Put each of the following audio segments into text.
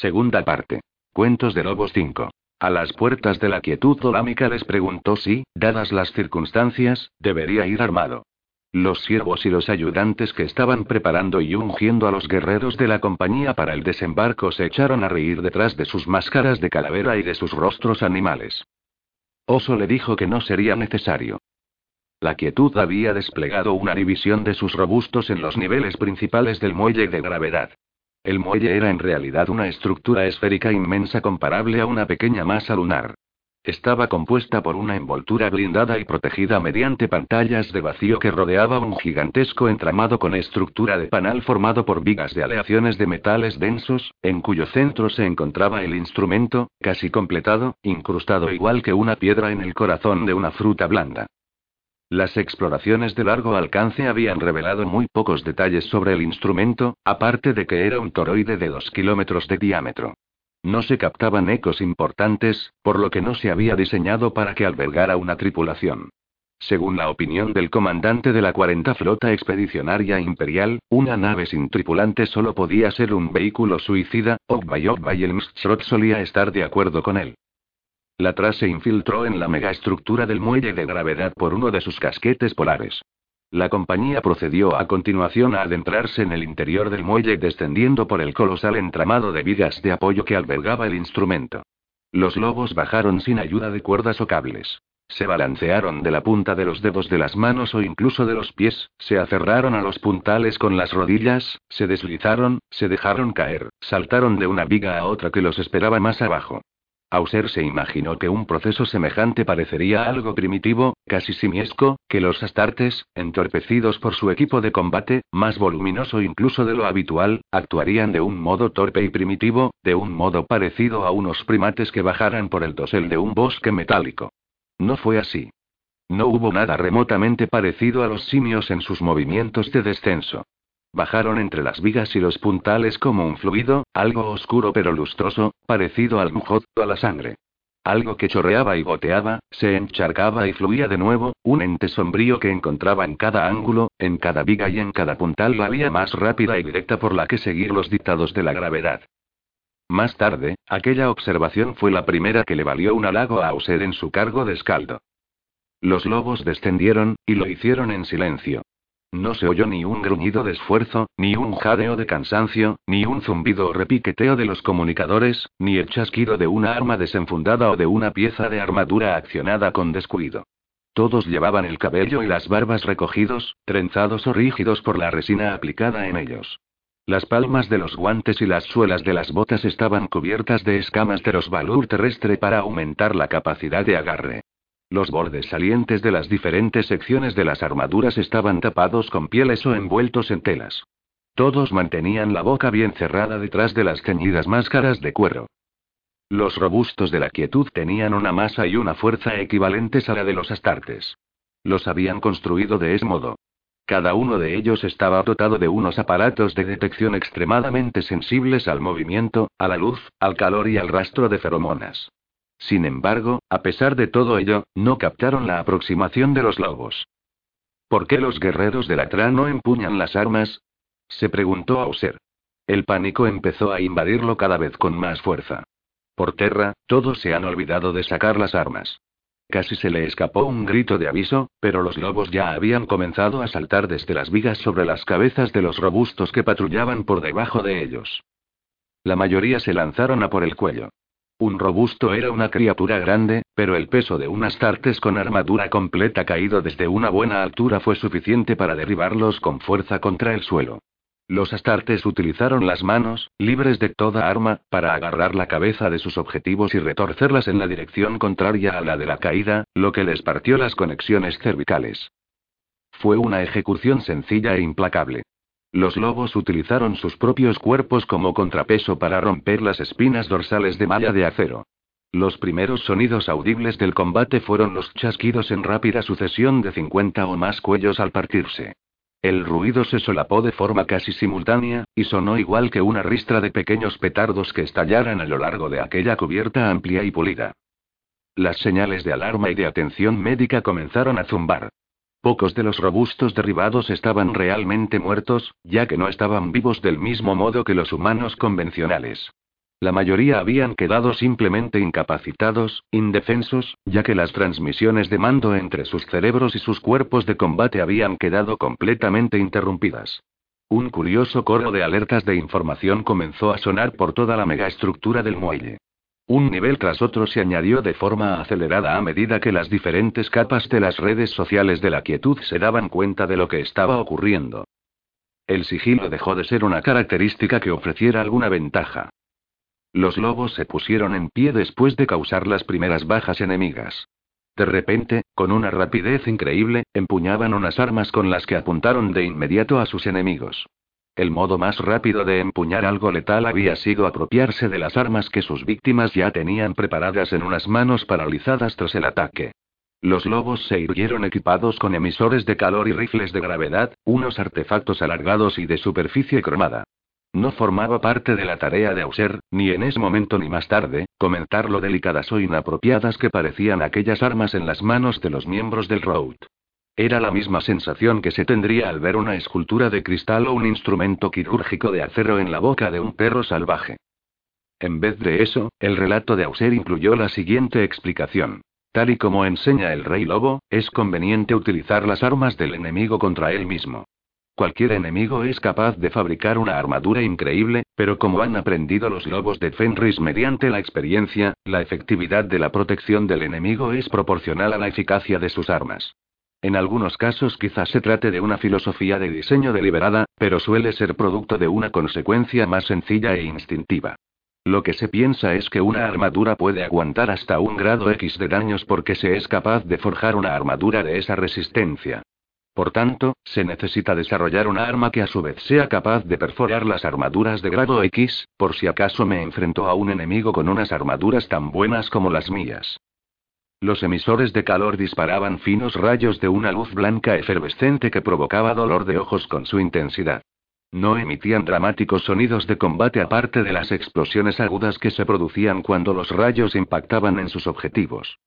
Segunda parte. Cuentos de Lobos 5. A las puertas de la quietud dolámica les preguntó si, dadas las circunstancias, debería ir armado. Los siervos y los ayudantes que estaban preparando y ungiendo a los guerreros de la compañía para el desembarco se echaron a reír detrás de sus máscaras de calavera y de sus rostros animales. Oso le dijo que no sería necesario. La quietud había desplegado una división de sus robustos en los niveles principales del muelle de gravedad. El muelle era en realidad una estructura esférica inmensa comparable a una pequeña masa lunar. Estaba compuesta por una envoltura blindada y protegida mediante pantallas de vacío que rodeaba un gigantesco entramado con estructura de panal formado por vigas de aleaciones de metales densos, en cuyo centro se encontraba el instrumento, casi completado, incrustado igual que una piedra en el corazón de una fruta blanda. Las exploraciones de largo alcance habían revelado muy pocos detalles sobre el instrumento, aparte de que era un toroide de dos kilómetros de diámetro. No se captaban ecos importantes, por lo que no se había diseñado para que albergara una tripulación. Según la opinión del comandante de la 40 Flota Expedicionaria Imperial, una nave sin tripulante solo podía ser un vehículo suicida, Ogbay y solía estar de acuerdo con él. La TRA se infiltró en la megaestructura del muelle de gravedad por uno de sus casquetes polares. La compañía procedió a continuación a adentrarse en el interior del muelle descendiendo por el colosal entramado de vigas de apoyo que albergaba el instrumento. Los lobos bajaron sin ayuda de cuerdas o cables. Se balancearon de la punta de los dedos de las manos o incluso de los pies, se aferraron a los puntales con las rodillas, se deslizaron, se dejaron caer, saltaron de una viga a otra que los esperaba más abajo. Auser se imaginó que un proceso semejante parecería algo primitivo, casi simiesco, que los astartes, entorpecidos por su equipo de combate, más voluminoso incluso de lo habitual, actuarían de un modo torpe y primitivo, de un modo parecido a unos primates que bajaran por el dosel de un bosque metálico. No fue así. No hubo nada remotamente parecido a los simios en sus movimientos de descenso. Bajaron entre las vigas y los puntales como un fluido, algo oscuro pero lustroso, parecido al mujot a la sangre. Algo que chorreaba y goteaba, se encharcaba y fluía de nuevo, un ente sombrío que encontraba en cada ángulo, en cada viga y en cada puntal la vía más rápida y directa por la que seguir los dictados de la gravedad. Más tarde, aquella observación fue la primera que le valió un halago a Auser en su cargo de escaldo. Los lobos descendieron, y lo hicieron en silencio. No se oyó ni un gruñido de esfuerzo, ni un jadeo de cansancio, ni un zumbido o repiqueteo de los comunicadores, ni el chasquido de una arma desenfundada o de una pieza de armadura accionada con descuido. Todos llevaban el cabello y las barbas recogidos, trenzados o rígidos por la resina aplicada en ellos. Las palmas de los guantes y las suelas de las botas estaban cubiertas de escamas de rosbalur terrestre para aumentar la capacidad de agarre. Los bordes salientes de las diferentes secciones de las armaduras estaban tapados con pieles o envueltos en telas. Todos mantenían la boca bien cerrada detrás de las ceñidas máscaras de cuero. Los robustos de la quietud tenían una masa y una fuerza equivalentes a la de los astartes. Los habían construido de ese modo. Cada uno de ellos estaba dotado de unos aparatos de detección extremadamente sensibles al movimiento, a la luz, al calor y al rastro de feromonas. Sin embargo, a pesar de todo ello, no captaron la aproximación de los lobos. ¿Por qué los guerreros de la Tra no empuñan las armas? se preguntó Auser. El pánico empezó a invadirlo cada vez con más fuerza. Por tierra, todos se han olvidado de sacar las armas. Casi se le escapó un grito de aviso, pero los lobos ya habían comenzado a saltar desde las vigas sobre las cabezas de los robustos que patrullaban por debajo de ellos. La mayoría se lanzaron a por el cuello. Un robusto era una criatura grande, pero el peso de un astartes con armadura completa caído desde una buena altura fue suficiente para derribarlos con fuerza contra el suelo. Los astartes utilizaron las manos, libres de toda arma, para agarrar la cabeza de sus objetivos y retorcerlas en la dirección contraria a la de la caída, lo que les partió las conexiones cervicales. Fue una ejecución sencilla e implacable. Los lobos utilizaron sus propios cuerpos como contrapeso para romper las espinas dorsales de malla de acero. Los primeros sonidos audibles del combate fueron los chasquidos en rápida sucesión de 50 o más cuellos al partirse. El ruido se solapó de forma casi simultánea, y sonó igual que una ristra de pequeños petardos que estallaran a lo largo de aquella cubierta amplia y pulida. Las señales de alarma y de atención médica comenzaron a zumbar. Pocos de los robustos derribados estaban realmente muertos, ya que no estaban vivos del mismo modo que los humanos convencionales. La mayoría habían quedado simplemente incapacitados, indefensos, ya que las transmisiones de mando entre sus cerebros y sus cuerpos de combate habían quedado completamente interrumpidas. Un curioso coro de alertas de información comenzó a sonar por toda la megaestructura del muelle. Un nivel tras otro se añadió de forma acelerada a medida que las diferentes capas de las redes sociales de la quietud se daban cuenta de lo que estaba ocurriendo. El sigilo dejó de ser una característica que ofreciera alguna ventaja. Los lobos se pusieron en pie después de causar las primeras bajas enemigas. De repente, con una rapidez increíble, empuñaban unas armas con las que apuntaron de inmediato a sus enemigos. El modo más rápido de empuñar algo letal había sido apropiarse de las armas que sus víctimas ya tenían preparadas en unas manos paralizadas tras el ataque. Los lobos se irguieron equipados con emisores de calor y rifles de gravedad, unos artefactos alargados y de superficie cromada. No formaba parte de la tarea de Auser, ni en ese momento ni más tarde, comentar lo delicadas o inapropiadas que parecían aquellas armas en las manos de los miembros del Road. Era la misma sensación que se tendría al ver una escultura de cristal o un instrumento quirúrgico de acero en la boca de un perro salvaje. En vez de eso, el relato de Auser incluyó la siguiente explicación. Tal y como enseña el rey lobo, es conveniente utilizar las armas del enemigo contra él mismo. Cualquier enemigo es capaz de fabricar una armadura increíble, pero como han aprendido los lobos de Fenris mediante la experiencia, la efectividad de la protección del enemigo es proporcional a la eficacia de sus armas. En algunos casos quizás se trate de una filosofía de diseño deliberada, pero suele ser producto de una consecuencia más sencilla e instintiva. Lo que se piensa es que una armadura puede aguantar hasta un grado X de daños porque se es capaz de forjar una armadura de esa resistencia. Por tanto, se necesita desarrollar una arma que a su vez sea capaz de perforar las armaduras de grado X, por si acaso me enfrento a un enemigo con unas armaduras tan buenas como las mías. Los emisores de calor disparaban finos rayos de una luz blanca efervescente que provocaba dolor de ojos con su intensidad. No emitían dramáticos sonidos de combate aparte de las explosiones agudas que se producían cuando los rayos impactaban en sus objetivos.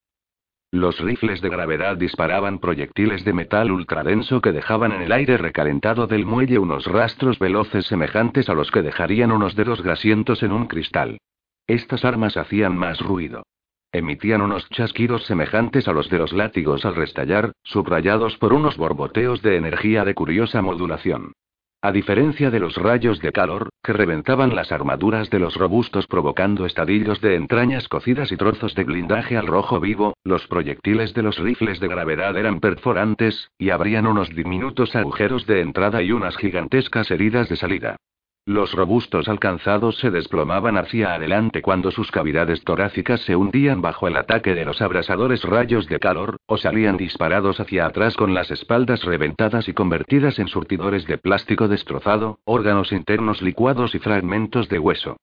Los rifles de gravedad disparaban proyectiles de metal ultradenso que dejaban en el aire recalentado del muelle unos rastros veloces semejantes a los que dejarían unos dedos grasientos en un cristal. Estas armas hacían más ruido. Emitían unos chasquidos semejantes a los de los látigos al restallar, subrayados por unos borboteos de energía de curiosa modulación. A diferencia de los rayos de calor, que reventaban las armaduras de los robustos provocando estadillos de entrañas cocidas y trozos de blindaje al rojo vivo, los proyectiles de los rifles de gravedad eran perforantes, y abrían unos diminutos agujeros de entrada y unas gigantescas heridas de salida. Los robustos alcanzados se desplomaban hacia adelante cuando sus cavidades torácicas se hundían bajo el ataque de los abrasadores rayos de calor, o salían disparados hacia atrás con las espaldas reventadas y convertidas en surtidores de plástico destrozado, órganos internos licuados y fragmentos de hueso.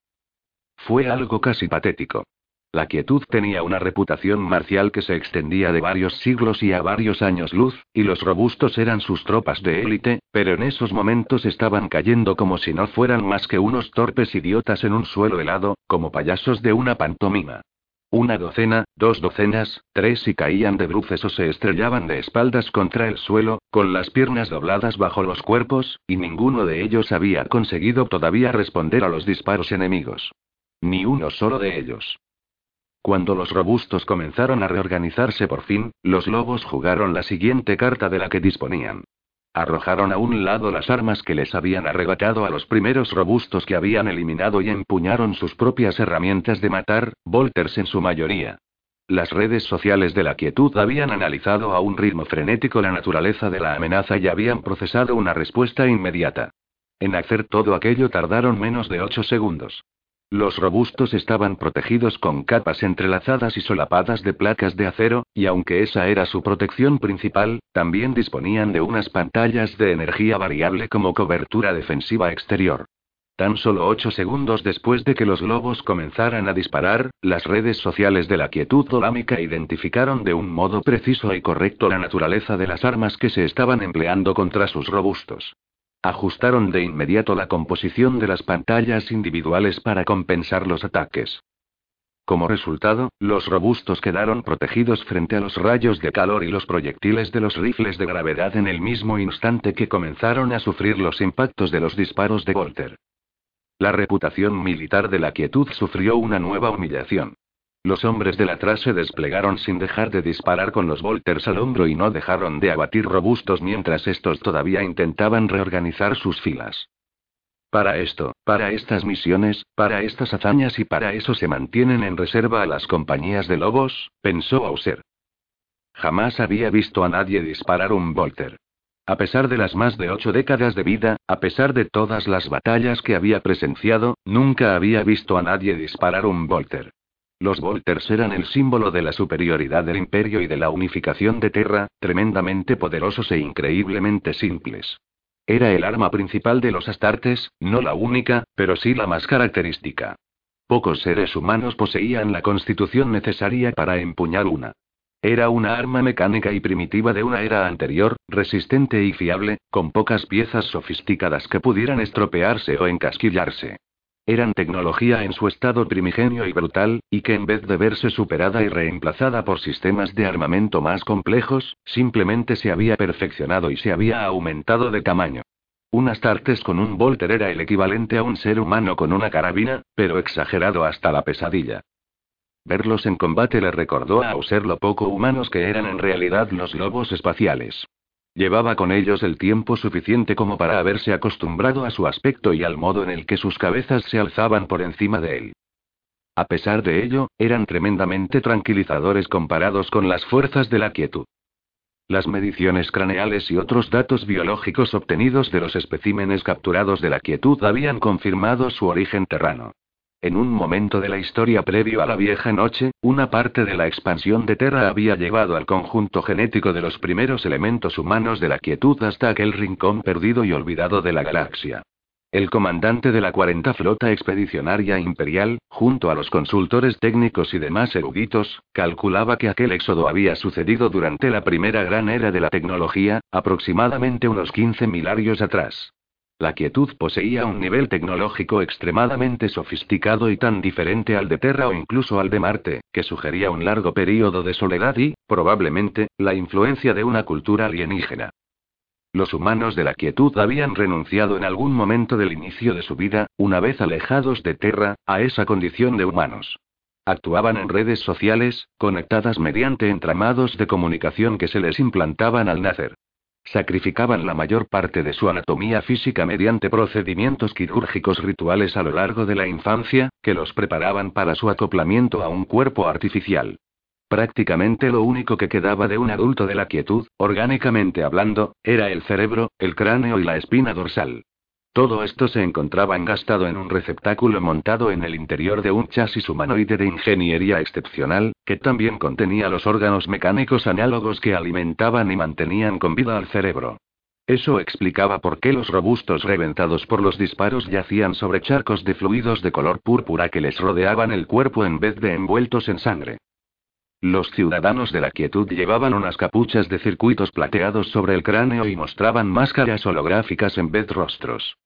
Fue algo casi patético. La quietud tenía una reputación marcial que se extendía de varios siglos y a varios años luz, y los robustos eran sus tropas de élite, pero en esos momentos estaban cayendo como si no fueran más que unos torpes idiotas en un suelo helado, como payasos de una pantomima. Una docena, dos docenas, tres y caían de bruces o se estrellaban de espaldas contra el suelo, con las piernas dobladas bajo los cuerpos, y ninguno de ellos había conseguido todavía responder a los disparos enemigos. Ni uno solo de ellos. Cuando los robustos comenzaron a reorganizarse por fin, los lobos jugaron la siguiente carta de la que disponían. Arrojaron a un lado las armas que les habían arrebatado a los primeros robustos que habían eliminado y empuñaron sus propias herramientas de matar, volters en su mayoría. Las redes sociales de la quietud habían analizado a un ritmo frenético la naturaleza de la amenaza y habían procesado una respuesta inmediata. En hacer todo aquello tardaron menos de ocho segundos. Los robustos estaban protegidos con capas entrelazadas y solapadas de placas de acero, y aunque esa era su protección principal, también disponían de unas pantallas de energía variable como cobertura defensiva exterior. Tan solo ocho segundos después de que los lobos comenzaran a disparar, las redes sociales de la quietud dolámica identificaron de un modo preciso y correcto la naturaleza de las armas que se estaban empleando contra sus robustos. Ajustaron de inmediato la composición de las pantallas individuales para compensar los ataques. Como resultado, los robustos quedaron protegidos frente a los rayos de calor y los proyectiles de los rifles de gravedad en el mismo instante que comenzaron a sufrir los impactos de los disparos de Volter. La reputación militar de la quietud sufrió una nueva humillación. Los hombres del atrás se desplegaron sin dejar de disparar con los volters al hombro y no dejaron de abatir robustos mientras estos todavía intentaban reorganizar sus filas. Para esto, para estas misiones, para estas hazañas y para eso se mantienen en reserva a las compañías de lobos, pensó Auser. Jamás había visto a nadie disparar un volter. A pesar de las más de ocho décadas de vida, a pesar de todas las batallas que había presenciado, nunca había visto a nadie disparar un Volter. Los Volters eran el símbolo de la superioridad del imperio y de la unificación de Terra, tremendamente poderosos e increíblemente simples. Era el arma principal de los Astartes, no la única, pero sí la más característica. Pocos seres humanos poseían la constitución necesaria para empuñar una. Era una arma mecánica y primitiva de una era anterior, resistente y fiable, con pocas piezas sofisticadas que pudieran estropearse o encasquillarse. Eran tecnología en su estado primigenio y brutal, y que en vez de verse superada y reemplazada por sistemas de armamento más complejos, simplemente se había perfeccionado y se había aumentado de tamaño. Un Astartes con un Volter era el equivalente a un ser humano con una carabina, pero exagerado hasta la pesadilla. Verlos en combate le recordó a Auser lo poco humanos que eran en realidad los lobos espaciales. Llevaba con ellos el tiempo suficiente como para haberse acostumbrado a su aspecto y al modo en el que sus cabezas se alzaban por encima de él. A pesar de ello, eran tremendamente tranquilizadores comparados con las fuerzas de la quietud. Las mediciones craneales y otros datos biológicos obtenidos de los especímenes capturados de la quietud habían confirmado su origen terrano. En un momento de la historia previo a la vieja noche, una parte de la expansión de Terra había llevado al conjunto genético de los primeros elementos humanos de la quietud hasta aquel rincón perdido y olvidado de la galaxia. El comandante de la 40 Flota Expedicionaria Imperial, junto a los consultores técnicos y demás eruditos, calculaba que aquel éxodo había sucedido durante la primera gran era de la tecnología, aproximadamente unos 15 mil años atrás. La quietud poseía un nivel tecnológico extremadamente sofisticado y tan diferente al de Terra o incluso al de Marte, que sugería un largo período de soledad y, probablemente, la influencia de una cultura alienígena. Los humanos de la quietud habían renunciado en algún momento del inicio de su vida, una vez alejados de Terra, a esa condición de humanos. Actuaban en redes sociales, conectadas mediante entramados de comunicación que se les implantaban al nacer. Sacrificaban la mayor parte de su anatomía física mediante procedimientos quirúrgicos rituales a lo largo de la infancia, que los preparaban para su acoplamiento a un cuerpo artificial. Prácticamente lo único que quedaba de un adulto de la quietud, orgánicamente hablando, era el cerebro, el cráneo y la espina dorsal. Todo esto se encontraba engastado en un receptáculo montado en el interior de un chasis humanoide de ingeniería excepcional, que también contenía los órganos mecánicos análogos que alimentaban y mantenían con vida al cerebro. Eso explicaba por qué los robustos reventados por los disparos yacían sobre charcos de fluidos de color púrpura que les rodeaban el cuerpo en vez de envueltos en sangre. Los ciudadanos de la quietud llevaban unas capuchas de circuitos plateados sobre el cráneo y mostraban máscaras holográficas en vez de rostros.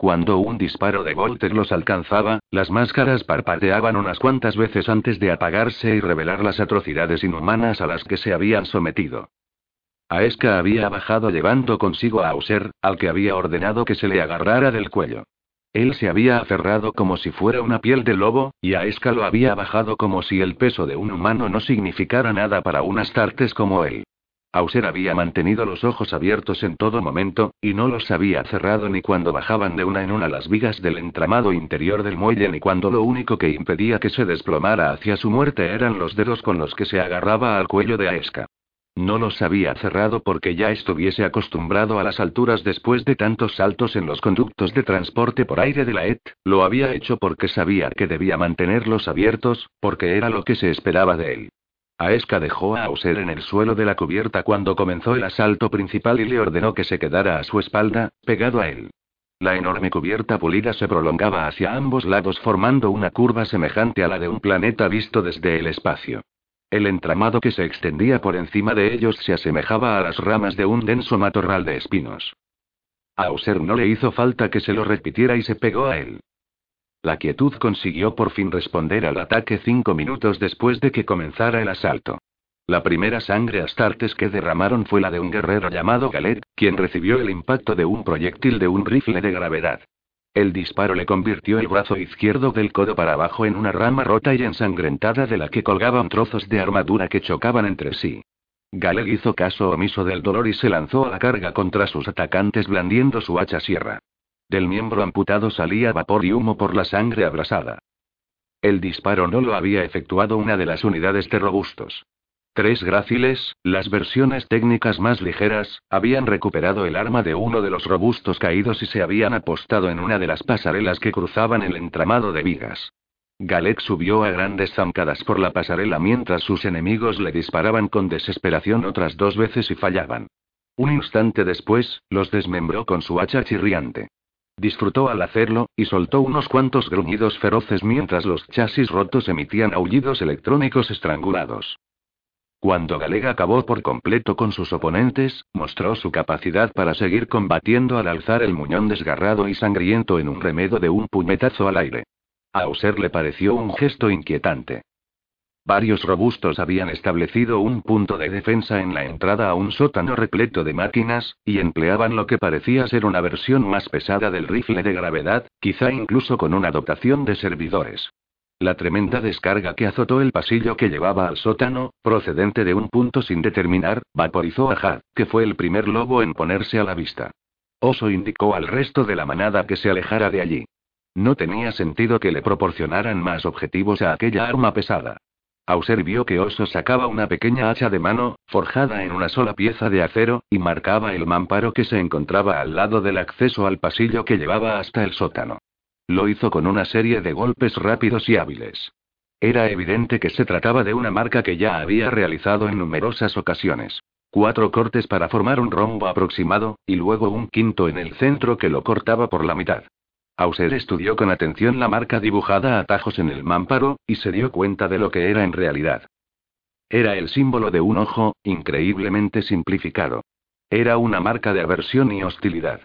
Cuando un disparo de Volter los alcanzaba, las máscaras parpadeaban unas cuantas veces antes de apagarse y revelar las atrocidades inhumanas a las que se habían sometido. Aeska había bajado llevando consigo a Auser, al que había ordenado que se le agarrara del cuello. Él se había aferrado como si fuera una piel de lobo, y Aeska lo había bajado como si el peso de un humano no significara nada para unas tartes como él. Auser había mantenido los ojos abiertos en todo momento, y no los había cerrado ni cuando bajaban de una en una las vigas del entramado interior del muelle ni cuando lo único que impedía que se desplomara hacia su muerte eran los dedos con los que se agarraba al cuello de Aeska. No los había cerrado porque ya estuviese acostumbrado a las alturas después de tantos saltos en los conductos de transporte por aire de la ET, lo había hecho porque sabía que debía mantenerlos abiertos, porque era lo que se esperaba de él. Aeska dejó a Auser en el suelo de la cubierta cuando comenzó el asalto principal y le ordenó que se quedara a su espalda, pegado a él. La enorme cubierta pulida se prolongaba hacia ambos lados formando una curva semejante a la de un planeta visto desde el espacio. El entramado que se extendía por encima de ellos se asemejaba a las ramas de un denso matorral de espinos. A Auser no le hizo falta que se lo repitiera y se pegó a él. La quietud consiguió por fin responder al ataque cinco minutos después de que comenzara el asalto. La primera sangre astartes que derramaron fue la de un guerrero llamado Galet, quien recibió el impacto de un proyectil de un rifle de gravedad. El disparo le convirtió el brazo izquierdo del codo para abajo en una rama rota y ensangrentada de la que colgaban trozos de armadura que chocaban entre sí. Galeg hizo caso omiso del dolor y se lanzó a la carga contra sus atacantes blandiendo su hacha sierra. Del miembro amputado salía vapor y humo por la sangre abrasada. El disparo no lo había efectuado una de las unidades de robustos. Tres gráciles, las versiones técnicas más ligeras, habían recuperado el arma de uno de los robustos caídos y se habían apostado en una de las pasarelas que cruzaban el entramado de vigas. Galek subió a grandes zancadas por la pasarela mientras sus enemigos le disparaban con desesperación otras dos veces y fallaban. Un instante después, los desmembró con su hacha chirriante. Disfrutó al hacerlo, y soltó unos cuantos gruñidos feroces mientras los chasis rotos emitían aullidos electrónicos estrangulados. Cuando Galega acabó por completo con sus oponentes, mostró su capacidad para seguir combatiendo al alzar el muñón desgarrado y sangriento en un remedo de un puñetazo al aire. A Auser le pareció un gesto inquietante. Varios robustos habían establecido un punto de defensa en la entrada a un sótano repleto de máquinas, y empleaban lo que parecía ser una versión más pesada del rifle de gravedad, quizá incluso con una dotación de servidores. La tremenda descarga que azotó el pasillo que llevaba al sótano, procedente de un punto sin determinar, vaporizó a Had, que fue el primer lobo en ponerse a la vista. Oso indicó al resto de la manada que se alejara de allí. No tenía sentido que le proporcionaran más objetivos a aquella arma pesada. Auser vio que Oso sacaba una pequeña hacha de mano, forjada en una sola pieza de acero, y marcaba el mamparo que se encontraba al lado del acceso al pasillo que llevaba hasta el sótano. Lo hizo con una serie de golpes rápidos y hábiles. Era evidente que se trataba de una marca que ya había realizado en numerosas ocasiones. Cuatro cortes para formar un rombo aproximado, y luego un quinto en el centro que lo cortaba por la mitad. Auser estudió con atención la marca dibujada a tajos en el mámparo, y se dio cuenta de lo que era en realidad. Era el símbolo de un ojo, increíblemente simplificado. Era una marca de aversión y hostilidad.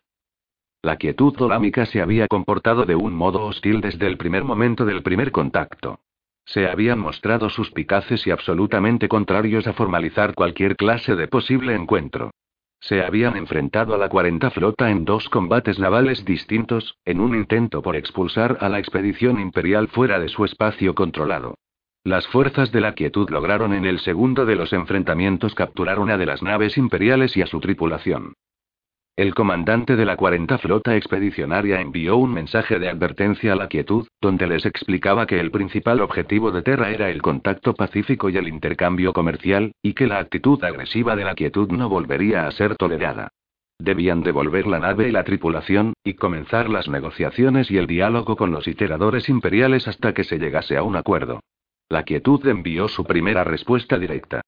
La quietud dolámica se había comportado de un modo hostil desde el primer momento del primer contacto. Se habían mostrado suspicaces y absolutamente contrarios a formalizar cualquier clase de posible encuentro. Se habían enfrentado a la 40 flota en dos combates navales distintos, en un intento por expulsar a la expedición imperial fuera de su espacio controlado. Las fuerzas de la quietud lograron en el segundo de los enfrentamientos capturar una de las naves imperiales y a su tripulación. El comandante de la 40 Flota Expedicionaria envió un mensaje de advertencia a la quietud, donde les explicaba que el principal objetivo de Terra era el contacto pacífico y el intercambio comercial, y que la actitud agresiva de la quietud no volvería a ser tolerada. Debían devolver la nave y la tripulación, y comenzar las negociaciones y el diálogo con los iteradores imperiales hasta que se llegase a un acuerdo. La quietud envió su primera respuesta directa.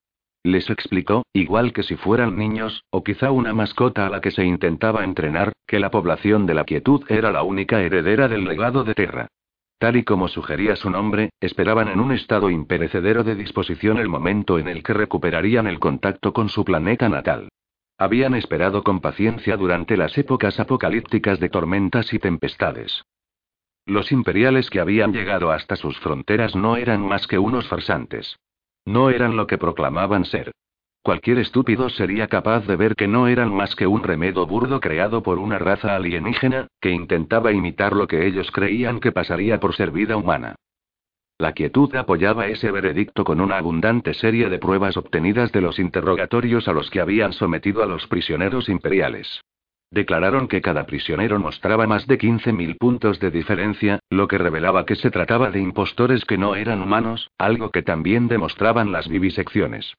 Les explicó, igual que si fueran niños, o quizá una mascota a la que se intentaba entrenar, que la población de la quietud era la única heredera del legado de Terra. Tal y como sugería su nombre, esperaban en un estado imperecedero de disposición el momento en el que recuperarían el contacto con su planeta natal. Habían esperado con paciencia durante las épocas apocalípticas de tormentas y tempestades. Los imperiales que habían llegado hasta sus fronteras no eran más que unos farsantes. No eran lo que proclamaban ser. Cualquier estúpido sería capaz de ver que no eran más que un remedo burdo creado por una raza alienígena, que intentaba imitar lo que ellos creían que pasaría por ser vida humana. La quietud apoyaba ese veredicto con una abundante serie de pruebas obtenidas de los interrogatorios a los que habían sometido a los prisioneros imperiales. Declararon que cada prisionero mostraba más de 15.000 puntos de diferencia, lo que revelaba que se trataba de impostores que no eran humanos, algo que también demostraban las vivisecciones.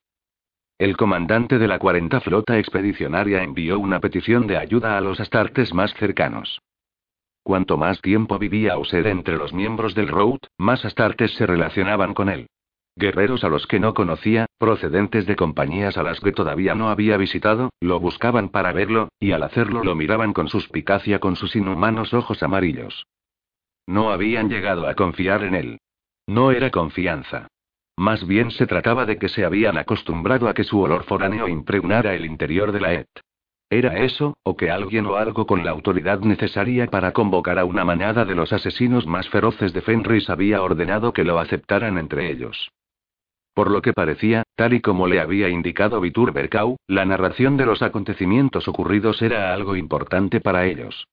El comandante de la 40 Flota Expedicionaria envió una petición de ayuda a los astartes más cercanos. Cuanto más tiempo vivía Auser entre los miembros del Road, más astartes se relacionaban con él. Guerreros a los que no conocía, procedentes de compañías a las que todavía no había visitado, lo buscaban para verlo, y al hacerlo lo miraban con suspicacia con sus inhumanos ojos amarillos. No habían llegado a confiar en él. No era confianza. Más bien se trataba de que se habían acostumbrado a que su olor foráneo impregnara el interior de la ET. ¿Era eso, o que alguien o algo con la autoridad necesaria para convocar a una manada de los asesinos más feroces de Fenris había ordenado que lo aceptaran entre ellos? Por lo que parecía, tal y como le había indicado Vitur Berkau, la narración de los acontecimientos ocurridos era algo importante para ellos.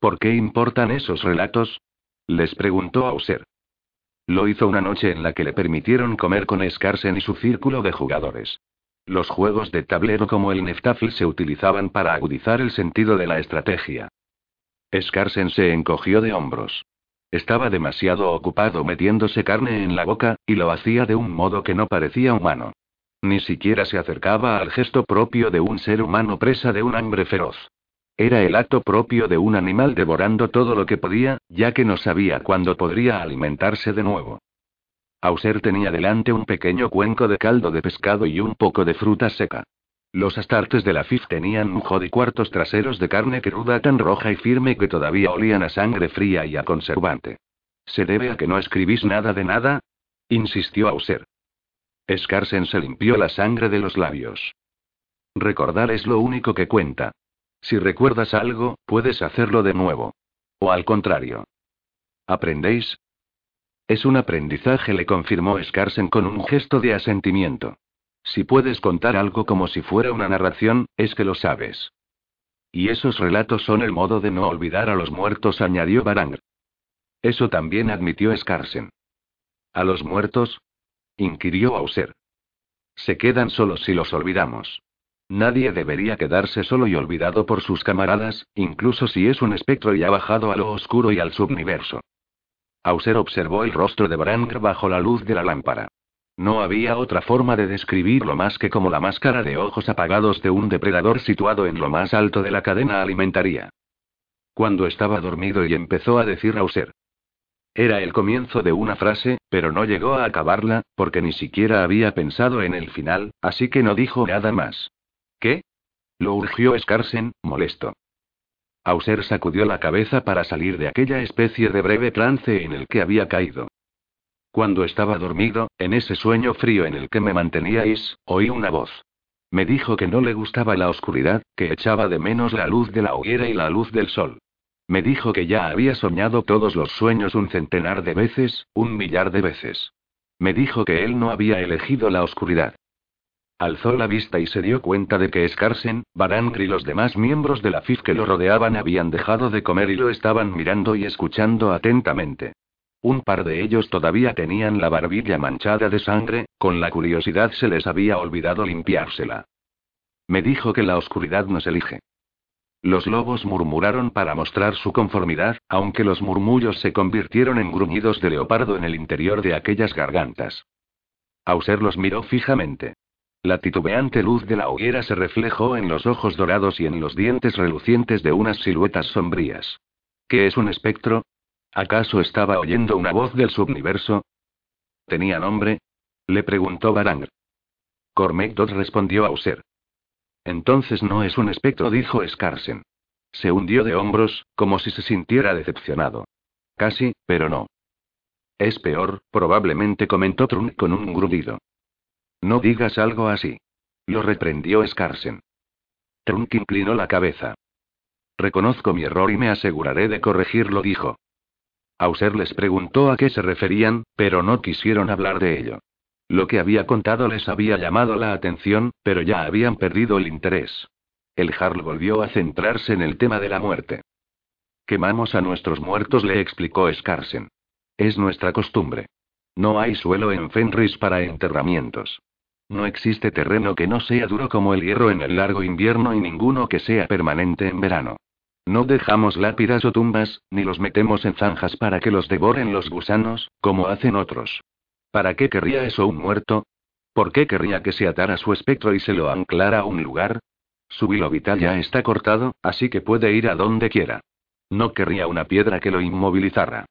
¿Por qué importan esos relatos? Les preguntó Auser. Lo hizo una noche en la que le permitieron comer con Scarsen y su círculo de jugadores. Los juegos de tablero como el Neftafil se utilizaban para agudizar el sentido de la estrategia. Scarsen se encogió de hombros. Estaba demasiado ocupado metiéndose carne en la boca, y lo hacía de un modo que no parecía humano. Ni siquiera se acercaba al gesto propio de un ser humano presa de un hambre feroz. Era el acto propio de un animal devorando todo lo que podía, ya que no sabía cuándo podría alimentarse de nuevo. Auser tenía delante un pequeño cuenco de caldo de pescado y un poco de fruta seca. Los astartes de la FIF tenían un y cuartos traseros de carne cruda tan roja y firme que todavía olían a sangre fría y a conservante. ¿Se debe a que no escribís nada de nada? insistió Auser. Scarsen se limpió la sangre de los labios. Recordar es lo único que cuenta. Si recuerdas algo, puedes hacerlo de nuevo. O al contrario. ¿Aprendéis? Es un aprendizaje, le confirmó Scarsen con un gesto de asentimiento. Si puedes contar algo como si fuera una narración, es que lo sabes. Y esos relatos son el modo de no olvidar a los muertos, añadió Barang. Eso también admitió Scarsen. ¿A los muertos? inquirió Auser. Se quedan solos si los olvidamos. Nadie debería quedarse solo y olvidado por sus camaradas, incluso si es un espectro y ha bajado a lo oscuro y al subniverso. Auser observó el rostro de Branger bajo la luz de la lámpara. No había otra forma de describirlo más que como la máscara de ojos apagados de un depredador situado en lo más alto de la cadena alimentaria. Cuando estaba dormido y empezó a decir Auser. Era el comienzo de una frase, pero no llegó a acabarla, porque ni siquiera había pensado en el final, así que no dijo nada más. ¿Qué? Lo urgió Scarsen, molesto. Auser sacudió la cabeza para salir de aquella especie de breve trance en el que había caído. Cuando estaba dormido, en ese sueño frío en el que me manteníais, oí una voz. Me dijo que no le gustaba la oscuridad, que echaba de menos la luz de la hoguera y la luz del sol. Me dijo que ya había soñado todos los sueños un centenar de veces, un millar de veces. Me dijo que él no había elegido la oscuridad. Alzó la vista y se dio cuenta de que Scarsen, Barangri y los demás miembros de la FIF que lo rodeaban habían dejado de comer y lo estaban mirando y escuchando atentamente. Un par de ellos todavía tenían la barbilla manchada de sangre, con la curiosidad se les había olvidado limpiársela. Me dijo que la oscuridad nos elige. Los lobos murmuraron para mostrar su conformidad, aunque los murmullos se convirtieron en gruñidos de leopardo en el interior de aquellas gargantas. Auser los miró fijamente. La titubeante luz de la hoguera se reflejó en los ojos dorados y en los dientes relucientes de unas siluetas sombrías. ¿Qué es un espectro? ¿Acaso estaba oyendo una voz del subniverso? ¿Tenía nombre? Le preguntó Barang. Cormac respondió a User. Entonces no es un espectro, dijo Scarsen. Se hundió de hombros, como si se sintiera decepcionado. Casi, pero no. Es peor, probablemente comentó Trunk con un grudido. No digas algo así. Lo reprendió Scarsen. Trunk inclinó la cabeza. Reconozco mi error y me aseguraré de corregirlo, dijo. Auser les preguntó a qué se referían, pero no quisieron hablar de ello. Lo que había contado les había llamado la atención, pero ya habían perdido el interés. El Jarl volvió a centrarse en el tema de la muerte. Quemamos a nuestros muertos, le explicó Scarsen. Es nuestra costumbre. No hay suelo en Fenris para enterramientos. No existe terreno que no sea duro como el hierro en el largo invierno y ninguno que sea permanente en verano. No dejamos lápidas o tumbas, ni los metemos en zanjas para que los devoren los gusanos, como hacen otros. ¿Para qué querría eso un muerto? ¿Por qué querría que se atara su espectro y se lo anclara a un lugar? Su hilo vital ya está cortado, así que puede ir a donde quiera. No querría una piedra que lo inmovilizara.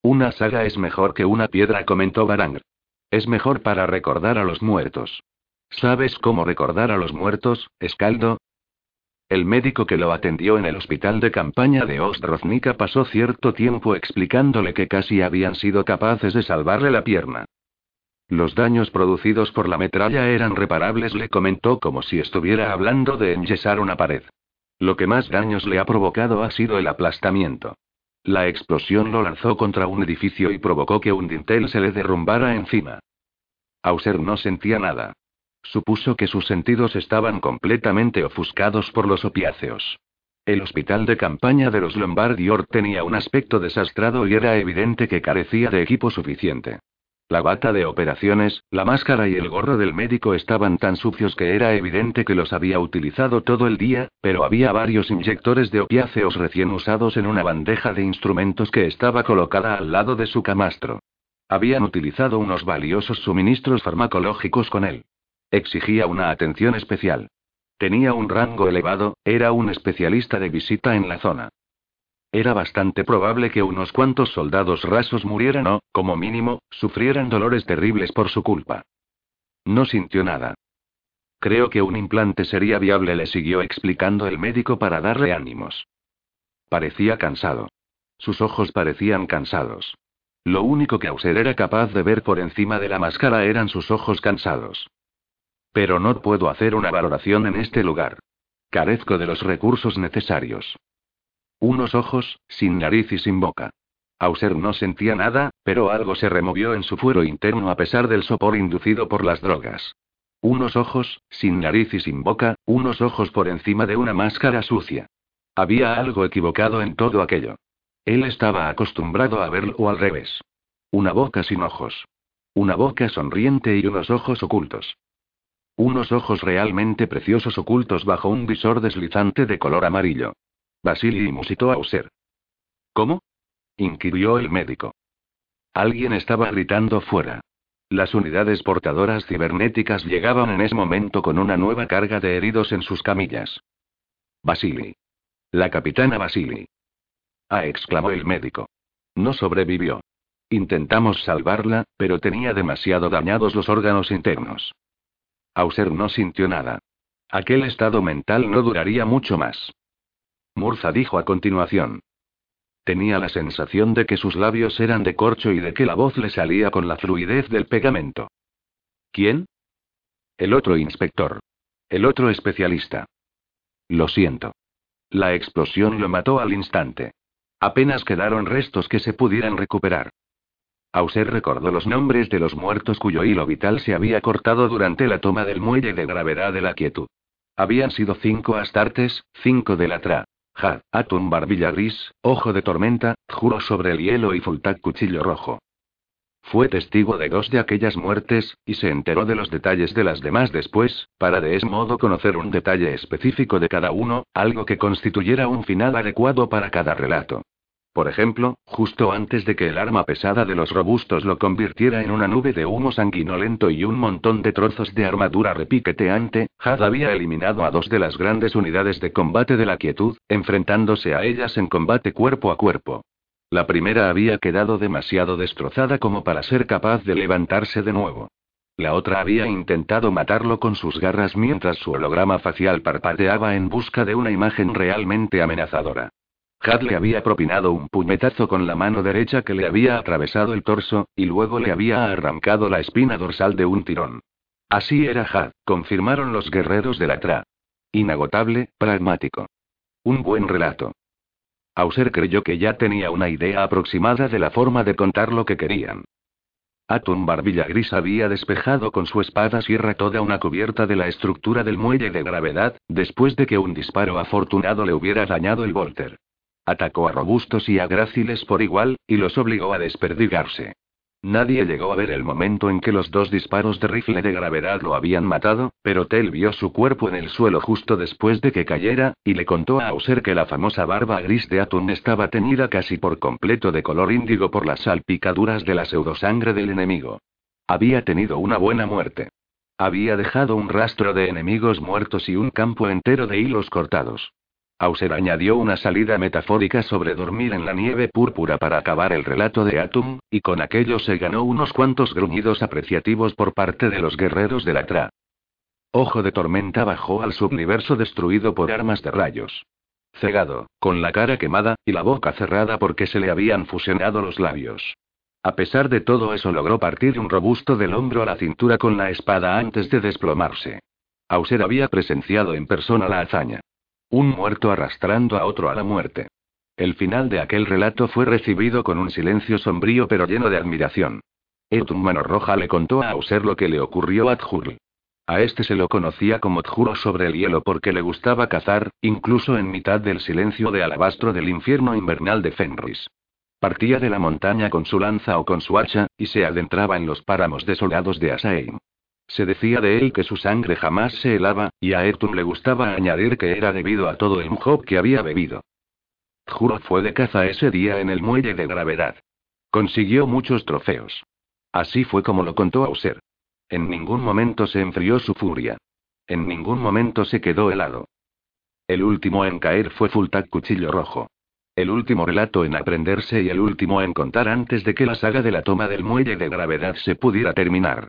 Una saga es mejor que una piedra, comentó Barang. Es mejor para recordar a los muertos. ¿Sabes cómo recordar a los muertos, Escaldo? El médico que lo atendió en el hospital de campaña de Ostroznica pasó cierto tiempo explicándole que casi habían sido capaces de salvarle la pierna. Los daños producidos por la metralla eran reparables, le comentó como si estuviera hablando de enyesar una pared. Lo que más daños le ha provocado ha sido el aplastamiento. La explosión lo lanzó contra un edificio y provocó que un dintel se le derrumbara encima. Auser no sentía nada. Supuso que sus sentidos estaban completamente ofuscados por los opiáceos. El hospital de campaña de los Lombardior tenía un aspecto desastrado y era evidente que carecía de equipo suficiente. La bata de operaciones, la máscara y el gorro del médico estaban tan sucios que era evidente que los había utilizado todo el día, pero había varios inyectores de opiáceos recién usados en una bandeja de instrumentos que estaba colocada al lado de su camastro. Habían utilizado unos valiosos suministros farmacológicos con él. Exigía una atención especial. Tenía un rango elevado, era un especialista de visita en la zona. Era bastante probable que unos cuantos soldados rasos murieran o, como mínimo, sufrieran dolores terribles por su culpa. No sintió nada. Creo que un implante sería viable, le siguió explicando el médico para darle ánimos. Parecía cansado. Sus ojos parecían cansados. Lo único que Auser era capaz de ver por encima de la máscara eran sus ojos cansados. Pero no puedo hacer una valoración en este lugar. Carezco de los recursos necesarios. Unos ojos, sin nariz y sin boca. Auser no sentía nada, pero algo se removió en su fuero interno a pesar del sopor inducido por las drogas. Unos ojos, sin nariz y sin boca, unos ojos por encima de una máscara sucia. Había algo equivocado en todo aquello. Él estaba acostumbrado a verlo al revés. Una boca sin ojos. Una boca sonriente y unos ojos ocultos. Unos ojos realmente preciosos ocultos bajo un visor deslizante de color amarillo. Basili musitó a User. ¿Cómo? inquirió el médico. Alguien estaba gritando fuera. Las unidades portadoras cibernéticas llegaban en ese momento con una nueva carga de heridos en sus camillas. Basili. La capitana Basili. Ah, exclamó el médico. No sobrevivió. Intentamos salvarla, pero tenía demasiado dañados los órganos internos. Auser no sintió nada. Aquel estado mental no duraría mucho más. Murza dijo a continuación. Tenía la sensación de que sus labios eran de corcho y de que la voz le salía con la fluidez del pegamento. ¿Quién? El otro inspector. El otro especialista. Lo siento. La explosión lo mató al instante. Apenas quedaron restos que se pudieran recuperar. Auser recordó los nombres de los muertos cuyo hilo vital se había cortado durante la toma del muelle de gravedad de la quietud. Habían sido cinco astartes, cinco de la tra. Ja, Atum Barbilla Gris, Ojo de Tormenta, Juro sobre el Hielo y Fultac Cuchillo Rojo. Fue testigo de dos de aquellas muertes, y se enteró de los detalles de las demás después, para de ese modo conocer un detalle específico de cada uno, algo que constituyera un final adecuado para cada relato. Por ejemplo, justo antes de que el arma pesada de los robustos lo convirtiera en una nube de humo sanguinolento y un montón de trozos de armadura repiqueteante, Had había eliminado a dos de las grandes unidades de combate de la quietud, enfrentándose a ellas en combate cuerpo a cuerpo. La primera había quedado demasiado destrozada como para ser capaz de levantarse de nuevo. La otra había intentado matarlo con sus garras mientras su holograma facial parpadeaba en busca de una imagen realmente amenazadora. Had le había propinado un puñetazo con la mano derecha que le había atravesado el torso, y luego le había arrancado la espina dorsal de un tirón. Así era Had, confirmaron los guerreros de la Tra. Inagotable, pragmático. Un buen relato. Auser creyó que ya tenía una idea aproximada de la forma de contar lo que querían. Atum Barbilla Gris había despejado con su espada sierra toda una cubierta de la estructura del muelle de gravedad, después de que un disparo afortunado le hubiera dañado el volter. Atacó a robustos y a gráciles por igual, y los obligó a desperdigarse. Nadie llegó a ver el momento en que los dos disparos de rifle de gravedad lo habían matado, pero Tell vio su cuerpo en el suelo justo después de que cayera, y le contó a Auser que la famosa barba gris de Atun estaba teñida casi por completo de color índigo por las salpicaduras de la pseudosangre del enemigo. Había tenido una buena muerte. Había dejado un rastro de enemigos muertos y un campo entero de hilos cortados. Auser añadió una salida metafórica sobre dormir en la nieve púrpura para acabar el relato de Atum, y con aquello se ganó unos cuantos gruñidos apreciativos por parte de los guerreros de la Tra. Ojo de tormenta bajó al subniverso destruido por armas de rayos. Cegado, con la cara quemada, y la boca cerrada porque se le habían fusionado los labios. A pesar de todo eso logró partir un robusto del hombro a la cintura con la espada antes de desplomarse. Auser había presenciado en persona la hazaña. Un muerto arrastrando a otro a la muerte. El final de aquel relato fue recibido con un silencio sombrío pero lleno de admiración. Etun Mano Roja le contó a Auser lo que le ocurrió a Tjurl. A este se lo conocía como Tjuro sobre el hielo porque le gustaba cazar, incluso en mitad del silencio de alabastro del infierno invernal de Fenris. Partía de la montaña con su lanza o con su hacha, y se adentraba en los páramos desolados de Asaim. Se decía de él que su sangre jamás se helaba, y a Ertun le gustaba añadir que era debido a todo el mjob que había bebido. Juro fue de caza ese día en el muelle de gravedad. Consiguió muchos trofeos. Así fue como lo contó Auser. En ningún momento se enfrió su furia. En ningún momento se quedó helado. El último en caer fue Fultak Cuchillo Rojo. El último relato en aprenderse y el último en contar antes de que la saga de la toma del muelle de gravedad se pudiera terminar.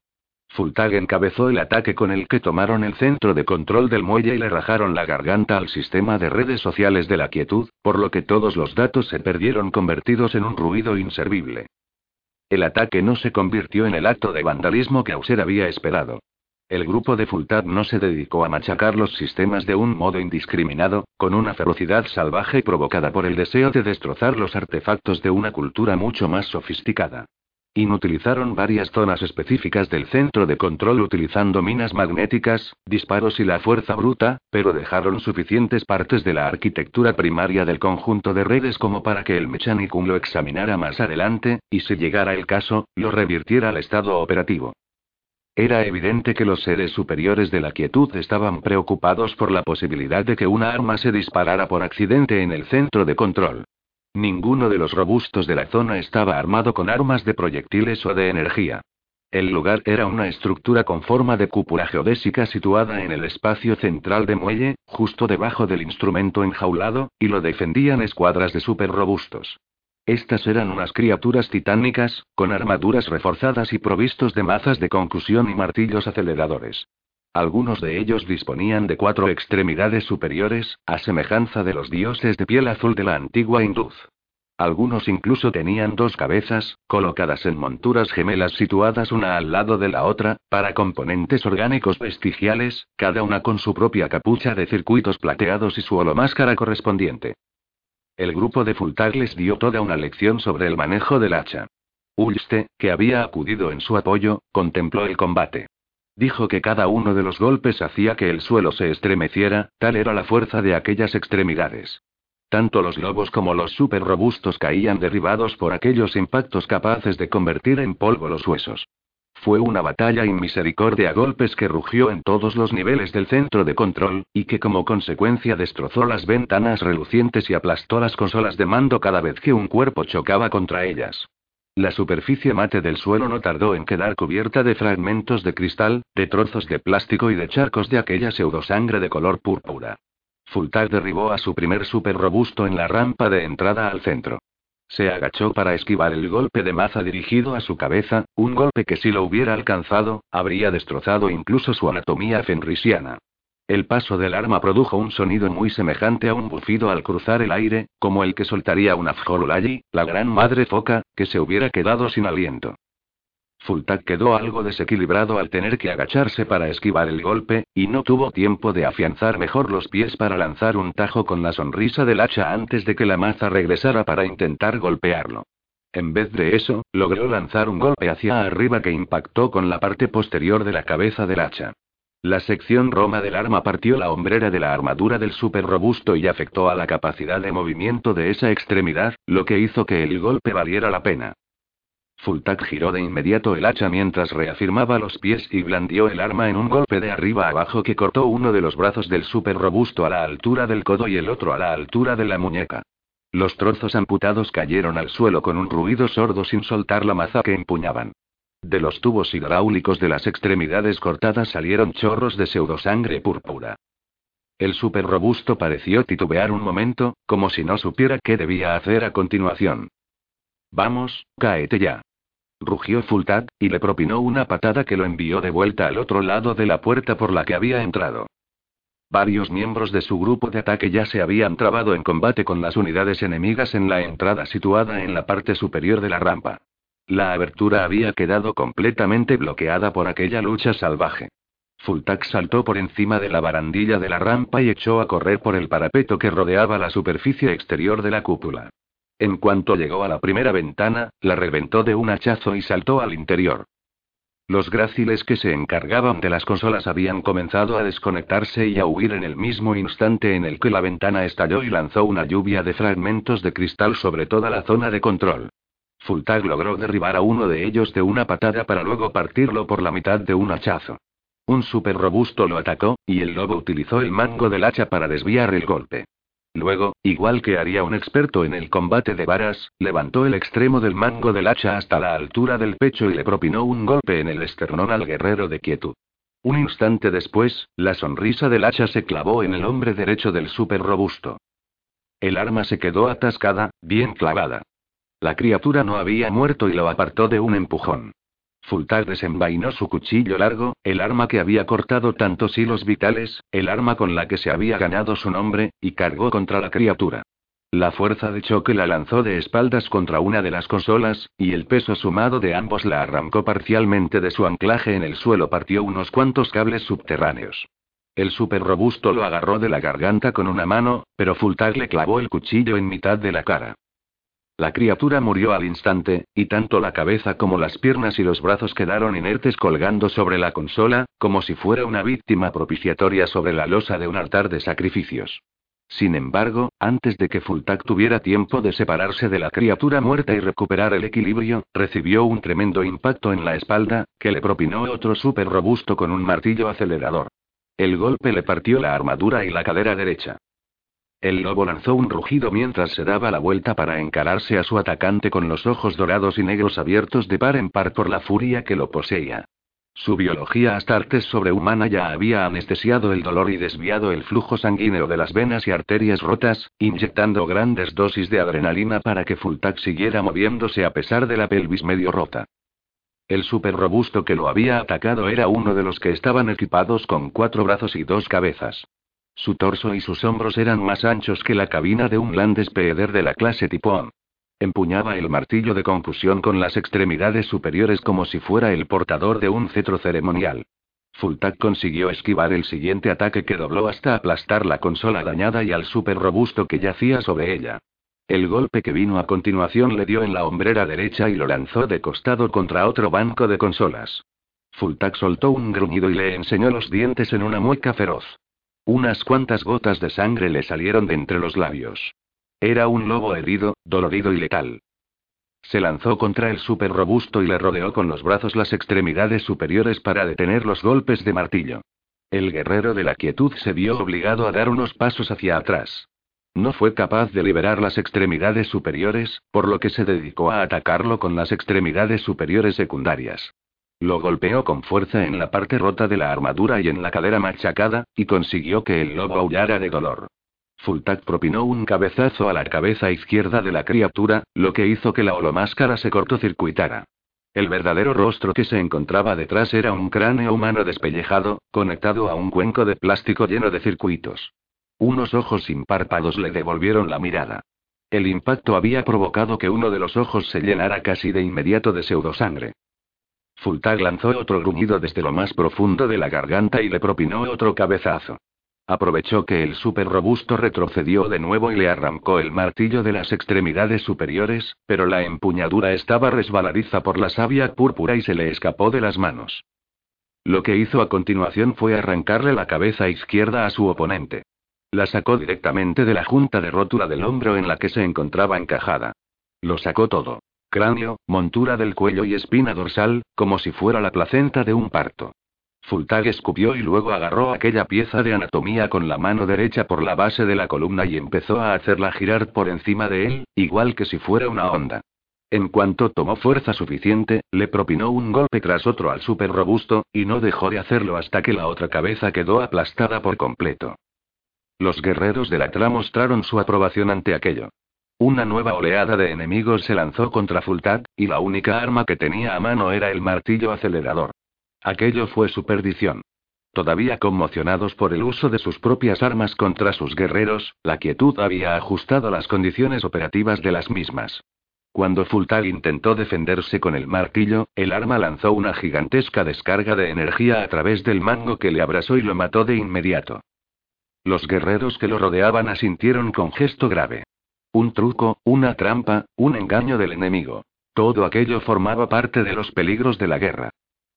Fultag encabezó el ataque con el que tomaron el centro de control del muelle y le rajaron la garganta al sistema de redes sociales de la quietud, por lo que todos los datos se perdieron convertidos en un ruido inservible. El ataque no se convirtió en el acto de vandalismo que Auser había esperado. El grupo de Fultad no se dedicó a machacar los sistemas de un modo indiscriminado, con una ferocidad salvaje provocada por el deseo de destrozar los artefactos de una cultura mucho más sofisticada. Inutilizaron varias zonas específicas del centro de control utilizando minas magnéticas, disparos y la fuerza bruta, pero dejaron suficientes partes de la arquitectura primaria del conjunto de redes como para que el Mechanicum lo examinara más adelante, y si llegara el caso, lo revirtiera al estado operativo. Era evidente que los seres superiores de la quietud estaban preocupados por la posibilidad de que una arma se disparara por accidente en el centro de control. Ninguno de los robustos de la zona estaba armado con armas de proyectiles o de energía. El lugar era una estructura con forma de cúpula geodésica situada en el espacio central de muelle, justo debajo del instrumento enjaulado, y lo defendían escuadras de super robustos. Estas eran unas criaturas titánicas, con armaduras reforzadas y provistos de mazas de concusión y martillos aceleradores. Algunos de ellos disponían de cuatro extremidades superiores, a semejanza de los dioses de piel azul de la antigua Induz. Algunos incluso tenían dos cabezas, colocadas en monturas gemelas situadas una al lado de la otra, para componentes orgánicos vestigiales, cada una con su propia capucha de circuitos plateados y su holomáscara correspondiente. El grupo de Fultag les dio toda una lección sobre el manejo del hacha. Ulste, que había acudido en su apoyo, contempló el combate. Dijo que cada uno de los golpes hacía que el suelo se estremeciera, tal era la fuerza de aquellas extremidades. Tanto los lobos como los super robustos caían derribados por aquellos impactos capaces de convertir en polvo los huesos. Fue una batalla inmisericordia a golpes que rugió en todos los niveles del centro de control, y que como consecuencia destrozó las ventanas relucientes y aplastó las consolas de mando cada vez que un cuerpo chocaba contra ellas. La superficie mate del suelo no tardó en quedar cubierta de fragmentos de cristal, de trozos de plástico y de charcos de aquella pseudosangre de color púrpura. Fultag derribó a su primer super robusto en la rampa de entrada al centro. Se agachó para esquivar el golpe de maza dirigido a su cabeza, un golpe que si lo hubiera alcanzado, habría destrozado incluso su anatomía fenrisiana. El paso del arma produjo un sonido muy semejante a un bufido al cruzar el aire, como el que soltaría una Fjolulayi, la gran madre foca, que se hubiera quedado sin aliento. Fultak quedó algo desequilibrado al tener que agacharse para esquivar el golpe, y no tuvo tiempo de afianzar mejor los pies para lanzar un tajo con la sonrisa del hacha antes de que la maza regresara para intentar golpearlo. En vez de eso, logró lanzar un golpe hacia arriba que impactó con la parte posterior de la cabeza del hacha. La sección roma del arma partió la hombrera de la armadura del super robusto y afectó a la capacidad de movimiento de esa extremidad, lo que hizo que el golpe valiera la pena. Fultak giró de inmediato el hacha mientras reafirmaba los pies y blandió el arma en un golpe de arriba abajo que cortó uno de los brazos del super robusto a la altura del codo y el otro a la altura de la muñeca. Los trozos amputados cayeron al suelo con un ruido sordo sin soltar la maza que empuñaban. De los tubos hidráulicos de las extremidades cortadas salieron chorros de pseudosangre púrpura. El super robusto pareció titubear un momento, como si no supiera qué debía hacer a continuación. Vamos, cáete ya. Rugió Fultad, y le propinó una patada que lo envió de vuelta al otro lado de la puerta por la que había entrado. Varios miembros de su grupo de ataque ya se habían trabado en combate con las unidades enemigas en la entrada situada en la parte superior de la rampa. La abertura había quedado completamente bloqueada por aquella lucha salvaje. Fultak saltó por encima de la barandilla de la rampa y echó a correr por el parapeto que rodeaba la superficie exterior de la cúpula. En cuanto llegó a la primera ventana, la reventó de un hachazo y saltó al interior. Los gráciles que se encargaban de las consolas habían comenzado a desconectarse y a huir en el mismo instante en el que la ventana estalló y lanzó una lluvia de fragmentos de cristal sobre toda la zona de control. Fultag logró derribar a uno de ellos de una patada para luego partirlo por la mitad de un hachazo. Un super robusto lo atacó, y el lobo utilizó el mango del hacha para desviar el golpe. Luego, igual que haría un experto en el combate de varas, levantó el extremo del mango del hacha hasta la altura del pecho y le propinó un golpe en el esternón al guerrero de quietud. Un instante después, la sonrisa del hacha se clavó en el hombre derecho del súper robusto. El arma se quedó atascada, bien clavada. La criatura no había muerto y lo apartó de un empujón. Fultag desenvainó su cuchillo largo, el arma que había cortado tantos hilos vitales, el arma con la que se había ganado su nombre, y cargó contra la criatura. La fuerza de choque la lanzó de espaldas contra una de las consolas, y el peso sumado de ambos la arrancó parcialmente de su anclaje en el suelo, partió unos cuantos cables subterráneos. El super robusto lo agarró de la garganta con una mano, pero Fultag le clavó el cuchillo en mitad de la cara. La criatura murió al instante, y tanto la cabeza como las piernas y los brazos quedaron inertes colgando sobre la consola, como si fuera una víctima propiciatoria sobre la losa de un altar de sacrificios. Sin embargo, antes de que Fultak tuviera tiempo de separarse de la criatura muerta y recuperar el equilibrio, recibió un tremendo impacto en la espalda, que le propinó otro súper robusto con un martillo acelerador. El golpe le partió la armadura y la cadera derecha. El lobo lanzó un rugido mientras se daba la vuelta para encararse a su atacante con los ojos dorados y negros abiertos de par en par por la furia que lo poseía. Su biología astartes sobrehumana ya había anestesiado el dolor y desviado el flujo sanguíneo de las venas y arterias rotas, inyectando grandes dosis de adrenalina para que Fultak siguiera moviéndose a pesar de la pelvis medio rota. El super robusto que lo había atacado era uno de los que estaban equipados con cuatro brazos y dos cabezas. Su torso y sus hombros eran más anchos que la cabina de un Land Speeder de la clase Tipón. Empuñaba el martillo de confusión con las extremidades superiores como si fuera el portador de un cetro ceremonial. Fultak consiguió esquivar el siguiente ataque que dobló hasta aplastar la consola dañada y al super robusto que yacía sobre ella. El golpe que vino a continuación le dio en la hombrera derecha y lo lanzó de costado contra otro banco de consolas. Fultak soltó un gruñido y le enseñó los dientes en una mueca feroz. Unas cuantas gotas de sangre le salieron de entre los labios. Era un lobo herido, dolorido y letal. Se lanzó contra el súper robusto y le rodeó con los brazos las extremidades superiores para detener los golpes de martillo. El guerrero de la quietud se vio obligado a dar unos pasos hacia atrás. No fue capaz de liberar las extremidades superiores, por lo que se dedicó a atacarlo con las extremidades superiores secundarias. Lo golpeó con fuerza en la parte rota de la armadura y en la cadera machacada, y consiguió que el lobo aullara de dolor. Fultak propinó un cabezazo a la cabeza izquierda de la criatura, lo que hizo que la holomáscara se cortocircuitara. El verdadero rostro que se encontraba detrás era un cráneo humano despellejado, conectado a un cuenco de plástico lleno de circuitos. Unos ojos sin párpados le devolvieron la mirada. El impacto había provocado que uno de los ojos se llenara casi de inmediato de pseudosangre. Fultag lanzó otro gruñido desde lo más profundo de la garganta y le propinó otro cabezazo. Aprovechó que el súper robusto retrocedió de nuevo y le arrancó el martillo de las extremidades superiores, pero la empuñadura estaba resbaladiza por la savia púrpura y se le escapó de las manos. Lo que hizo a continuación fue arrancarle la cabeza izquierda a su oponente. La sacó directamente de la junta de rótula del hombro en la que se encontraba encajada. Lo sacó todo cráneo, montura del cuello y espina dorsal, como si fuera la placenta de un parto. Fultag escupió y luego agarró aquella pieza de anatomía con la mano derecha por la base de la columna y empezó a hacerla girar por encima de él, igual que si fuera una onda. En cuanto tomó fuerza suficiente, le propinó un golpe tras otro al súper robusto, y no dejó de hacerlo hasta que la otra cabeza quedó aplastada por completo. Los guerreros de la tra mostraron su aprobación ante aquello. Una nueva oleada de enemigos se lanzó contra Fultad, y la única arma que tenía a mano era el martillo acelerador. Aquello fue su perdición. Todavía conmocionados por el uso de sus propias armas contra sus guerreros, la quietud había ajustado las condiciones operativas de las mismas. Cuando Fultag intentó defenderse con el martillo, el arma lanzó una gigantesca descarga de energía a través del mango que le abrasó y lo mató de inmediato. Los guerreros que lo rodeaban asintieron con gesto grave. Un truco, una trampa, un engaño del enemigo. Todo aquello formaba parte de los peligros de la guerra.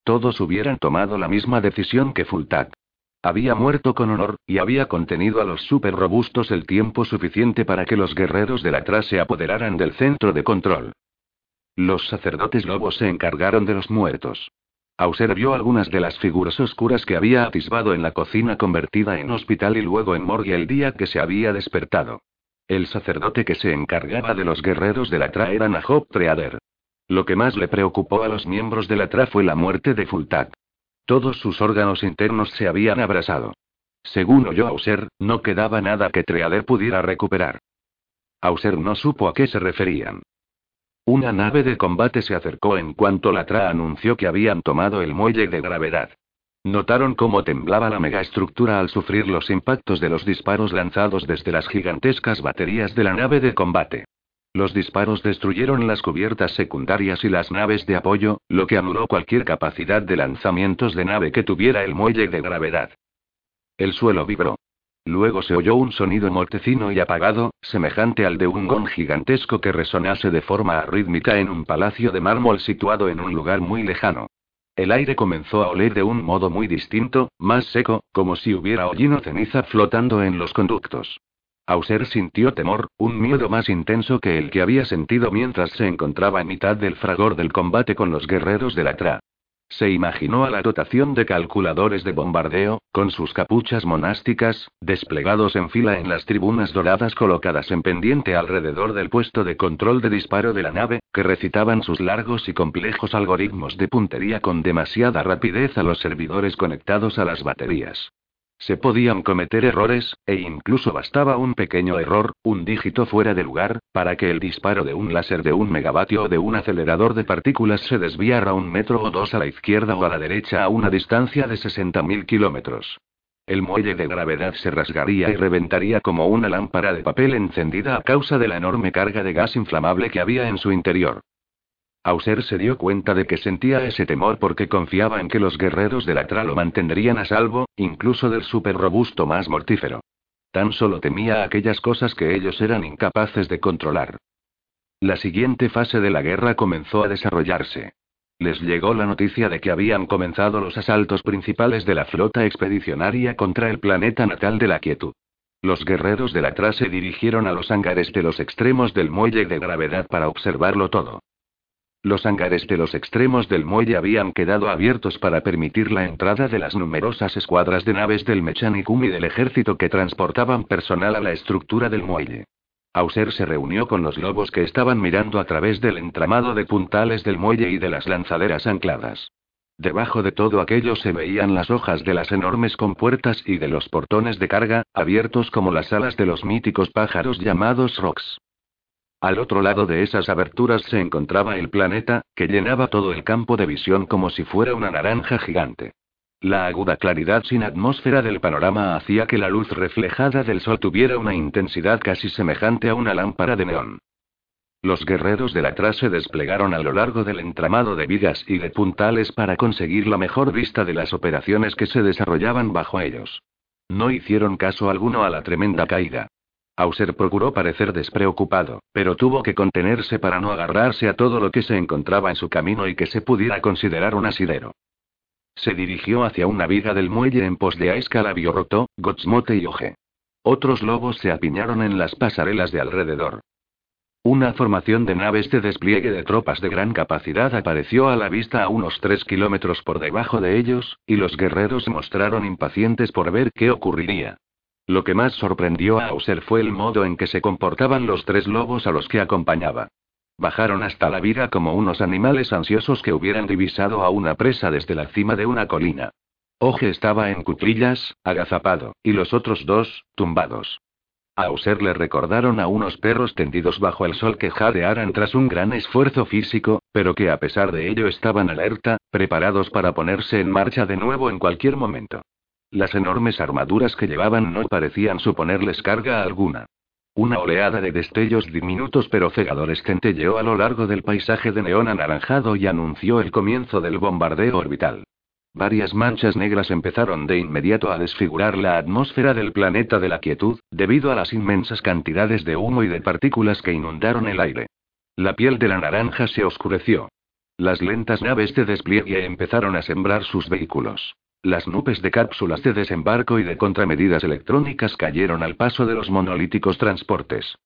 todos hubieran tomado la misma decisión que Fultak. Había muerto con honor, y había contenido a los super robustos el tiempo suficiente para que los guerreros de la atrás se apoderaran del centro de control. Los sacerdotes lobos se encargaron de los muertos. Auser vio algunas de las figuras oscuras que había atisbado en la cocina convertida en hospital y luego en morgue el día que se había despertado. El sacerdote que se encargaba de los guerreros de la Tra era Nahob Treader. Lo que más le preocupó a los miembros de la Tra fue la muerte de Fultak. Todos sus órganos internos se habían abrasado. Según oyó Auser, no quedaba nada que Treader pudiera recuperar. Auser no supo a qué se referían. Una nave de combate se acercó en cuanto la Tra anunció que habían tomado el muelle de gravedad. Notaron cómo temblaba la megaestructura al sufrir los impactos de los disparos lanzados desde las gigantescas baterías de la nave de combate. Los disparos destruyeron las cubiertas secundarias y las naves de apoyo, lo que anuló cualquier capacidad de lanzamientos de nave que tuviera el muelle de gravedad. El suelo vibró. Luego se oyó un sonido mortecino y apagado, semejante al de un gong gigantesco que resonase de forma arrítmica en un palacio de mármol situado en un lugar muy lejano. El aire comenzó a oler de un modo muy distinto, más seco, como si hubiera hollino ceniza flotando en los conductos. Auser sintió temor, un miedo más intenso que el que había sentido mientras se encontraba en mitad del fragor del combate con los guerreros de la Tra. Se imaginó a la dotación de calculadores de bombardeo, con sus capuchas monásticas, desplegados en fila en las tribunas doradas colocadas en pendiente alrededor del puesto de control de disparo de la nave, que recitaban sus largos y complejos algoritmos de puntería con demasiada rapidez a los servidores conectados a las baterías. Se podían cometer errores, e incluso bastaba un pequeño error, un dígito fuera de lugar, para que el disparo de un láser de un megavatio o de un acelerador de partículas se desviara un metro o dos a la izquierda o a la derecha a una distancia de 60.000 kilómetros. El muelle de gravedad se rasgaría y reventaría como una lámpara de papel encendida a causa de la enorme carga de gas inflamable que había en su interior. Auser se dio cuenta de que sentía ese temor porque confiaba en que los guerreros del Atra lo mantendrían a salvo, incluso del super robusto más mortífero. Tan solo temía aquellas cosas que ellos eran incapaces de controlar. La siguiente fase de la guerra comenzó a desarrollarse. Les llegó la noticia de que habían comenzado los asaltos principales de la flota expedicionaria contra el planeta natal de la quietud. Los guerreros del Atra se dirigieron a los hangares de los extremos del muelle de gravedad para observarlo todo. Los hangares de los extremos del muelle habían quedado abiertos para permitir la entrada de las numerosas escuadras de naves del Mechanicum y del ejército que transportaban personal a la estructura del muelle. Auser se reunió con los lobos que estaban mirando a través del entramado de puntales del muelle y de las lanzaderas ancladas. Debajo de todo aquello se veían las hojas de las enormes compuertas y de los portones de carga, abiertos como las alas de los míticos pájaros llamados rocks. Al otro lado de esas aberturas se encontraba el planeta, que llenaba todo el campo de visión como si fuera una naranja gigante. La aguda claridad sin atmósfera del panorama hacía que la luz reflejada del sol tuviera una intensidad casi semejante a una lámpara de neón. Los guerreros del atrás se desplegaron a lo largo del entramado de vigas y de puntales para conseguir la mejor vista de las operaciones que se desarrollaban bajo ellos. No hicieron caso alguno a la tremenda caída. Auser procuró parecer despreocupado, pero tuvo que contenerse para no agarrarse a todo lo que se encontraba en su camino y que se pudiera considerar un asidero. Se dirigió hacia una viga del muelle en pos de Aiskala Biorroto, Gotsmote y Oje. Otros lobos se apiñaron en las pasarelas de alrededor. Una formación de naves de despliegue de tropas de gran capacidad apareció a la vista a unos tres kilómetros por debajo de ellos, y los guerreros mostraron impacientes por ver qué ocurriría. Lo que más sorprendió a Auser fue el modo en que se comportaban los tres lobos a los que acompañaba. Bajaron hasta la viga como unos animales ansiosos que hubieran divisado a una presa desde la cima de una colina. Oje estaba en cuclillas, agazapado, y los otros dos, tumbados. A Auser le recordaron a unos perros tendidos bajo el sol que jadearan tras un gran esfuerzo físico, pero que a pesar de ello estaban alerta, preparados para ponerse en marcha de nuevo en cualquier momento. Las enormes armaduras que llevaban no parecían suponerles carga alguna. Una oleada de destellos diminutos pero cegadores centelleó a lo largo del paisaje de neón anaranjado y anunció el comienzo del bombardeo orbital. Varias manchas negras empezaron de inmediato a desfigurar la atmósfera del planeta de la quietud, debido a las inmensas cantidades de humo y de partículas que inundaron el aire. La piel de la naranja se oscureció. Las lentas naves de despliegue empezaron a sembrar sus vehículos. Las nubes de cápsulas de desembarco y de contramedidas electrónicas cayeron al paso de los monolíticos transportes.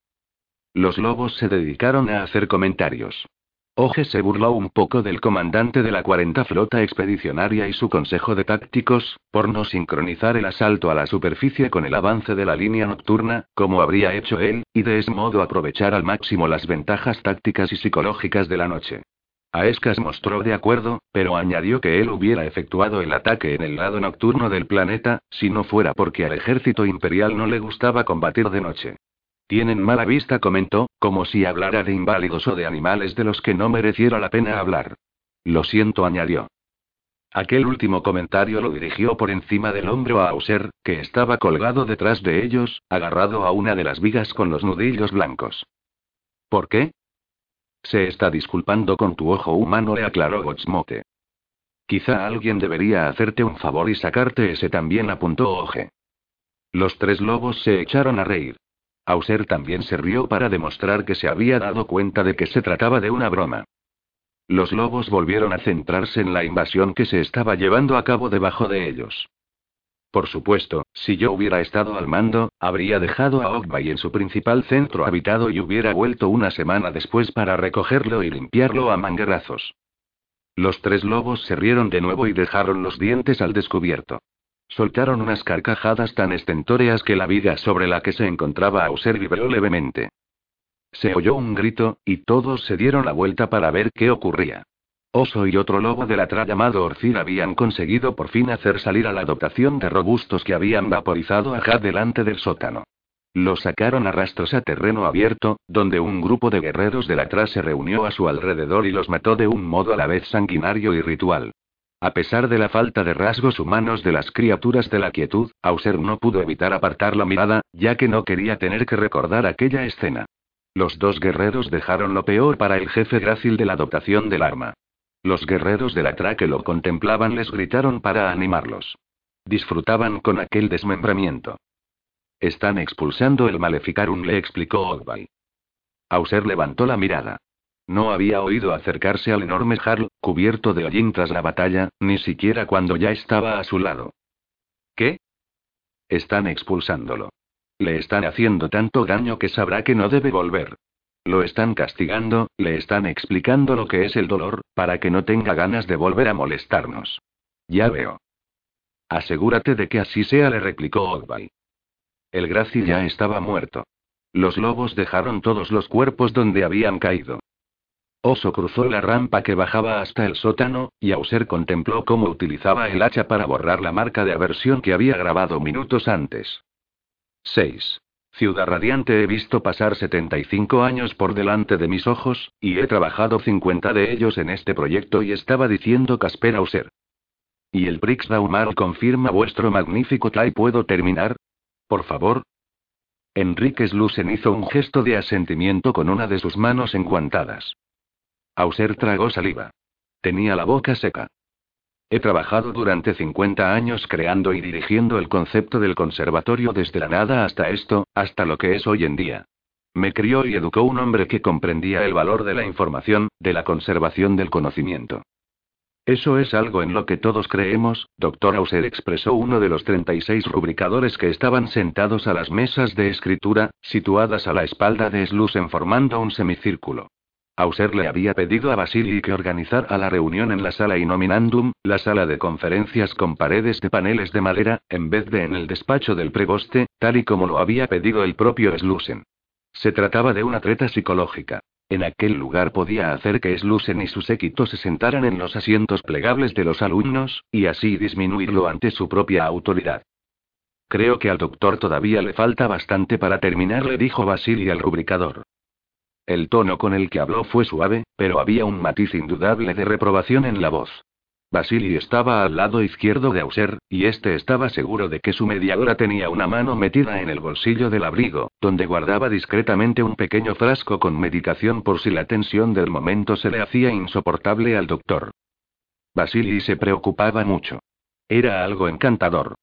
Los lobos se dedicaron a hacer comentarios. Oje se burló un poco del comandante de la 40 Flota Expedicionaria y su consejo de tácticos, por no sincronizar el asalto a la superficie con el avance de la línea nocturna, como habría hecho él, y de ese modo aprovechar al máximo las ventajas tácticas y psicológicas de la noche. Aescas mostró de acuerdo, pero añadió que él hubiera efectuado el ataque en el lado nocturno del planeta, si no fuera porque al ejército imperial no le gustaba combatir de noche. Tienen mala vista, comentó, como si hablara de inválidos o de animales de los que no mereciera la pena hablar. Lo siento, añadió. Aquel último comentario lo dirigió por encima del hombro a Auser, que estaba colgado detrás de ellos, agarrado a una de las vigas con los nudillos blancos. ¿Por qué? Se está disculpando con tu ojo humano, le aclaró Gotsmote. Quizá alguien debería hacerte un favor y sacarte ese también, apuntó Oje. Los tres lobos se echaron a reír. Auser también se rió para demostrar que se había dado cuenta de que se trataba de una broma. Los lobos volvieron a centrarse en la invasión que se estaba llevando a cabo debajo de ellos. Por supuesto, si yo hubiera estado al mando, habría dejado a Ogbay en su principal centro habitado y hubiera vuelto una semana después para recogerlo y limpiarlo a manguerazos. Los tres lobos se rieron de nuevo y dejaron los dientes al descubierto. Soltaron unas carcajadas tan estentóreas que la viga sobre la que se encontraba Auser vibró levemente. Se oyó un grito, y todos se dieron la vuelta para ver qué ocurría. Oso y otro lobo de la tra llamado Orcil habían conseguido por fin hacer salir a la dotación de robustos que habían vaporizado a Had delante del sótano. Los sacaron a rastros a terreno abierto, donde un grupo de guerreros de la tra se reunió a su alrededor y los mató de un modo a la vez sanguinario y ritual. A pesar de la falta de rasgos humanos de las criaturas de la quietud, Auser no pudo evitar apartar la mirada, ya que no quería tener que recordar aquella escena. Los dos guerreros dejaron lo peor para el jefe grácil de la dotación del arma. Los guerreros de la que lo contemplaban les gritaron para animarlos. Disfrutaban con aquel desmembramiento. Están expulsando el maleficarum, le explicó Ogbay. Auser levantó la mirada. No había oído acercarse al enorme Harl, cubierto de hollín tras la batalla, ni siquiera cuando ya estaba a su lado. ¿Qué? Están expulsándolo. Le están haciendo tanto daño que sabrá que no debe volver. Lo están castigando, le están explicando lo que es el dolor, para que no tenga ganas de volver a molestarnos. Ya veo. Asegúrate de que así sea, le replicó Ogbay. El Graci ya estaba muerto. Los lobos dejaron todos los cuerpos donde habían caído. Oso cruzó la rampa que bajaba hasta el sótano, y Auser contempló cómo utilizaba el hacha para borrar la marca de aversión que había grabado minutos antes. 6. Ciudad Radiante he visto pasar 75 años por delante de mis ojos, y he trabajado 50 de ellos en este proyecto y estaba diciendo Casper Auser. ¿Y el Prix Daumar confirma vuestro magnífico try? ¿Puedo terminar? Por favor. Enrique Slusen hizo un gesto de asentimiento con una de sus manos enguantadas. Auser tragó saliva. Tenía la boca seca. He trabajado durante 50 años creando y dirigiendo el concepto del conservatorio desde la nada hasta esto, hasta lo que es hoy en día. Me crió y educó un hombre que comprendía el valor de la información, de la conservación del conocimiento. Eso es algo en lo que todos creemos, doctor Auser expresó uno de los 36 rubricadores que estaban sentados a las mesas de escritura, situadas a la espalda de Slusen formando un semicírculo. Auser le había pedido a Basili que organizara la reunión en la sala Inominandum, la sala de conferencias con paredes de paneles de madera, en vez de en el despacho del preboste, tal y como lo había pedido el propio Slusen. Se trataba de una treta psicológica. En aquel lugar podía hacer que Slusen y su séquito se sentaran en los asientos plegables de los alumnos, y así disminuirlo ante su propia autoridad. Creo que al doctor todavía le falta bastante para terminar, le dijo Basili al rubricador. El tono con el que habló fue suave, pero había un matiz indudable de reprobación en la voz. Basili estaba al lado izquierdo de Auser, y este estaba seguro de que su mediadora tenía una mano metida en el bolsillo del abrigo, donde guardaba discretamente un pequeño frasco con medicación por si la tensión del momento se le hacía insoportable al doctor. Basili se preocupaba mucho. Era algo encantador.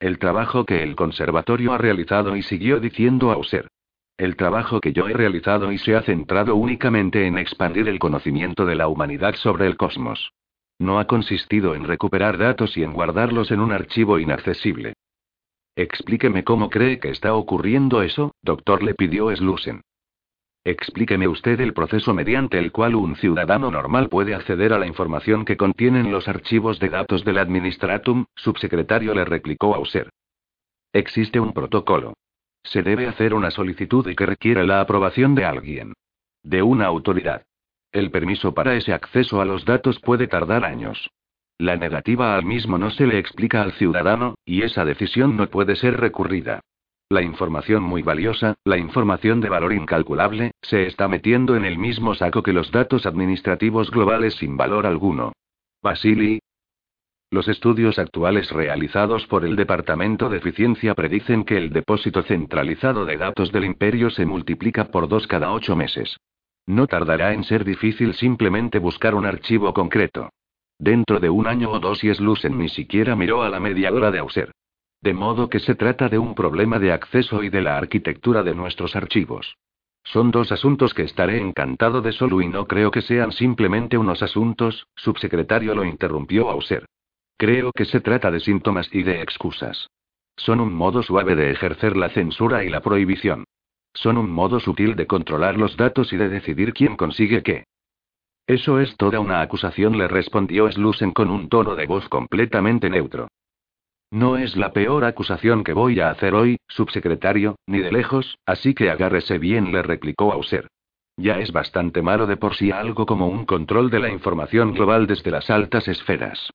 El trabajo que el conservatorio ha realizado y siguió diciendo Auser. El trabajo que yo he realizado y se ha centrado únicamente en expandir el conocimiento de la humanidad sobre el cosmos. No ha consistido en recuperar datos y en guardarlos en un archivo inaccesible. Explíqueme cómo cree que está ocurriendo eso, doctor, le pidió Slusen. Explíqueme usted el proceso mediante el cual un ciudadano normal puede acceder a la información que contienen los archivos de datos del Administratum, subsecretario le replicó Auser. Existe un protocolo. Se debe hacer una solicitud y que requiere la aprobación de alguien. De una autoridad. El permiso para ese acceso a los datos puede tardar años. La negativa al mismo no se le explica al ciudadano, y esa decisión no puede ser recurrida. La información muy valiosa, la información de valor incalculable, se está metiendo en el mismo saco que los datos administrativos globales sin valor alguno. Basili. Los estudios actuales realizados por el Departamento de Eficiencia predicen que el depósito centralizado de datos del imperio se multiplica por dos cada ocho meses. No tardará en ser difícil simplemente buscar un archivo concreto. Dentro de un año o dos y Slusen ni siquiera miró a la mediadora de Auser. De modo que se trata de un problema de acceso y de la arquitectura de nuestros archivos. Son dos asuntos que estaré encantado de solo y no creo que sean simplemente unos asuntos, subsecretario lo interrumpió Auser. Creo que se trata de síntomas y de excusas. Son un modo suave de ejercer la censura y la prohibición. Son un modo sutil de controlar los datos y de decidir quién consigue qué. Eso es toda una acusación, le respondió Slusen con un tono de voz completamente neutro. No es la peor acusación que voy a hacer hoy, subsecretario, ni de lejos, así que agárrese bien, le replicó Auser. Ya es bastante malo de por sí algo como un control de la información global desde las altas esferas.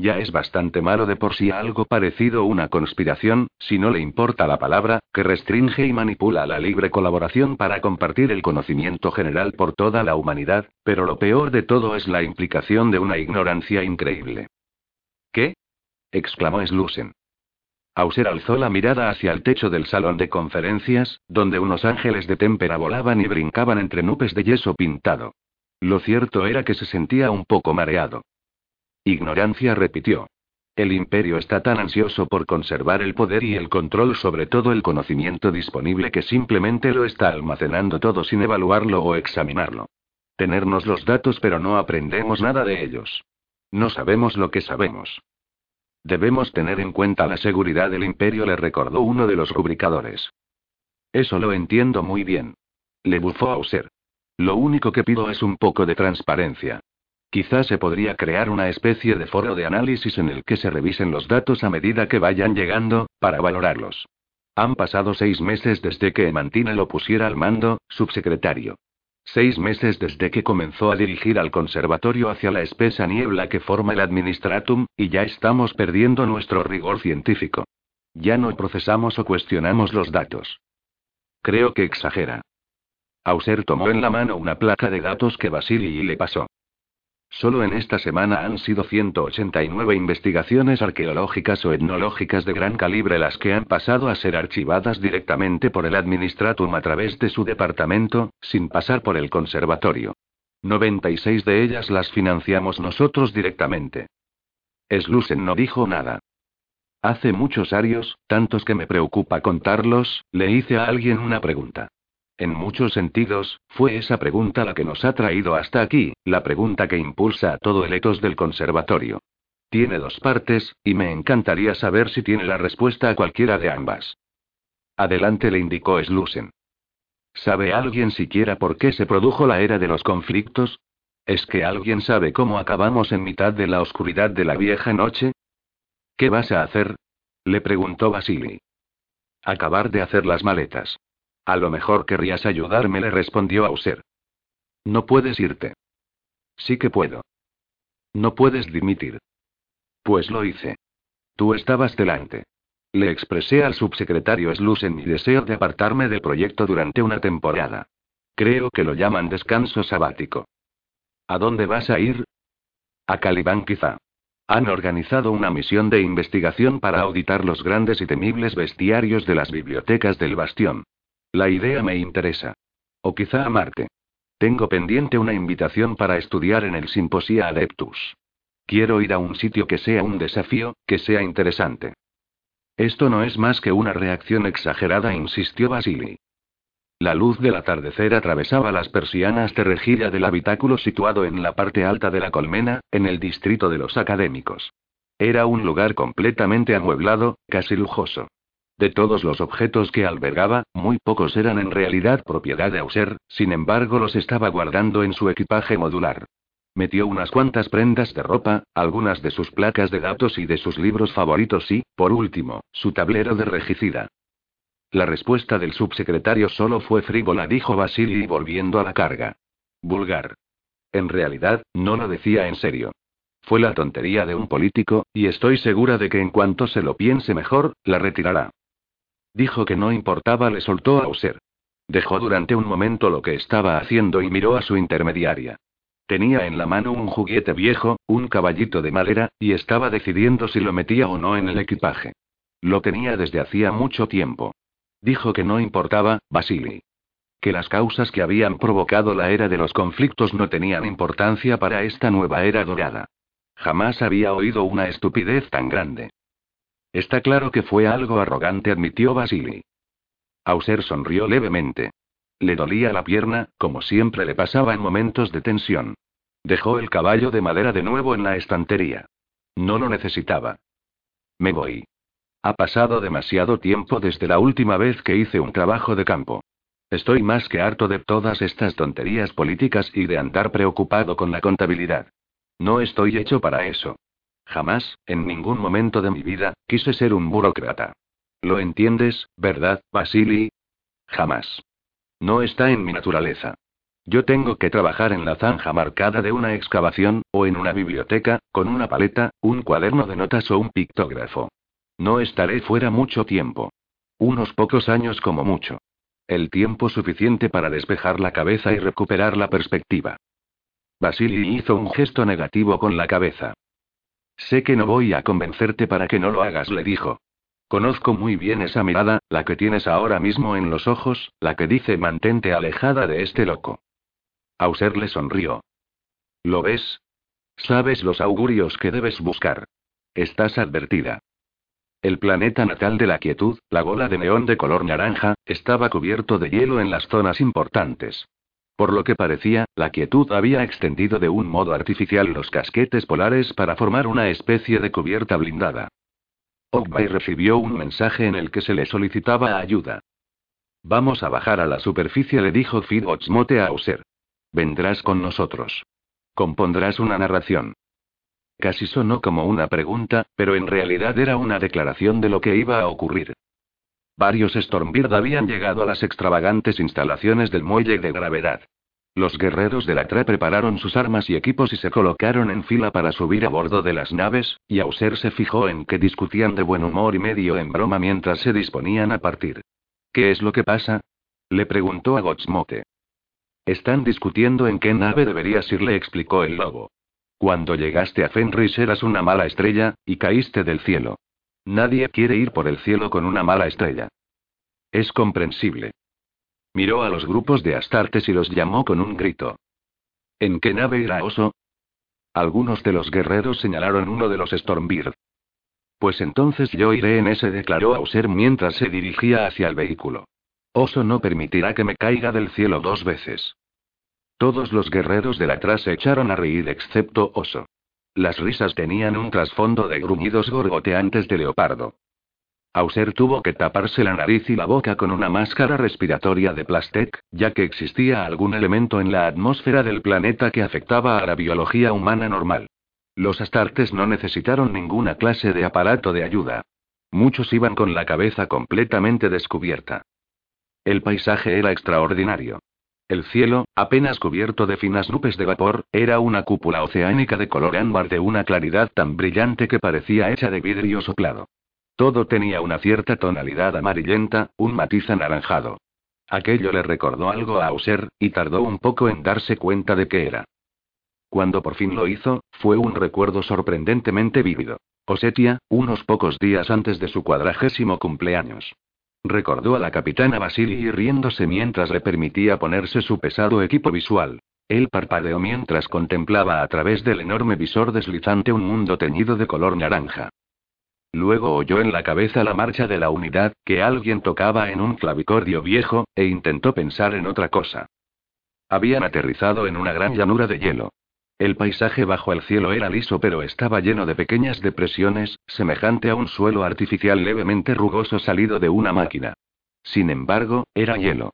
Ya es bastante malo de por sí algo parecido a una conspiración, si no le importa la palabra, que restringe y manipula la libre colaboración para compartir el conocimiento general por toda la humanidad, pero lo peor de todo es la implicación de una ignorancia increíble. ¿Qué? exclamó Slusen. Auser alzó la mirada hacia el techo del salón de conferencias, donde unos ángeles de témpera volaban y brincaban entre nubes de yeso pintado. Lo cierto era que se sentía un poco mareado. Ignorancia repitió. El imperio está tan ansioso por conservar el poder y el control sobre todo el conocimiento disponible que simplemente lo está almacenando todo sin evaluarlo o examinarlo. Tenernos los datos pero no aprendemos nada de ellos. No sabemos lo que sabemos. Debemos tener en cuenta la seguridad del imperio, le recordó uno de los rubricadores. Eso lo entiendo muy bien. Le bufó Auser. Lo único que pido es un poco de transparencia. Quizás se podría crear una especie de foro de análisis en el que se revisen los datos a medida que vayan llegando, para valorarlos. Han pasado seis meses desde que Emantine lo pusiera al mando, subsecretario. Seis meses desde que comenzó a dirigir al conservatorio hacia la espesa niebla que forma el Administratum, y ya estamos perdiendo nuestro rigor científico. Ya no procesamos o cuestionamos los datos. Creo que exagera. Auser tomó en la mano una placa de datos que Basili le pasó. Solo en esta semana han sido 189 investigaciones arqueológicas o etnológicas de gran calibre las que han pasado a ser archivadas directamente por el Administratum a través de su departamento, sin pasar por el conservatorio. 96 de ellas las financiamos nosotros directamente. Slusen no dijo nada. Hace muchos años, tantos que me preocupa contarlos, le hice a alguien una pregunta. En muchos sentidos, fue esa pregunta la que nos ha traído hasta aquí, la pregunta que impulsa a todo el etos del conservatorio. Tiene dos partes, y me encantaría saber si tiene la respuesta a cualquiera de ambas. Adelante le indicó Slusen. ¿Sabe alguien siquiera por qué se produjo la era de los conflictos? ¿Es que alguien sabe cómo acabamos en mitad de la oscuridad de la vieja noche? ¿Qué vas a hacer? le preguntó Basili. Acabar de hacer las maletas. A lo mejor querrías ayudarme, le respondió Auser. No puedes irte. Sí que puedo. No puedes dimitir. Pues lo hice. Tú estabas delante. Le expresé al subsecretario Slusen mi deseo de apartarme del proyecto durante una temporada. Creo que lo llaman descanso sabático. ¿A dónde vas a ir? A Calibán quizá. Han organizado una misión de investigación para auditar los grandes y temibles bestiarios de las bibliotecas del bastión. La idea me interesa. O quizá a Marte. Tengo pendiente una invitación para estudiar en el Simposia Adeptus. Quiero ir a un sitio que sea un desafío, que sea interesante. Esto no es más que una reacción exagerada, insistió Basili. La luz del atardecer atravesaba las persianas de rejilla del habitáculo situado en la parte alta de la colmena, en el distrito de los académicos. Era un lugar completamente amueblado, casi lujoso. De todos los objetos que albergaba, muy pocos eran en realidad propiedad de Auser, sin embargo los estaba guardando en su equipaje modular. Metió unas cuantas prendas de ropa, algunas de sus placas de datos y de sus libros favoritos y, por último, su tablero de regicida. La respuesta del subsecretario solo fue frívola, dijo Basili volviendo a la carga. Vulgar. En realidad, no lo decía en serio. Fue la tontería de un político, y estoy segura de que en cuanto se lo piense mejor, la retirará. Dijo que no importaba, le soltó a User. Dejó durante un momento lo que estaba haciendo y miró a su intermediaria. Tenía en la mano un juguete viejo, un caballito de madera, y estaba decidiendo si lo metía o no en el equipaje. Lo tenía desde hacía mucho tiempo. Dijo que no importaba, Basili. Que las causas que habían provocado la era de los conflictos no tenían importancia para esta nueva era dorada. Jamás había oído una estupidez tan grande. Está claro que fue algo arrogante, admitió Basili. Auser sonrió levemente. Le dolía la pierna, como siempre le pasaba en momentos de tensión. Dejó el caballo de madera de nuevo en la estantería. No lo necesitaba. Me voy. Ha pasado demasiado tiempo desde la última vez que hice un trabajo de campo. Estoy más que harto de todas estas tonterías políticas y de andar preocupado con la contabilidad. No estoy hecho para eso. Jamás, en ningún momento de mi vida, quise ser un burócrata. ¿Lo entiendes, verdad, Basili? Jamás. No está en mi naturaleza. Yo tengo que trabajar en la zanja marcada de una excavación, o en una biblioteca, con una paleta, un cuaderno de notas o un pictógrafo. No estaré fuera mucho tiempo. Unos pocos años como mucho. El tiempo suficiente para despejar la cabeza y recuperar la perspectiva. Basili hizo un gesto negativo con la cabeza. Sé que no voy a convencerte para que no lo hagas, le dijo. Conozco muy bien esa mirada, la que tienes ahora mismo en los ojos, la que dice mantente alejada de este loco. Auser le sonrió. ¿Lo ves? Sabes los augurios que debes buscar. Estás advertida. El planeta natal de la quietud, la bola de neón de color naranja, estaba cubierto de hielo en las zonas importantes. Por lo que parecía, la quietud había extendido de un modo artificial los casquetes polares para formar una especie de cubierta blindada. Ogbay recibió un mensaje en el que se le solicitaba ayuda. Vamos a bajar a la superficie, le dijo Fidochmote a Auser. Vendrás con nosotros. Compondrás una narración. Casi sonó como una pregunta, pero en realidad era una declaración de lo que iba a ocurrir. Varios Stormbird habían llegado a las extravagantes instalaciones del muelle de gravedad. Los guerreros de la TRE prepararon sus armas y equipos y se colocaron en fila para subir a bordo de las naves, y Auser se fijó en que discutían de buen humor y medio en broma mientras se disponían a partir. ¿Qué es lo que pasa? Le preguntó a Gotsmote. Están discutiendo en qué nave deberías ir, le explicó el lobo. Cuando llegaste a Fenris eras una mala estrella, y caíste del cielo. Nadie quiere ir por el cielo con una mala estrella. Es comprensible. Miró a los grupos de Astartes y los llamó con un grito. ¿En qué nave irá Oso? Algunos de los guerreros señalaron uno de los Stormbird. Pues entonces yo iré en ese, declaró Auser mientras se dirigía hacia el vehículo. Oso no permitirá que me caiga del cielo dos veces. Todos los guerreros del atrás se echaron a reír excepto Oso. Las risas tenían un trasfondo de gruñidos gorgoteantes de leopardo. Auser tuvo que taparse la nariz y la boca con una máscara respiratoria de plastec, ya que existía algún elemento en la atmósfera del planeta que afectaba a la biología humana normal. Los astartes no necesitaron ninguna clase de aparato de ayuda. Muchos iban con la cabeza completamente descubierta. El paisaje era extraordinario. El cielo, apenas cubierto de finas nubes de vapor, era una cúpula oceánica de color ámbar de una claridad tan brillante que parecía hecha de vidrio soplado. Todo tenía una cierta tonalidad amarillenta, un matiz anaranjado. Aquello le recordó algo a Auser, y tardó un poco en darse cuenta de qué era. Cuando por fin lo hizo, fue un recuerdo sorprendentemente vívido. Osetia, unos pocos días antes de su cuadragésimo cumpleaños. Recordó a la capitana Basili riéndose mientras le permitía ponerse su pesado equipo visual. Él parpadeó mientras contemplaba a través del enorme visor deslizante un mundo teñido de color naranja. Luego oyó en la cabeza la marcha de la unidad, que alguien tocaba en un clavicordio viejo, e intentó pensar en otra cosa. Habían aterrizado en una gran llanura de hielo. El paisaje bajo el cielo era liso pero estaba lleno de pequeñas depresiones, semejante a un suelo artificial levemente rugoso salido de una máquina. Sin embargo, era hielo.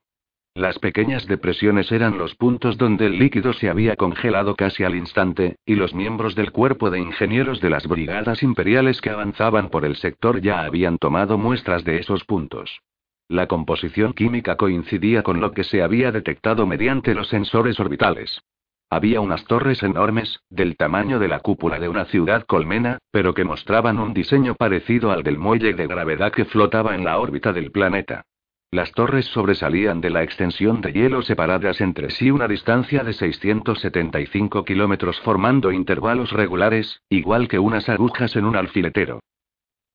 Las pequeñas depresiones eran los puntos donde el líquido se había congelado casi al instante, y los miembros del cuerpo de ingenieros de las brigadas imperiales que avanzaban por el sector ya habían tomado muestras de esos puntos. La composición química coincidía con lo que se había detectado mediante los sensores orbitales. Había unas torres enormes, del tamaño de la cúpula de una ciudad colmena, pero que mostraban un diseño parecido al del muelle de gravedad que flotaba en la órbita del planeta. Las torres sobresalían de la extensión de hielo separadas entre sí una distancia de 675 kilómetros formando intervalos regulares, igual que unas agujas en un alfiletero.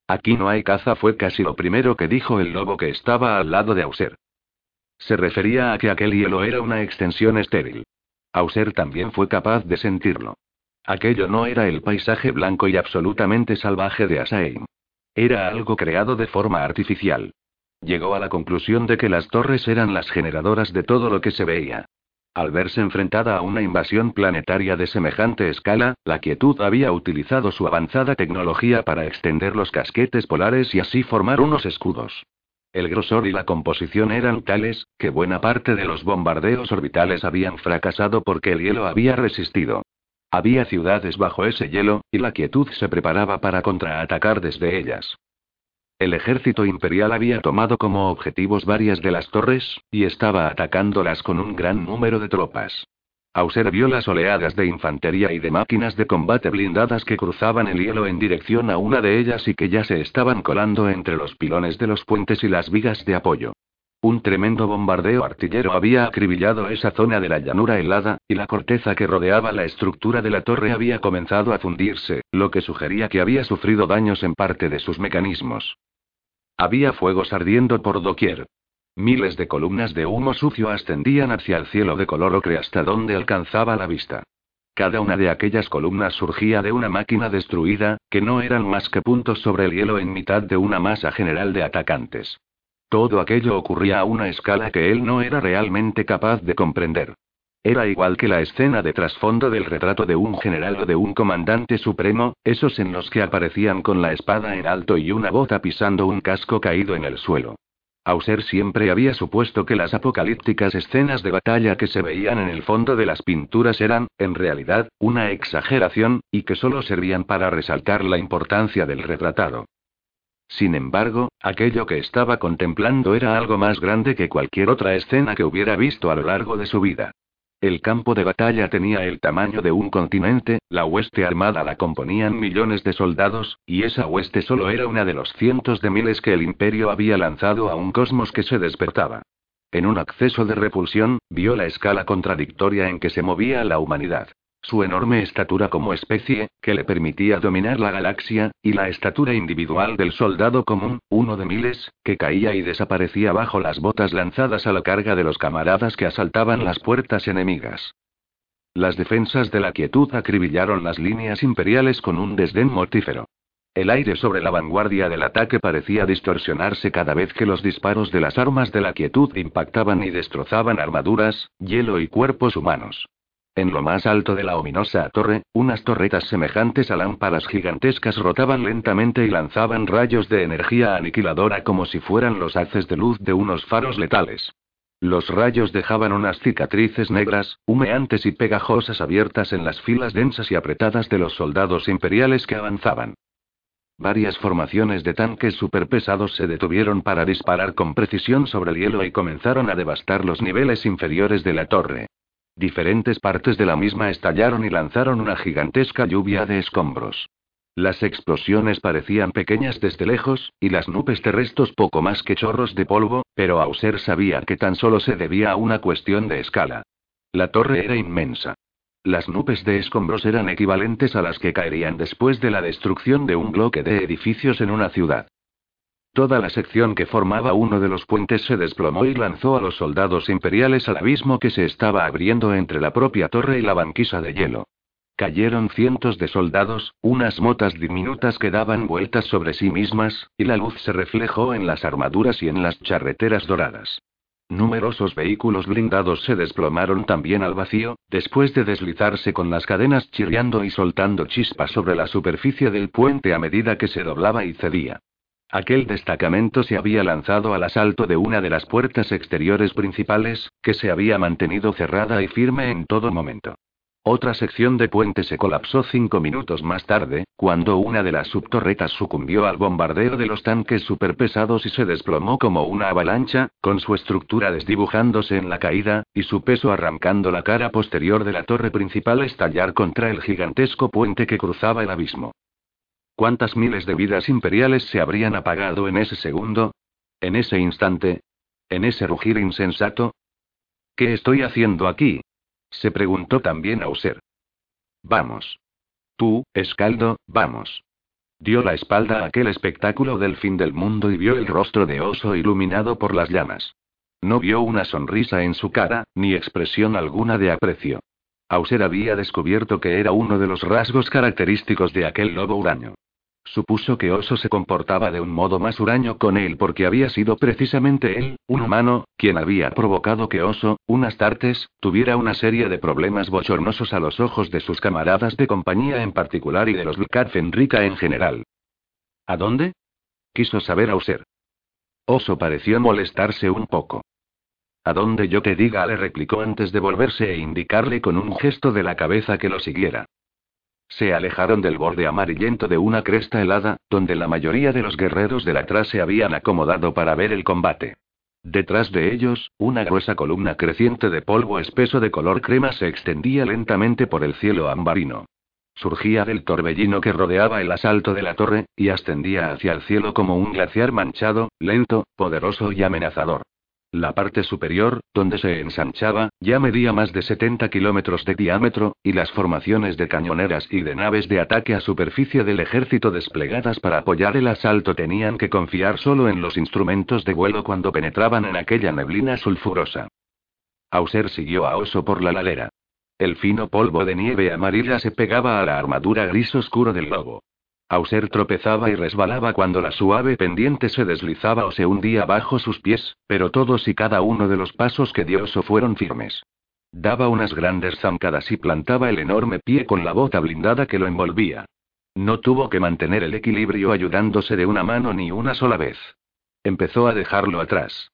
Aquí no hay caza fue casi lo primero que dijo el lobo que estaba al lado de Auser. Se refería a que aquel hielo era una extensión estéril. Auser también fue capaz de sentirlo. Aquello no era el paisaje blanco y absolutamente salvaje de Asaim. Era algo creado de forma artificial. Llegó a la conclusión de que las torres eran las generadoras de todo lo que se veía. Al verse enfrentada a una invasión planetaria de semejante escala, la quietud había utilizado su avanzada tecnología para extender los casquetes polares y así formar unos escudos. El grosor y la composición eran tales, que buena parte de los bombardeos orbitales habían fracasado porque el hielo había resistido. Había ciudades bajo ese hielo, y la quietud se preparaba para contraatacar desde ellas. El ejército imperial había tomado como objetivos varias de las torres, y estaba atacándolas con un gran número de tropas. Auser vio las oleadas de infantería y de máquinas de combate blindadas que cruzaban el hielo en dirección a una de ellas y que ya se estaban colando entre los pilones de los puentes y las vigas de apoyo. Un tremendo bombardeo artillero había acribillado esa zona de la llanura helada, y la corteza que rodeaba la estructura de la torre había comenzado a fundirse, lo que sugería que había sufrido daños en parte de sus mecanismos. Había fuegos ardiendo por doquier. Miles de columnas de humo sucio ascendían hacia el cielo de color ocre hasta donde alcanzaba la vista. Cada una de aquellas columnas surgía de una máquina destruida, que no eran más que puntos sobre el hielo en mitad de una masa general de atacantes. Todo aquello ocurría a una escala que él no era realmente capaz de comprender. Era igual que la escena de trasfondo del retrato de un general o de un comandante supremo, esos en los que aparecían con la espada en alto y una bota pisando un casco caído en el suelo. Auser siempre había supuesto que las apocalípticas escenas de batalla que se veían en el fondo de las pinturas eran, en realidad, una exageración, y que solo servían para resaltar la importancia del retratado. Sin embargo, aquello que estaba contemplando era algo más grande que cualquier otra escena que hubiera visto a lo largo de su vida. El campo de batalla tenía el tamaño de un continente, la hueste armada la componían millones de soldados, y esa hueste solo era una de los cientos de miles que el imperio había lanzado a un cosmos que se despertaba. En un acceso de repulsión, vio la escala contradictoria en que se movía la humanidad. Su enorme estatura como especie, que le permitía dominar la galaxia, y la estatura individual del soldado común, uno de miles, que caía y desaparecía bajo las botas lanzadas a la carga de los camaradas que asaltaban las puertas enemigas. Las defensas de la quietud acribillaron las líneas imperiales con un desdén mortífero. El aire sobre la vanguardia del ataque parecía distorsionarse cada vez que los disparos de las armas de la quietud impactaban y destrozaban armaduras, hielo y cuerpos humanos. En lo más alto de la ominosa torre, unas torretas semejantes a lámparas gigantescas rotaban lentamente y lanzaban rayos de energía aniquiladora como si fueran los haces de luz de unos faros letales. Los rayos dejaban unas cicatrices negras, humeantes y pegajosas abiertas en las filas densas y apretadas de los soldados imperiales que avanzaban. Varias formaciones de tanques superpesados se detuvieron para disparar con precisión sobre el hielo y comenzaron a devastar los niveles inferiores de la torre. Diferentes partes de la misma estallaron y lanzaron una gigantesca lluvia de escombros. Las explosiones parecían pequeñas desde lejos, y las nubes terrestres poco más que chorros de polvo, pero Auser sabía que tan solo se debía a una cuestión de escala. La torre era inmensa. Las nubes de escombros eran equivalentes a las que caerían después de la destrucción de un bloque de edificios en una ciudad. Toda la sección que formaba uno de los puentes se desplomó y lanzó a los soldados imperiales al abismo que se estaba abriendo entre la propia torre y la banquisa de hielo. Cayeron cientos de soldados, unas motas diminutas que daban vueltas sobre sí mismas, y la luz se reflejó en las armaduras y en las charreteras doradas. Numerosos vehículos blindados se desplomaron también al vacío, después de deslizarse con las cadenas chirriando y soltando chispas sobre la superficie del puente a medida que se doblaba y cedía. Aquel destacamento se había lanzado al asalto de una de las puertas exteriores principales, que se había mantenido cerrada y firme en todo momento. Otra sección de puente se colapsó cinco minutos más tarde, cuando una de las subtorretas sucumbió al bombardeo de los tanques superpesados y se desplomó como una avalancha, con su estructura desdibujándose en la caída, y su peso arrancando la cara posterior de la torre principal estallar contra el gigantesco puente que cruzaba el abismo. ¿Cuántas miles de vidas imperiales se habrían apagado en ese segundo? ¿En ese instante? ¿En ese rugir insensato? ¿Qué estoy haciendo aquí? Se preguntó también Auser. Vamos. Tú, Escaldo, vamos. Dio la espalda a aquel espectáculo del fin del mundo y vio el rostro de oso iluminado por las llamas. No vio una sonrisa en su cara, ni expresión alguna de aprecio. Auser había descubierto que era uno de los rasgos característicos de aquel lobo huraño. Supuso que Oso se comportaba de un modo más huraño con él porque había sido precisamente él, un humano, quien había provocado que Oso, unas tartes, tuviera una serie de problemas bochornosos a los ojos de sus camaradas de compañía en particular y de los Lucat Fenrica en general. ¿A dónde? Quiso saber Auser. Oso pareció molestarse un poco. A dónde yo te diga, le replicó antes de volverse e indicarle con un gesto de la cabeza que lo siguiera. Se alejaron del borde amarillento de una cresta helada, donde la mayoría de los guerreros del atrás se habían acomodado para ver el combate. Detrás de ellos, una gruesa columna creciente de polvo espeso de color crema se extendía lentamente por el cielo ambarino. Surgía del torbellino que rodeaba el asalto de la torre, y ascendía hacia el cielo como un glaciar manchado, lento, poderoso y amenazador. La parte superior, donde se ensanchaba, ya medía más de 70 kilómetros de diámetro, y las formaciones de cañoneras y de naves de ataque a superficie del ejército desplegadas para apoyar el asalto tenían que confiar solo en los instrumentos de vuelo cuando penetraban en aquella neblina sulfurosa. Auser siguió a Oso por la ladera. El fino polvo de nieve amarilla se pegaba a la armadura gris oscuro del lobo. Auser tropezaba y resbalaba cuando la suave pendiente se deslizaba o se hundía bajo sus pies, pero todos y cada uno de los pasos que dio fueron firmes. Daba unas grandes zancadas y plantaba el enorme pie con la bota blindada que lo envolvía. No tuvo que mantener el equilibrio ayudándose de una mano ni una sola vez. Empezó a dejarlo atrás.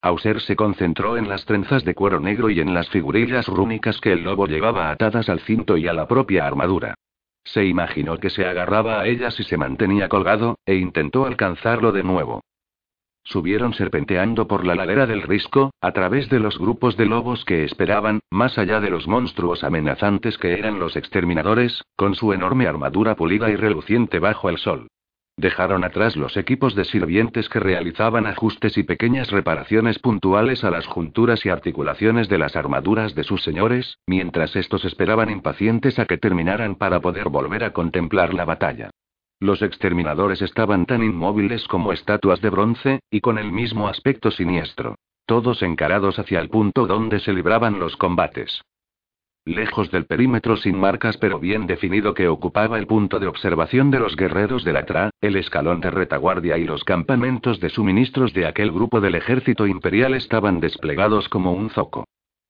Auser se concentró en las trenzas de cuero negro y en las figurillas rúnicas que el lobo llevaba atadas al cinto y a la propia armadura. Se imaginó que se agarraba a ellas y se mantenía colgado, e intentó alcanzarlo de nuevo. Subieron serpenteando por la ladera del risco, a través de los grupos de lobos que esperaban, más allá de los monstruos amenazantes que eran los exterminadores, con su enorme armadura pulida y reluciente bajo el sol. Dejaron atrás los equipos de sirvientes que realizaban ajustes y pequeñas reparaciones puntuales a las junturas y articulaciones de las armaduras de sus señores, mientras estos esperaban impacientes a que terminaran para poder volver a contemplar la batalla. Los exterminadores estaban tan inmóviles como estatuas de bronce, y con el mismo aspecto siniestro. Todos encarados hacia el punto donde se libraban los combates. Lejos del perímetro sin marcas pero bien definido que ocupaba el punto de observación de los guerreros de la TRA, el escalón de retaguardia y los campamentos de suministros de aquel grupo del ejército imperial estaban desplegados como un zoco.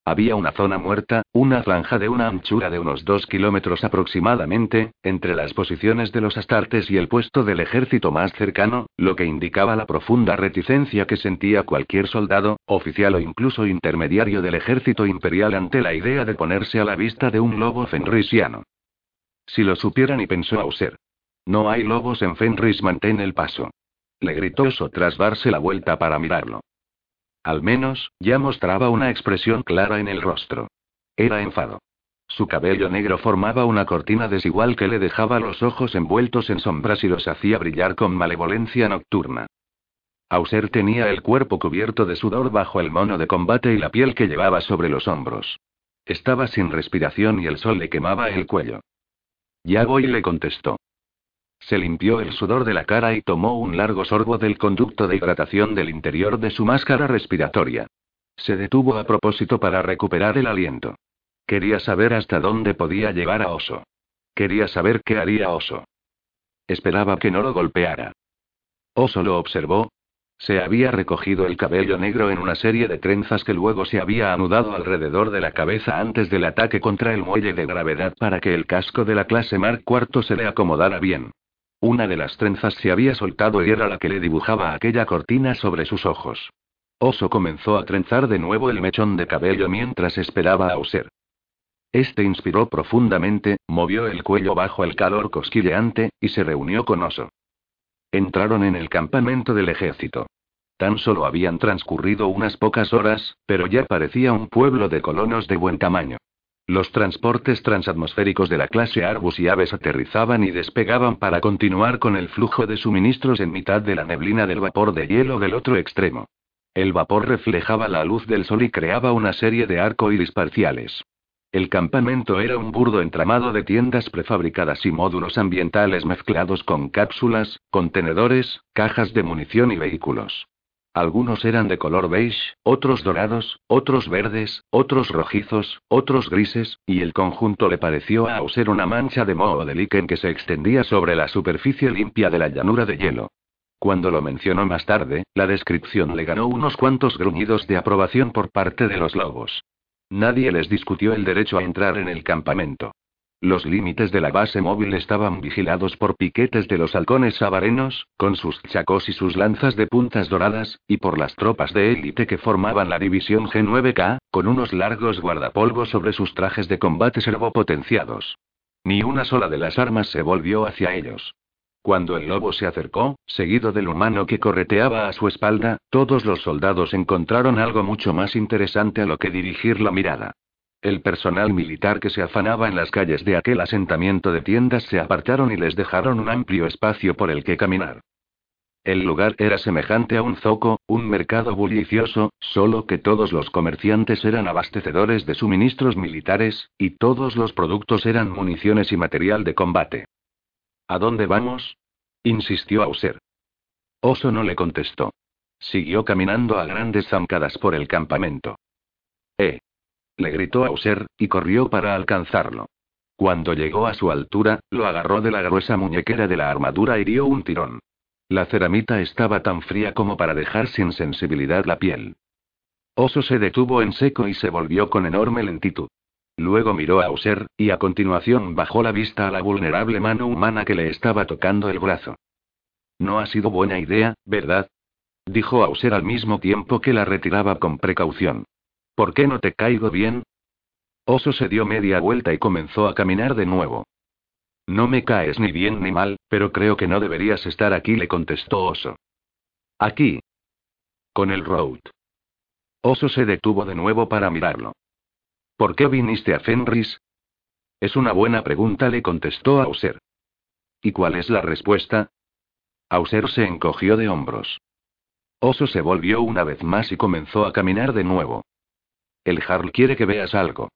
Había una zona muerta, una franja de una anchura de unos dos kilómetros aproximadamente, entre las posiciones de los astartes y el puesto del ejército más cercano, lo que indicaba la profunda reticencia que sentía cualquier soldado, oficial o incluso intermediario del ejército imperial ante la idea de ponerse a la vista de un lobo fenrisiano. Si lo supieran y pensó Auser. No hay lobos en Fenris, mantén el paso. Le gritó eso tras darse la vuelta para mirarlo. Al menos, ya mostraba una expresión clara en el rostro. Era enfado. Su cabello negro formaba una cortina desigual que le dejaba los ojos envueltos en sombras y los hacía brillar con malevolencia nocturna. Auser tenía el cuerpo cubierto de sudor bajo el mono de combate y la piel que llevaba sobre los hombros. Estaba sin respiración y el sol le quemaba el cuello. Ya voy, le contestó. Se limpió el sudor de la cara y tomó un largo sorbo del conducto de hidratación del interior de su máscara respiratoria. Se detuvo a propósito para recuperar el aliento. Quería saber hasta dónde podía llevar a Oso. Quería saber qué haría Oso. Esperaba que no lo golpeara. Oso lo observó. Se había recogido el cabello negro en una serie de trenzas que luego se había anudado alrededor de la cabeza antes del ataque contra el muelle de gravedad para que el casco de la clase Mark IV se le acomodara bien. Una de las trenzas se había soltado y era la que le dibujaba aquella cortina sobre sus ojos. Oso comenzó a trenzar de nuevo el mechón de cabello mientras esperaba a User. Este inspiró profundamente, movió el cuello bajo el calor cosquilleante, y se reunió con Oso. Entraron en el campamento del ejército. Tan solo habían transcurrido unas pocas horas, pero ya parecía un pueblo de colonos de buen tamaño. Los transportes transatmosféricos de la clase Arbus y Aves aterrizaban y despegaban para continuar con el flujo de suministros en mitad de la neblina del vapor de hielo del otro extremo. El vapor reflejaba la luz del sol y creaba una serie de arcoíris parciales. El campamento era un burdo entramado de tiendas prefabricadas y módulos ambientales mezclados con cápsulas, contenedores, cajas de munición y vehículos. Algunos eran de color beige, otros dorados, otros verdes, otros rojizos, otros grises, y el conjunto le pareció a ser una mancha de moho de líquen que se extendía sobre la superficie limpia de la llanura de hielo. Cuando lo mencionó más tarde, la descripción le ganó unos cuantos gruñidos de aprobación por parte de los lobos. Nadie les discutió el derecho a entrar en el campamento. Los límites de la base móvil estaban vigilados por piquetes de los halcones sabarenos, con sus chacos y sus lanzas de puntas doradas, y por las tropas de élite que formaban la división G9K, con unos largos guardapolvos sobre sus trajes de combate servopotenciados. Ni una sola de las armas se volvió hacia ellos. Cuando el lobo se acercó, seguido del humano que correteaba a su espalda, todos los soldados encontraron algo mucho más interesante a lo que dirigir la mirada. El personal militar que se afanaba en las calles de aquel asentamiento de tiendas se apartaron y les dejaron un amplio espacio por el que caminar. El lugar era semejante a un zoco, un mercado bullicioso, solo que todos los comerciantes eran abastecedores de suministros militares, y todos los productos eran municiones y material de combate. ¿A dónde vamos? insistió Auser. Oso no le contestó. Siguió caminando a grandes zancadas por el campamento. ¡Eh! Le gritó Auser, y corrió para alcanzarlo. Cuando llegó a su altura, lo agarró de la gruesa muñequera de la armadura y dio un tirón. La ceramita estaba tan fría como para dejar sin sensibilidad la piel. Oso se detuvo en seco y se volvió con enorme lentitud. Luego miró a Auser, y a continuación bajó la vista a la vulnerable mano humana que le estaba tocando el brazo. No ha sido buena idea, ¿verdad? Dijo Auser al mismo tiempo que la retiraba con precaución. ¿Por qué no te caigo bien? Oso se dio media vuelta y comenzó a caminar de nuevo. No me caes ni bien ni mal, pero creo que no deberías estar aquí, le contestó Oso. Aquí. Con el Road. Oso se detuvo de nuevo para mirarlo. ¿Por qué viniste a Fenris? Es una buena pregunta, le contestó Auser. ¿Y cuál es la respuesta? Auser se encogió de hombros. Oso se volvió una vez más y comenzó a caminar de nuevo. El Jarl quiere que veas algo.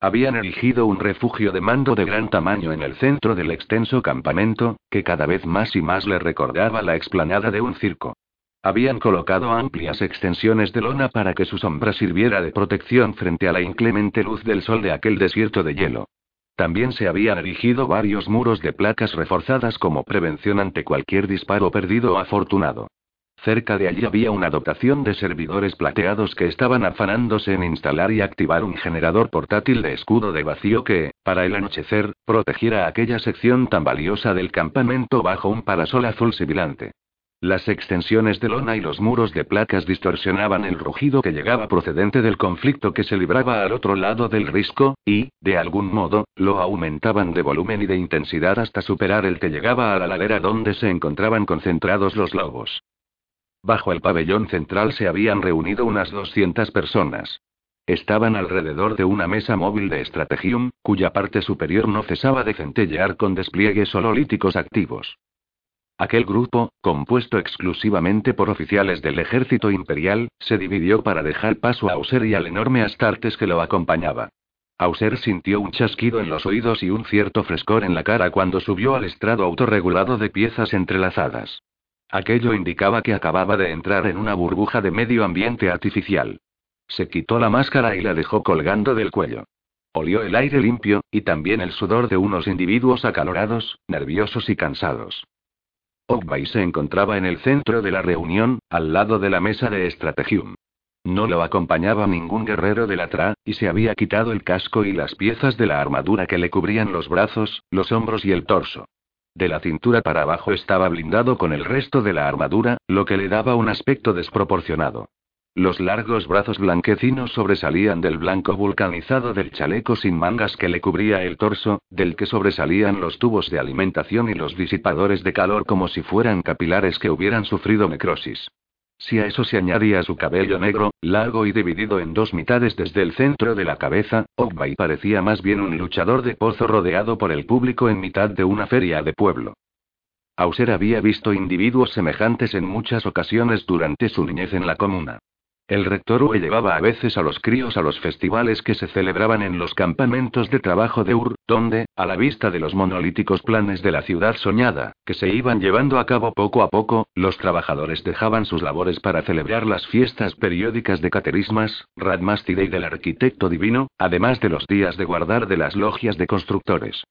Habían erigido un refugio de mando de gran tamaño en el centro del extenso campamento, que cada vez más y más le recordaba la explanada de un circo. Habían colocado amplias extensiones de lona para que su sombra sirviera de protección frente a la inclemente luz del sol de aquel desierto de hielo. También se habían erigido varios muros de placas reforzadas como prevención ante cualquier disparo perdido o afortunado. Cerca de allí había una dotación de servidores plateados que estaban afanándose en instalar y activar un generador portátil de escudo de vacío que, para el anochecer, protegiera aquella sección tan valiosa del campamento bajo un parasol azul sibilante. Las extensiones de lona y los muros de placas distorsionaban el rugido que llegaba procedente del conflicto que se libraba al otro lado del risco, y, de algún modo, lo aumentaban de volumen y de intensidad hasta superar el que llegaba a la ladera donde se encontraban concentrados los lobos. Bajo el pabellón central se habían reunido unas 200 personas. Estaban alrededor de una mesa móvil de Strategium, cuya parte superior no cesaba de centellear con despliegues hololíticos activos. Aquel grupo, compuesto exclusivamente por oficiales del ejército imperial, se dividió para dejar paso a Auser y al enorme Astartes que lo acompañaba. Auser sintió un chasquido en los oídos y un cierto frescor en la cara cuando subió al estrado autorregulado de piezas entrelazadas. Aquello indicaba que acababa de entrar en una burbuja de medio ambiente artificial. Se quitó la máscara y la dejó colgando del cuello. Olió el aire limpio, y también el sudor de unos individuos acalorados, nerviosos y cansados. Ogbay se encontraba en el centro de la reunión, al lado de la mesa de Strategium. No lo acompañaba ningún guerrero de la Tra, y se había quitado el casco y las piezas de la armadura que le cubrían los brazos, los hombros y el torso. De la cintura para abajo estaba blindado con el resto de la armadura, lo que le daba un aspecto desproporcionado. Los largos brazos blanquecinos sobresalían del blanco vulcanizado del chaleco sin mangas que le cubría el torso, del que sobresalían los tubos de alimentación y los disipadores de calor como si fueran capilares que hubieran sufrido necrosis. Si a eso se añadía su cabello negro, largo y dividido en dos mitades desde el centro de la cabeza, Ogbay parecía más bien un luchador de pozo rodeado por el público en mitad de una feria de pueblo. Auser había visto individuos semejantes en muchas ocasiones durante su niñez en la comuna. El rector Ue llevaba a veces a los críos a los festivales que se celebraban en los campamentos de trabajo de Ur, donde, a la vista de los monolíticos planes de la ciudad soñada, que se iban llevando a cabo poco a poco, los trabajadores dejaban sus labores para celebrar las fiestas periódicas de Caterismas, Radmastide y del arquitecto divino, además de los días de guardar de las logias de constructores.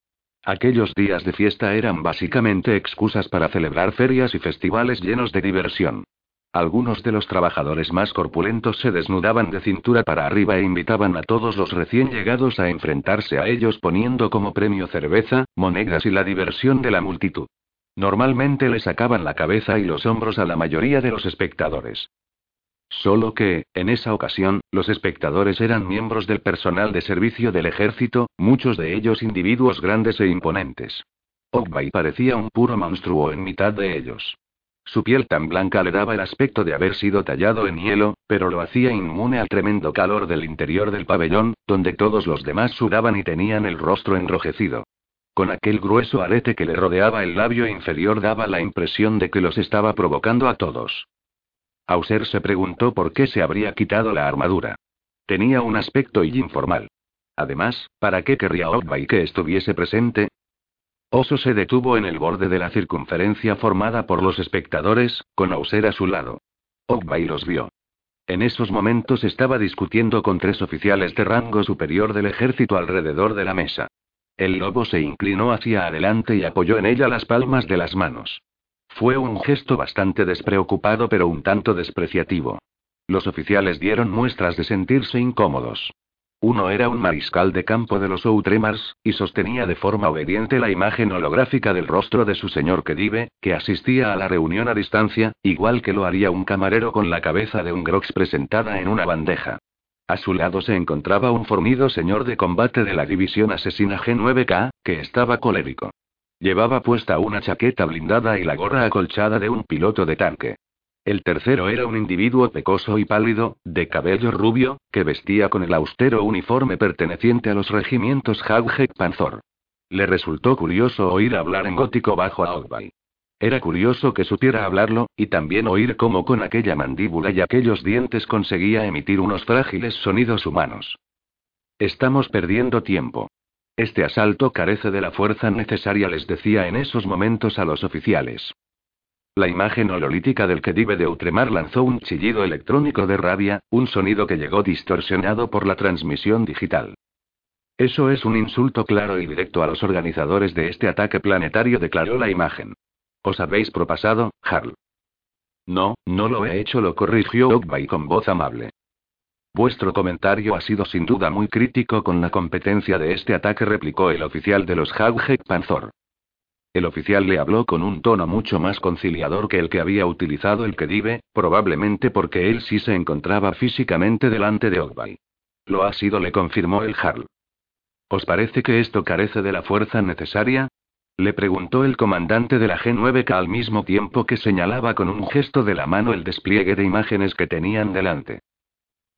Aquellos días de fiesta eran básicamente excusas para celebrar ferias y festivales llenos de diversión. Algunos de los trabajadores más corpulentos se desnudaban de cintura para arriba e invitaban a todos los recién llegados a enfrentarse a ellos poniendo como premio cerveza, monedas y la diversión de la multitud. Normalmente le sacaban la cabeza y los hombros a la mayoría de los espectadores. Solo que, en esa ocasión, los espectadores eran miembros del personal de servicio del ejército, muchos de ellos individuos grandes e imponentes. Ogbay parecía un puro monstruo en mitad de ellos. Su piel tan blanca le daba el aspecto de haber sido tallado en hielo, pero lo hacía inmune al tremendo calor del interior del pabellón, donde todos los demás sudaban y tenían el rostro enrojecido. Con aquel grueso arete que le rodeaba el labio inferior daba la impresión de que los estaba provocando a todos. Auser se preguntó por qué se habría quitado la armadura. Tenía un aspecto informal. Además, ¿para qué querría Ogbay que estuviese presente? Oso se detuvo en el borde de la circunferencia formada por los espectadores, con Auser a su lado. Ogbay los vio. En esos momentos estaba discutiendo con tres oficiales de rango superior del ejército alrededor de la mesa. El lobo se inclinó hacia adelante y apoyó en ella las palmas de las manos. Fue un gesto bastante despreocupado pero un tanto despreciativo. Los oficiales dieron muestras de sentirse incómodos. Uno era un mariscal de campo de los Outremars, y sostenía de forma obediente la imagen holográfica del rostro de su señor Kedive, que asistía a la reunión a distancia, igual que lo haría un camarero con la cabeza de un grox presentada en una bandeja. A su lado se encontraba un fornido señor de combate de la división asesina G9K, que estaba colérico. Llevaba puesta una chaqueta blindada y la gorra acolchada de un piloto de tanque. El tercero era un individuo pecoso y pálido, de cabello rubio, que vestía con el austero uniforme perteneciente a los regimientos Haghek Panzor. Le resultó curioso oír hablar en gótico bajo a Ogbay. Era curioso que supiera hablarlo, y también oír cómo con aquella mandíbula y aquellos dientes conseguía emitir unos frágiles sonidos humanos. Estamos perdiendo tiempo. Este asalto carece de la fuerza necesaria, les decía en esos momentos a los oficiales. La imagen hololítica del que vive de Utremar lanzó un chillido electrónico de rabia, un sonido que llegó distorsionado por la transmisión digital. Eso es un insulto claro y directo a los organizadores de este ataque planetario, declaró la imagen. Os habéis propasado, Harl. No, no lo he hecho, lo corrigió Ogbay con voz amable. Vuestro comentario ha sido sin duda muy crítico con la competencia de este ataque, replicó el oficial de los Hawkhead Panzor. El oficial le habló con un tono mucho más conciliador que el que había utilizado el Kedive, probablemente porque él sí se encontraba físicamente delante de Ogbay. Lo ha sido, le confirmó el Harl. ¿Os parece que esto carece de la fuerza necesaria? Le preguntó el comandante de la G9K al mismo tiempo que señalaba con un gesto de la mano el despliegue de imágenes que tenían delante.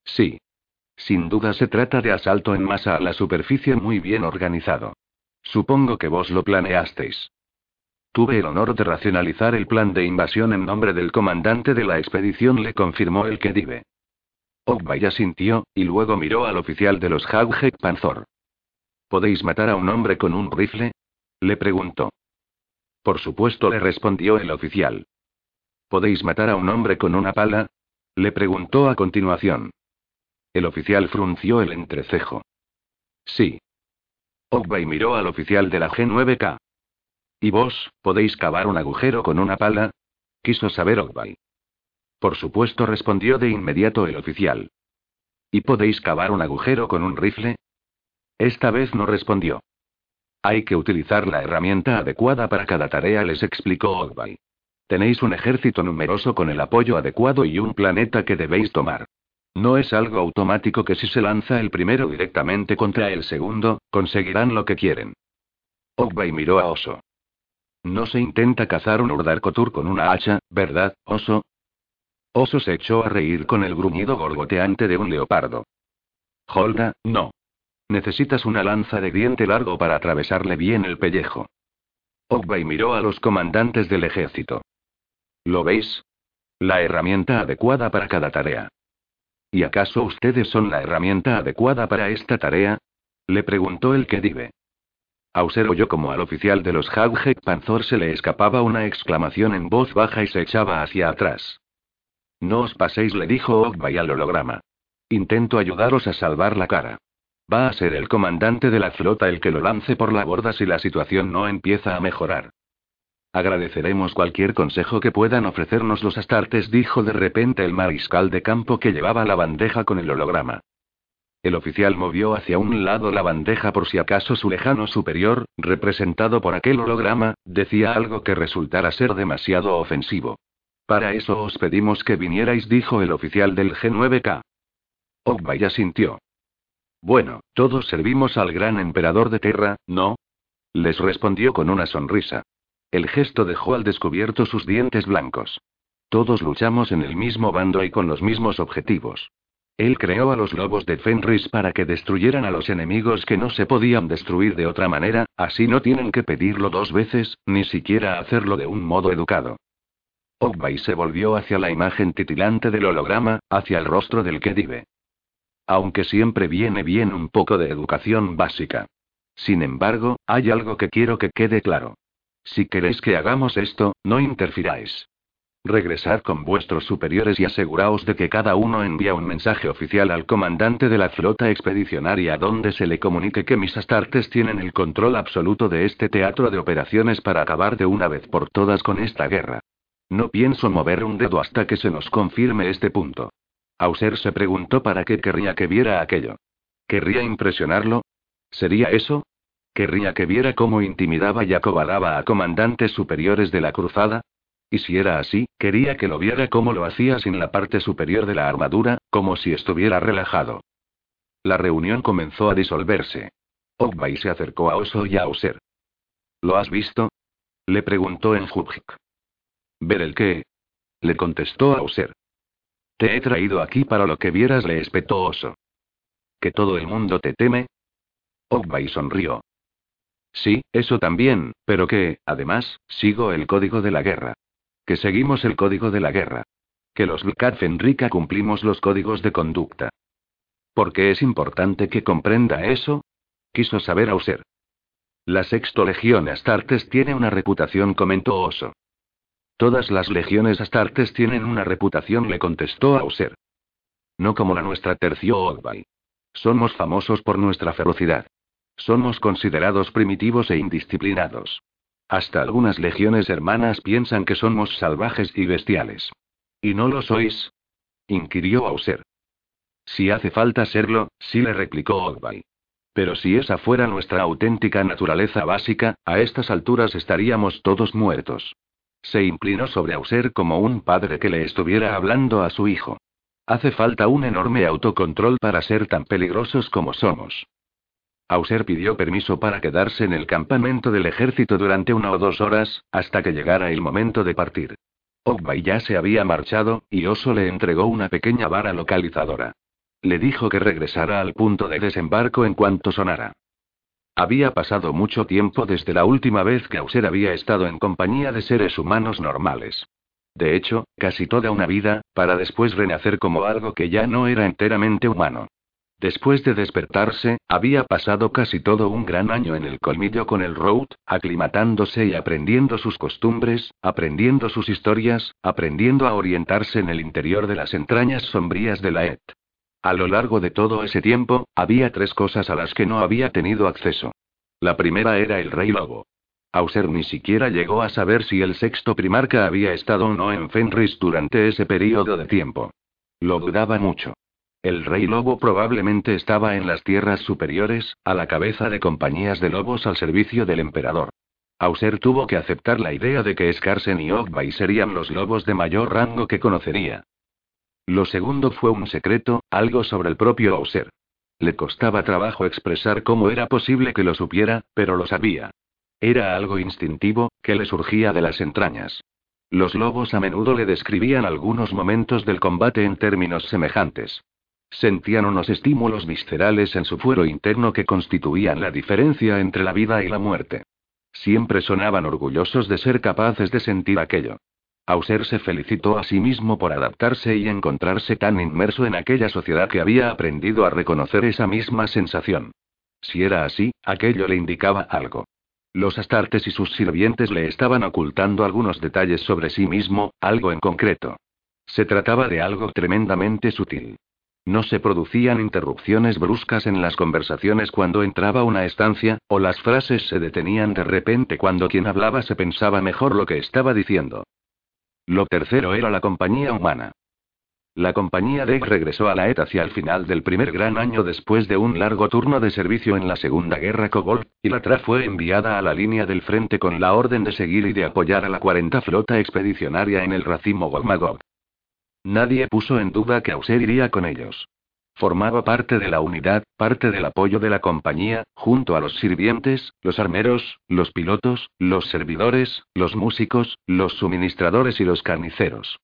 Sí. Sin duda se trata de asalto en masa a la superficie muy bien organizado. Supongo que vos lo planeasteis. Tuve el honor de racionalizar el plan de invasión en nombre del comandante de la expedición, le confirmó el Kedive. Ogbay sintió, y luego miró al oficial de los Hawkhead Panzor. ¿Podéis matar a un hombre con un rifle? Le preguntó. Por supuesto, le respondió el oficial. ¿Podéis matar a un hombre con una pala? Le preguntó a continuación. El oficial frunció el entrecejo. Sí. Ogbay miró al oficial de la G9K. ¿Y vos, podéis cavar un agujero con una pala? Quiso saber Ogbay. Por supuesto, respondió de inmediato el oficial. ¿Y podéis cavar un agujero con un rifle? Esta vez no respondió. Hay que utilizar la herramienta adecuada para cada tarea, les explicó Ogbay. Tenéis un ejército numeroso con el apoyo adecuado y un planeta que debéis tomar. No es algo automático que si se lanza el primero directamente contra el segundo, conseguirán lo que quieren. Ogbay miró a Oso. No se intenta cazar un Urdarkotur con una hacha, ¿verdad, Oso? Oso se echó a reír con el gruñido gorgoteante de un leopardo. Holda, no. Necesitas una lanza de diente largo para atravesarle bien el pellejo. Ogbay miró a los comandantes del ejército. ¿Lo veis? La herramienta adecuada para cada tarea. ¿Y acaso ustedes son la herramienta adecuada para esta tarea? Le preguntó el que dive. Auser oyó como al oficial de los Hagek Panzor se le escapaba una exclamación en voz baja y se echaba hacia atrás. No os paséis, le dijo Ogbay al holograma. Intento ayudaros a salvar la cara. Va a ser el comandante de la flota el que lo lance por la borda si la situación no empieza a mejorar. Agradeceremos cualquier consejo que puedan ofrecernos los astartes, dijo de repente el mariscal de campo que llevaba la bandeja con el holograma. El oficial movió hacia un lado la bandeja por si acaso su lejano superior, representado por aquel holograma, decía algo que resultara ser demasiado ofensivo. Para eso os pedimos que vinierais, dijo el oficial del G9K. Ogbaya sintió. Bueno, todos servimos al gran emperador de Terra, ¿no? Les respondió con una sonrisa. El gesto dejó al descubierto sus dientes blancos. Todos luchamos en el mismo bando y con los mismos objetivos. Él creó a los lobos de Fenris para que destruyeran a los enemigos que no se podían destruir de otra manera, así no tienen que pedirlo dos veces, ni siquiera hacerlo de un modo educado. Ogbay se volvió hacia la imagen titilante del holograma, hacia el rostro del Kedive. Aunque siempre viene bien un poco de educación básica. Sin embargo, hay algo que quiero que quede claro. Si queréis que hagamos esto, no interfiráis. Regresad con vuestros superiores y aseguraos de que cada uno envía un mensaje oficial al comandante de la flota expedicionaria donde se le comunique que mis astartes tienen el control absoluto de este teatro de operaciones para acabar de una vez por todas con esta guerra. No pienso mover un dedo hasta que se nos confirme este punto. Auser se preguntó para qué querría que viera aquello. ¿Querría impresionarlo? ¿Sería eso? ¿Querría que viera cómo intimidaba y acobardaba a comandantes superiores de la cruzada? Y si era así, quería que lo viera cómo lo hacía sin la parte superior de la armadura, como si estuviera relajado. La reunión comenzó a disolverse. Ogbay se acercó a Oso y a Auser. ¿Lo has visto? Le preguntó en Jubjik. ¿Ver el qué? Le contestó Auser. Te he traído aquí para lo que vieras, le espetó Oso. ¿Que todo el mundo te teme? Ogbay sonrió. Sí, eso también, pero que, además, sigo el código de la guerra. Que seguimos el código de la guerra. Que los Vicat Fenrica cumplimos los códigos de conducta. ¿Por qué es importante que comprenda eso? Quiso saber Auser. La sexto legión Astartes tiene una reputación, comentó Oso. Todas las legiones astartes tienen una reputación, le contestó Auser. No como la nuestra, terció Ogbay. Somos famosos por nuestra ferocidad. Somos considerados primitivos e indisciplinados. Hasta algunas legiones hermanas piensan que somos salvajes y bestiales. ¿Y no lo sois? inquirió Auser. Si hace falta serlo, sí le replicó Ogbay. Pero si esa fuera nuestra auténtica naturaleza básica, a estas alturas estaríamos todos muertos. Se inclinó sobre Auser como un padre que le estuviera hablando a su hijo. Hace falta un enorme autocontrol para ser tan peligrosos como somos. Auser pidió permiso para quedarse en el campamento del ejército durante una o dos horas, hasta que llegara el momento de partir. Ogbay ya se había marchado, y Oso le entregó una pequeña vara localizadora. Le dijo que regresara al punto de desembarco en cuanto sonara. Había pasado mucho tiempo desde la última vez que Auser había estado en compañía de seres humanos normales. De hecho, casi toda una vida, para después renacer como algo que ya no era enteramente humano. Después de despertarse, había pasado casi todo un gran año en el colmillo con el Road, aclimatándose y aprendiendo sus costumbres, aprendiendo sus historias, aprendiendo a orientarse en el interior de las entrañas sombrías de la Et. A lo largo de todo ese tiempo, había tres cosas a las que no había tenido acceso. La primera era el rey lobo. Auser ni siquiera llegó a saber si el sexto primarca había estado o no en Fenris durante ese periodo de tiempo. Lo dudaba mucho. El rey lobo probablemente estaba en las tierras superiores, a la cabeza de compañías de lobos al servicio del emperador. Auser tuvo que aceptar la idea de que Skarsen y Ogbay serían los lobos de mayor rango que conocería. Lo segundo fue un secreto, algo sobre el propio Auser. Le costaba trabajo expresar cómo era posible que lo supiera, pero lo sabía. Era algo instintivo, que le surgía de las entrañas. Los lobos a menudo le describían algunos momentos del combate en términos semejantes. Sentían unos estímulos viscerales en su fuero interno que constituían la diferencia entre la vida y la muerte. Siempre sonaban orgullosos de ser capaces de sentir aquello. Auser se felicitó a sí mismo por adaptarse y encontrarse tan inmerso en aquella sociedad que había aprendido a reconocer esa misma sensación. Si era así, aquello le indicaba algo. Los astartes y sus sirvientes le estaban ocultando algunos detalles sobre sí mismo, algo en concreto. Se trataba de algo tremendamente sutil. No se producían interrupciones bruscas en las conversaciones cuando entraba una estancia, o las frases se detenían de repente cuando quien hablaba se pensaba mejor lo que estaba diciendo. Lo tercero era la compañía humana. La compañía DEG regresó a la ET hacia el final del primer gran año después de un largo turno de servicio en la Segunda Guerra Kogol, y la TRA fue enviada a la línea del frente con la orden de seguir y de apoyar a la 40 Flota Expedicionaria en el racimo Golmagog. Nadie puso en duda que Auser iría con ellos. Formaba parte de la unidad, parte del apoyo de la compañía, junto a los sirvientes, los armeros, los pilotos, los servidores, los músicos, los suministradores y los carniceros.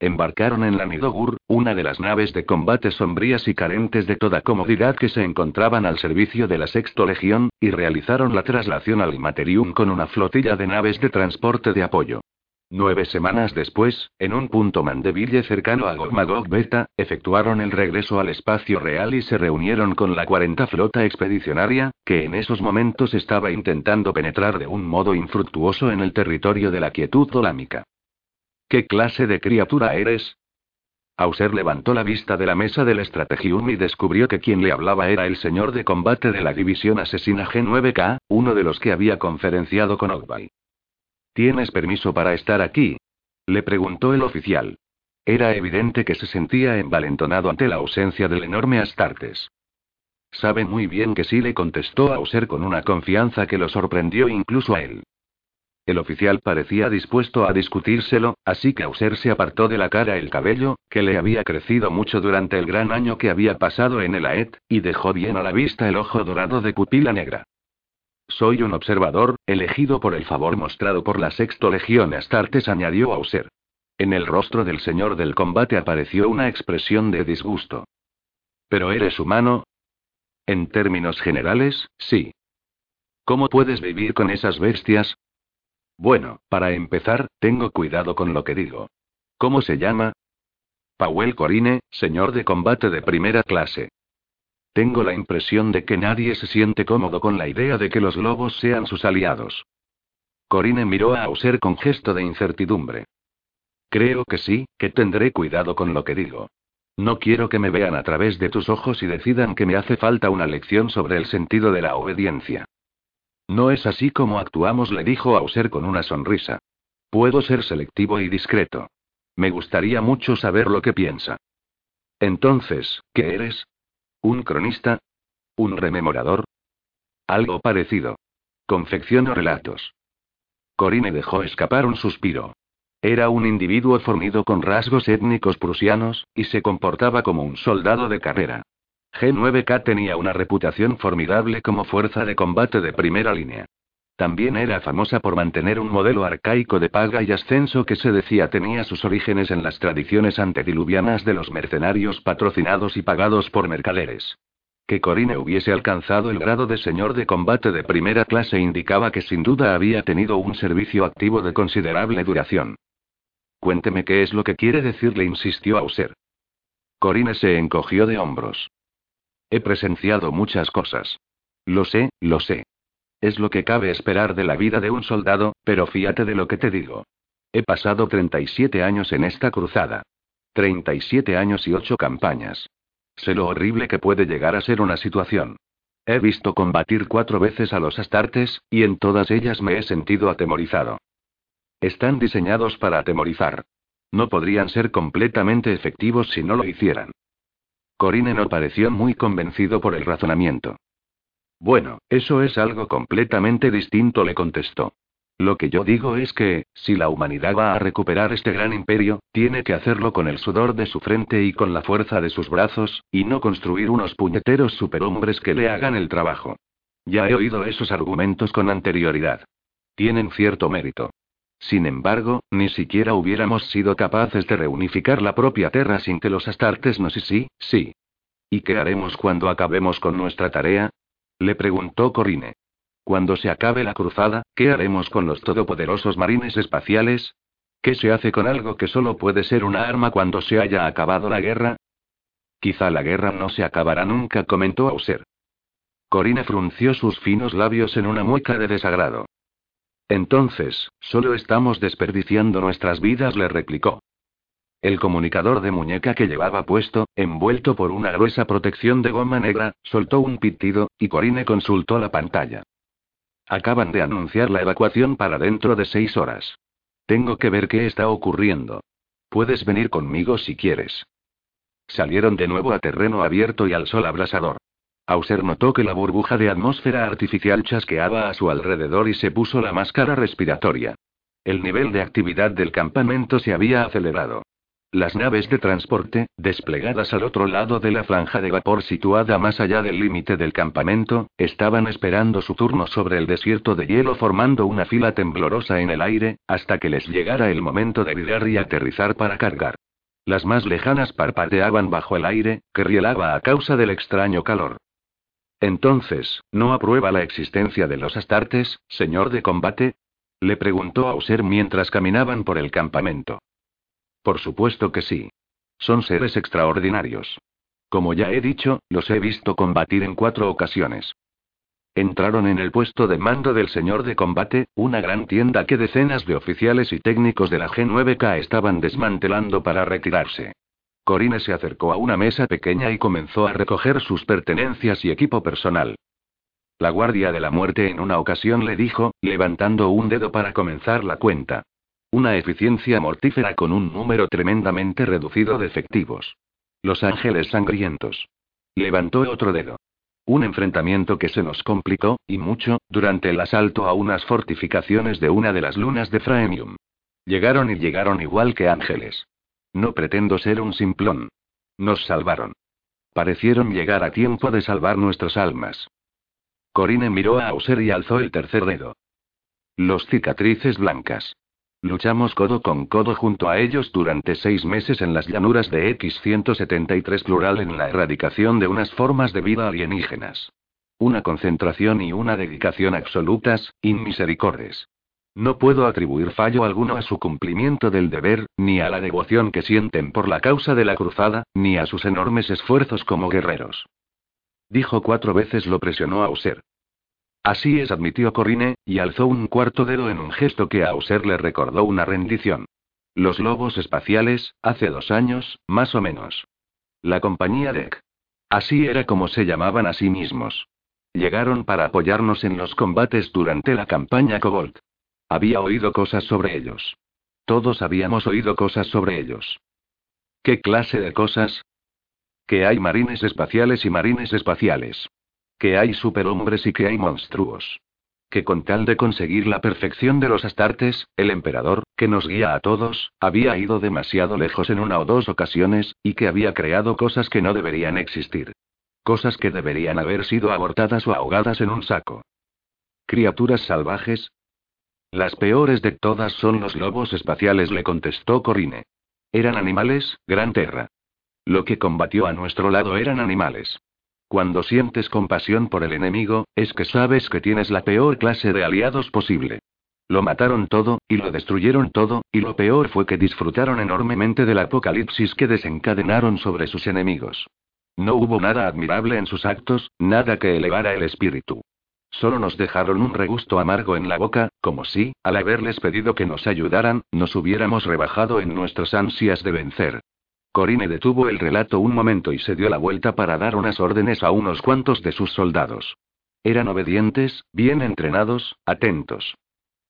Embarcaron en la Nidogur, una de las naves de combate sombrías y carentes de toda comodidad que se encontraban al servicio de la Sexto Legión, y realizaron la traslación al Imaterium con una flotilla de naves de transporte de apoyo. Nueve semanas después, en un punto Mandeville cercano a Gogmagog Beta, efectuaron el regreso al espacio real y se reunieron con la 40 Flota Expedicionaria, que en esos momentos estaba intentando penetrar de un modo infructuoso en el territorio de la quietud dolámica. ¿Qué clase de criatura eres? Auser levantó la vista de la mesa del Estrategium y descubrió que quien le hablaba era el señor de combate de la división asesina G9K, uno de los que había conferenciado con Ogbay. ¿Tienes permiso para estar aquí? Le preguntó el oficial. Era evidente que se sentía envalentonado ante la ausencia del enorme Astartes. Sabe muy bien que sí, le contestó Auser con una confianza que lo sorprendió incluso a él. El oficial parecía dispuesto a discutírselo, así que Auser se apartó de la cara el cabello, que le había crecido mucho durante el gran año que había pasado en el AET, y dejó bien a la vista el ojo dorado de pupila negra. Soy un observador, elegido por el favor mostrado por la Sexto Legión Astartes, añadió Auser. En el rostro del señor del combate apareció una expresión de disgusto. ¿Pero eres humano? En términos generales, sí. ¿Cómo puedes vivir con esas bestias? Bueno, para empezar, tengo cuidado con lo que digo. ¿Cómo se llama? Powell Corine, señor de combate de primera clase. Tengo la impresión de que nadie se siente cómodo con la idea de que los lobos sean sus aliados. Corine miró a Auser con gesto de incertidumbre. Creo que sí, que tendré cuidado con lo que digo. No quiero que me vean a través de tus ojos y decidan que me hace falta una lección sobre el sentido de la obediencia. No es así como actuamos, le dijo Auser con una sonrisa. Puedo ser selectivo y discreto. Me gustaría mucho saber lo que piensa. Entonces, ¿qué eres? ¿Un cronista? ¿Un rememorador? Algo parecido. Confecciono relatos. Corine dejó escapar un suspiro. Era un individuo fornido con rasgos étnicos prusianos, y se comportaba como un soldado de carrera. G9K tenía una reputación formidable como fuerza de combate de primera línea. También era famosa por mantener un modelo arcaico de paga y ascenso que se decía tenía sus orígenes en las tradiciones antediluvianas de los mercenarios patrocinados y pagados por mercaderes. Que Corine hubiese alcanzado el grado de señor de combate de primera clase indicaba que sin duda había tenido un servicio activo de considerable duración. Cuénteme qué es lo que quiere decirle, insistió Auser. Corine se encogió de hombros. He presenciado muchas cosas. Lo sé, lo sé. Es lo que cabe esperar de la vida de un soldado, pero fíjate de lo que te digo. He pasado 37 años en esta cruzada. 37 años y 8 campañas. sé lo horrible que puede llegar a ser una situación. He visto combatir cuatro veces a los astartes, y en todas ellas me he sentido atemorizado. Están diseñados para atemorizar. No podrían ser completamente efectivos si no lo hicieran. Corine no pareció muy convencido por el razonamiento. Bueno, eso es algo completamente distinto, le contestó. Lo que yo digo es que, si la humanidad va a recuperar este gran imperio, tiene que hacerlo con el sudor de su frente y con la fuerza de sus brazos, y no construir unos puñeteros superhombres que le hagan el trabajo. Ya he oído esos argumentos con anterioridad. Tienen cierto mérito. Sin embargo, ni siquiera hubiéramos sido capaces de reunificar la propia Tierra sin que los astartes nos y sí, sí. ¿Y qué haremos cuando acabemos con nuestra tarea? Le preguntó Corine. Cuando se acabe la cruzada, ¿qué haremos con los todopoderosos marines espaciales? ¿Qué se hace con algo que solo puede ser una arma cuando se haya acabado la guerra? Quizá la guerra no se acabará nunca, comentó Auser. Corina frunció sus finos labios en una mueca de desagrado. Entonces, solo estamos desperdiciando nuestras vidas, le replicó. El comunicador de muñeca que llevaba puesto, envuelto por una gruesa protección de goma negra, soltó un pitido, y Corine consultó la pantalla. Acaban de anunciar la evacuación para dentro de seis horas. Tengo que ver qué está ocurriendo. Puedes venir conmigo si quieres. Salieron de nuevo a terreno abierto y al sol abrasador. Auser notó que la burbuja de atmósfera artificial chasqueaba a su alrededor y se puso la máscara respiratoria. El nivel de actividad del campamento se había acelerado. Las naves de transporte, desplegadas al otro lado de la franja de vapor situada más allá del límite del campamento, estaban esperando su turno sobre el desierto de hielo formando una fila temblorosa en el aire, hasta que les llegara el momento de virar y aterrizar para cargar. Las más lejanas parpadeaban bajo el aire, que rielaba a causa del extraño calor. Entonces, ¿no aprueba la existencia de los astartes, señor de combate? Le preguntó Auser mientras caminaban por el campamento. Por supuesto que sí. Son seres extraordinarios. Como ya he dicho, los he visto combatir en cuatro ocasiones. Entraron en el puesto de mando del señor de combate, una gran tienda que decenas de oficiales y técnicos de la G9K estaban desmantelando para retirarse. Corine se acercó a una mesa pequeña y comenzó a recoger sus pertenencias y equipo personal. La guardia de la muerte en una ocasión le dijo, levantando un dedo para comenzar la cuenta. Una eficiencia mortífera con un número tremendamente reducido de efectivos. Los ángeles sangrientos. Levantó otro dedo. Un enfrentamiento que se nos complicó, y mucho, durante el asalto a unas fortificaciones de una de las lunas de Fraemium. Llegaron y llegaron igual que ángeles. No pretendo ser un simplón. Nos salvaron. Parecieron llegar a tiempo de salvar nuestras almas. Corine miró a Auser y alzó el tercer dedo. Los cicatrices blancas. Luchamos codo con codo junto a ellos durante seis meses en las llanuras de X-173 plural en la erradicación de unas formas de vida alienígenas. Una concentración y una dedicación absolutas, inmisericordes. No puedo atribuir fallo alguno a su cumplimiento del deber, ni a la devoción que sienten por la causa de la cruzada, ni a sus enormes esfuerzos como guerreros. Dijo cuatro veces lo presionó a User. Así es, admitió Corine, y alzó un cuarto dedo en un gesto que a Auser le recordó una rendición. Los lobos espaciales, hace dos años, más o menos. La compañía DEC. Así era como se llamaban a sí mismos. Llegaron para apoyarnos en los combates durante la campaña Cobalt. Había oído cosas sobre ellos. Todos habíamos oído cosas sobre ellos. ¿Qué clase de cosas? Que hay marines espaciales y marines espaciales. Que hay superhombres y que hay monstruos. Que con tal de conseguir la perfección de los astartes, el emperador, que nos guía a todos, había ido demasiado lejos en una o dos ocasiones, y que había creado cosas que no deberían existir. Cosas que deberían haber sido abortadas o ahogadas en un saco. Criaturas salvajes. Las peores de todas son los lobos espaciales, le contestó Corine. Eran animales, Gran Terra. Lo que combatió a nuestro lado eran animales. Cuando sientes compasión por el enemigo, es que sabes que tienes la peor clase de aliados posible. Lo mataron todo, y lo destruyeron todo, y lo peor fue que disfrutaron enormemente del apocalipsis que desencadenaron sobre sus enemigos. No hubo nada admirable en sus actos, nada que elevara el espíritu. Solo nos dejaron un regusto amargo en la boca, como si, al haberles pedido que nos ayudaran, nos hubiéramos rebajado en nuestras ansias de vencer. Corine detuvo el relato un momento y se dio la vuelta para dar unas órdenes a unos cuantos de sus soldados. Eran obedientes, bien entrenados, atentos.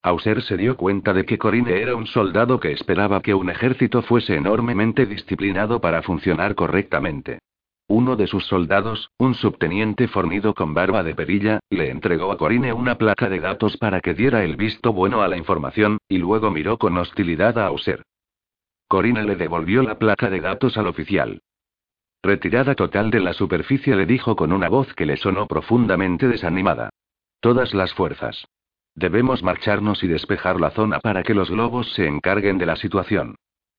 Auser se dio cuenta de que Corine era un soldado que esperaba que un ejército fuese enormemente disciplinado para funcionar correctamente. Uno de sus soldados, un subteniente fornido con barba de perilla, le entregó a Corine una placa de datos para que diera el visto bueno a la información, y luego miró con hostilidad a Auser. Corine le devolvió la placa de datos al oficial. Retirada total de la superficie le dijo con una voz que le sonó profundamente desanimada. Todas las fuerzas. Debemos marcharnos y despejar la zona para que los lobos se encarguen de la situación.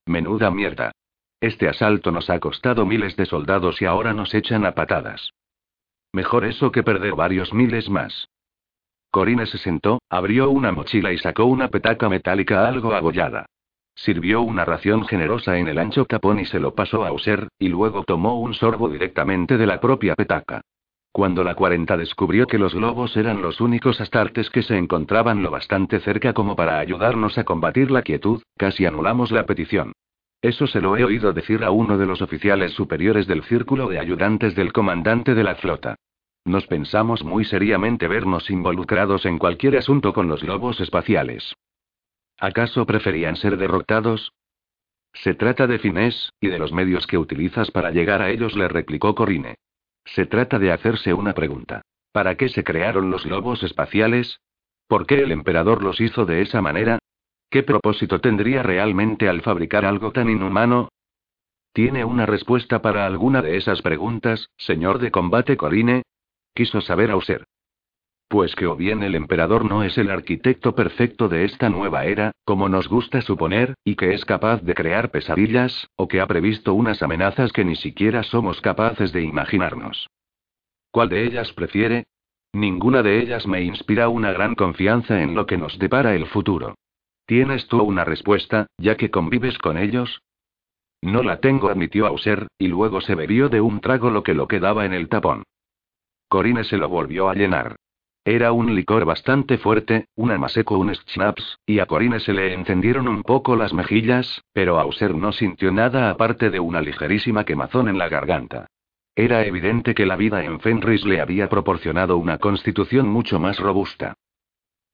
Menuda mierda. Este asalto nos ha costado miles de soldados y ahora nos echan a patadas. Mejor eso que perder varios miles más. Corine se sentó, abrió una mochila y sacó una petaca metálica algo abollada. Sirvió una ración generosa en el ancho tapón y se lo pasó a User, y luego tomó un sorbo directamente de la propia petaca. Cuando la 40 descubrió que los lobos eran los únicos astartes que se encontraban lo bastante cerca como para ayudarnos a combatir la quietud, casi anulamos la petición. Eso se lo he oído decir a uno de los oficiales superiores del círculo de ayudantes del comandante de la flota. Nos pensamos muy seriamente vernos involucrados en cualquier asunto con los lobos espaciales. ¿Acaso preferían ser derrotados? Se trata de Finés, y de los medios que utilizas para llegar a ellos, le replicó Corine. Se trata de hacerse una pregunta. ¿Para qué se crearon los lobos espaciales? ¿Por qué el emperador los hizo de esa manera? ¿Qué propósito tendría realmente al fabricar algo tan inhumano? ¿Tiene una respuesta para alguna de esas preguntas, señor de combate Corine? Quiso saber Auser. Pues que o bien el emperador no es el arquitecto perfecto de esta nueva era, como nos gusta suponer, y que es capaz de crear pesadillas, o que ha previsto unas amenazas que ni siquiera somos capaces de imaginarnos. ¿Cuál de ellas prefiere? Ninguna de ellas me inspira una gran confianza en lo que nos depara el futuro. ¿Tienes tú una respuesta, ya que convives con ellos? No la tengo, admitió Auser, y luego se bebió de un trago lo que lo quedaba en el tapón. Corine se lo volvió a llenar. Era un licor bastante fuerte, un amaseco, un schnapps, y a Corine se le encendieron un poco las mejillas, pero Auser no sintió nada aparte de una ligerísima quemazón en la garganta. Era evidente que la vida en Fenris le había proporcionado una constitución mucho más robusta.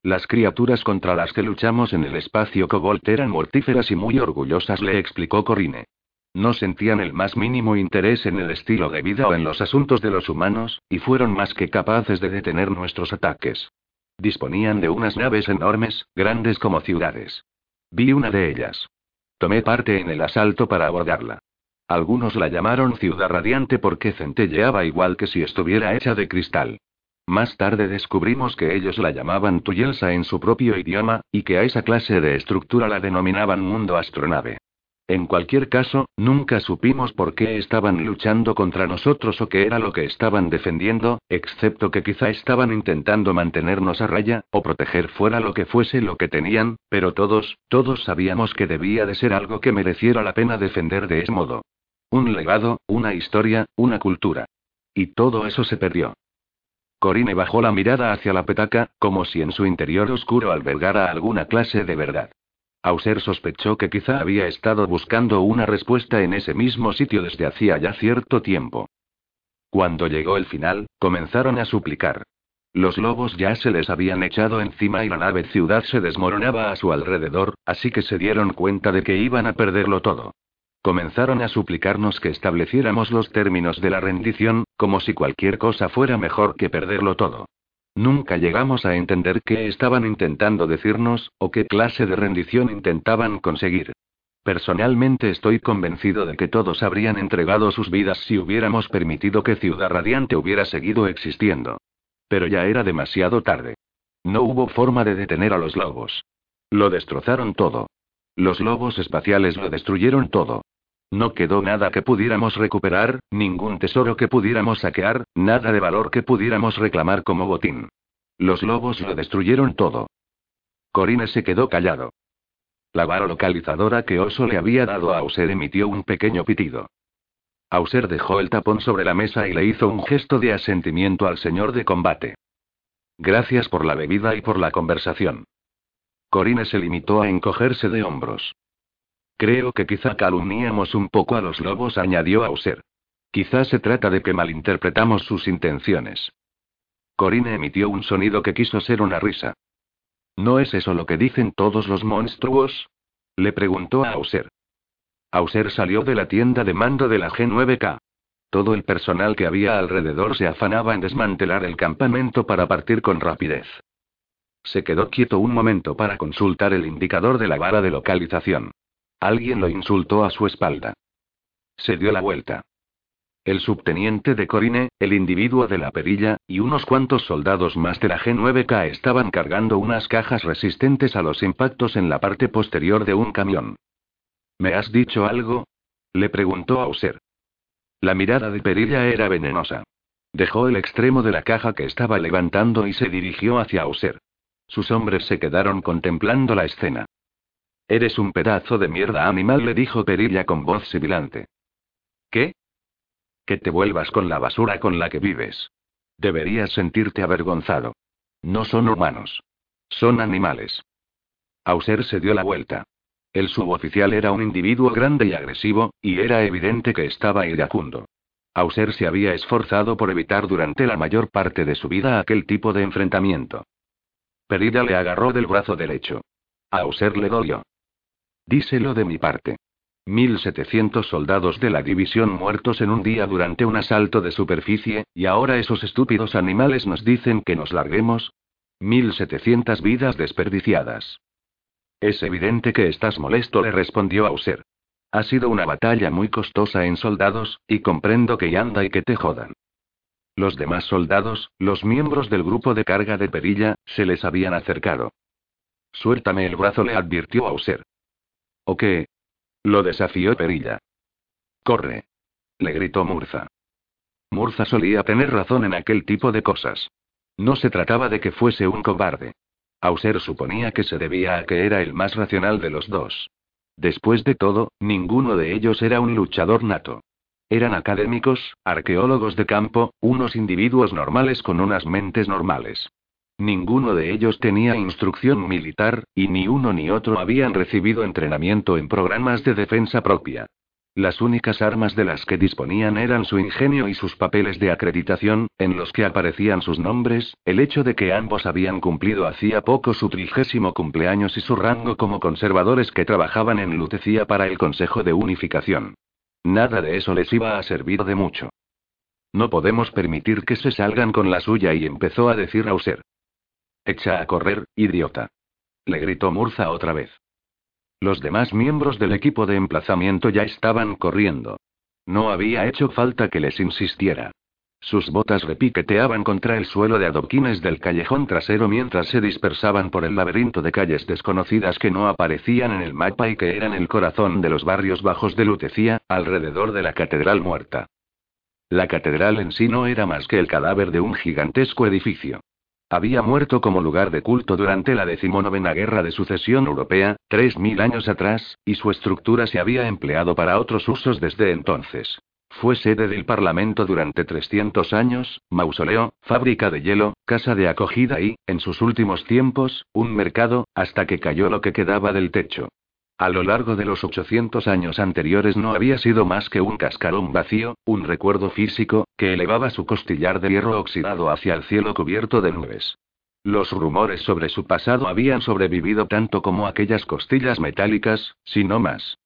Las criaturas contra las que luchamos en el espacio Cobalt eran mortíferas y muy orgullosas, le explicó Corine. No sentían el más mínimo interés en el estilo de vida o en los asuntos de los humanos, y fueron más que capaces de detener nuestros ataques. Disponían de unas naves enormes, grandes como ciudades. Vi una de ellas. Tomé parte en el asalto para abordarla. Algunos la llamaron Ciudad Radiante porque centelleaba igual que si estuviera hecha de cristal. Más tarde descubrimos que ellos la llamaban Tuyelsa en su propio idioma, y que a esa clase de estructura la denominaban mundo astronave. En cualquier caso, nunca supimos por qué estaban luchando contra nosotros o qué era lo que estaban defendiendo, excepto que quizá estaban intentando mantenernos a raya, o proteger fuera lo que fuese lo que tenían, pero todos, todos sabíamos que debía de ser algo que mereciera la pena defender de ese modo. Un legado, una historia, una cultura. Y todo eso se perdió. Corine bajó la mirada hacia la petaca, como si en su interior oscuro albergara alguna clase de verdad. Auser sospechó que quizá había estado buscando una respuesta en ese mismo sitio desde hacía ya cierto tiempo. Cuando llegó el final, comenzaron a suplicar. Los lobos ya se les habían echado encima y la nave ciudad se desmoronaba a su alrededor, así que se dieron cuenta de que iban a perderlo todo. Comenzaron a suplicarnos que estableciéramos los términos de la rendición, como si cualquier cosa fuera mejor que perderlo todo. Nunca llegamos a entender qué estaban intentando decirnos, o qué clase de rendición intentaban conseguir. Personalmente estoy convencido de que todos habrían entregado sus vidas si hubiéramos permitido que Ciudad Radiante hubiera seguido existiendo. Pero ya era demasiado tarde. No hubo forma de detener a los lobos. Lo destrozaron todo. Los lobos espaciales lo destruyeron todo. No quedó nada que pudiéramos recuperar, ningún tesoro que pudiéramos saquear, nada de valor que pudiéramos reclamar como botín. Los lobos lo destruyeron todo. Corine se quedó callado. La vara localizadora que Oso le había dado a Auser emitió un pequeño pitido. Auser dejó el tapón sobre la mesa y le hizo un gesto de asentimiento al señor de combate. Gracias por la bebida y por la conversación. Corine se limitó a encogerse de hombros. Creo que quizá calumniamos un poco a los lobos, añadió Auser. Quizá se trata de que malinterpretamos sus intenciones. Corine emitió un sonido que quiso ser una risa. ¿No es eso lo que dicen todos los monstruos? Le preguntó a Auser. Auser salió de la tienda de mando de la G9K. Todo el personal que había alrededor se afanaba en desmantelar el campamento para partir con rapidez. Se quedó quieto un momento para consultar el indicador de la vara de localización. Alguien lo insultó a su espalda. Se dio la vuelta. El subteniente de Corine, el individuo de la perilla, y unos cuantos soldados más de la G9K estaban cargando unas cajas resistentes a los impactos en la parte posterior de un camión. ¿Me has dicho algo? Le preguntó Auser. La mirada de Perilla era venenosa. Dejó el extremo de la caja que estaba levantando y se dirigió hacia Auser. Sus hombres se quedaron contemplando la escena. Eres un pedazo de mierda animal, le dijo Perilla con voz sibilante. ¿Qué? Que te vuelvas con la basura con la que vives. Deberías sentirte avergonzado. No son humanos. Son animales. Auser se dio la vuelta. El suboficial era un individuo grande y agresivo, y era evidente que estaba iracundo. Auser se había esforzado por evitar durante la mayor parte de su vida aquel tipo de enfrentamiento. Perida le agarró del brazo derecho. Auser le dolió. Díselo de mi parte. 1.700 soldados de la división muertos en un día durante un asalto de superficie, y ahora esos estúpidos animales nos dicen que nos larguemos. 1.700 vidas desperdiciadas. Es evidente que estás molesto, le respondió Auser. Ha sido una batalla muy costosa en soldados, y comprendo que anda y que te jodan. Los demás soldados, los miembros del grupo de carga de perilla, se les habían acercado. Suéltame el brazo, le advirtió Auser. ¿O qué? Lo desafió Perilla. Corre. Le gritó Murza. Murza solía tener razón en aquel tipo de cosas. No se trataba de que fuese un cobarde. Auser suponía que se debía a que era el más racional de los dos. Después de todo, ninguno de ellos era un luchador nato. Eran académicos, arqueólogos de campo, unos individuos normales con unas mentes normales. Ninguno de ellos tenía instrucción militar, y ni uno ni otro habían recibido entrenamiento en programas de defensa propia. Las únicas armas de las que disponían eran su ingenio y sus papeles de acreditación, en los que aparecían sus nombres, el hecho de que ambos habían cumplido hacía poco su trigésimo cumpleaños y su rango como conservadores que trabajaban en Lutecía para el Consejo de Unificación. Nada de eso les iba a servir de mucho. No podemos permitir que se salgan con la suya y empezó a decir Auser. Echa a correr, idiota. Le gritó Murza otra vez. Los demás miembros del equipo de emplazamiento ya estaban corriendo. No había hecho falta que les insistiera. Sus botas repiqueteaban contra el suelo de adoquines del callejón trasero mientras se dispersaban por el laberinto de calles desconocidas que no aparecían en el mapa y que eran el corazón de los barrios bajos de Lutecía, alrededor de la catedral muerta. La catedral en sí no era más que el cadáver de un gigantesco edificio. Había muerto como lugar de culto durante la decimonovena Guerra de Sucesión Europea, tres mil años atrás, y su estructura se había empleado para otros usos desde entonces. Fue sede del Parlamento durante 300 años, mausoleo, fábrica de hielo, casa de acogida y, en sus últimos tiempos, un mercado, hasta que cayó lo que quedaba del techo. A lo largo de los 800 años anteriores no había sido más que un cascarón vacío, un recuerdo físico, que elevaba su costillar de hierro oxidado hacia el cielo cubierto de nubes. Los rumores sobre su pasado habían sobrevivido tanto como aquellas costillas metálicas, si no más.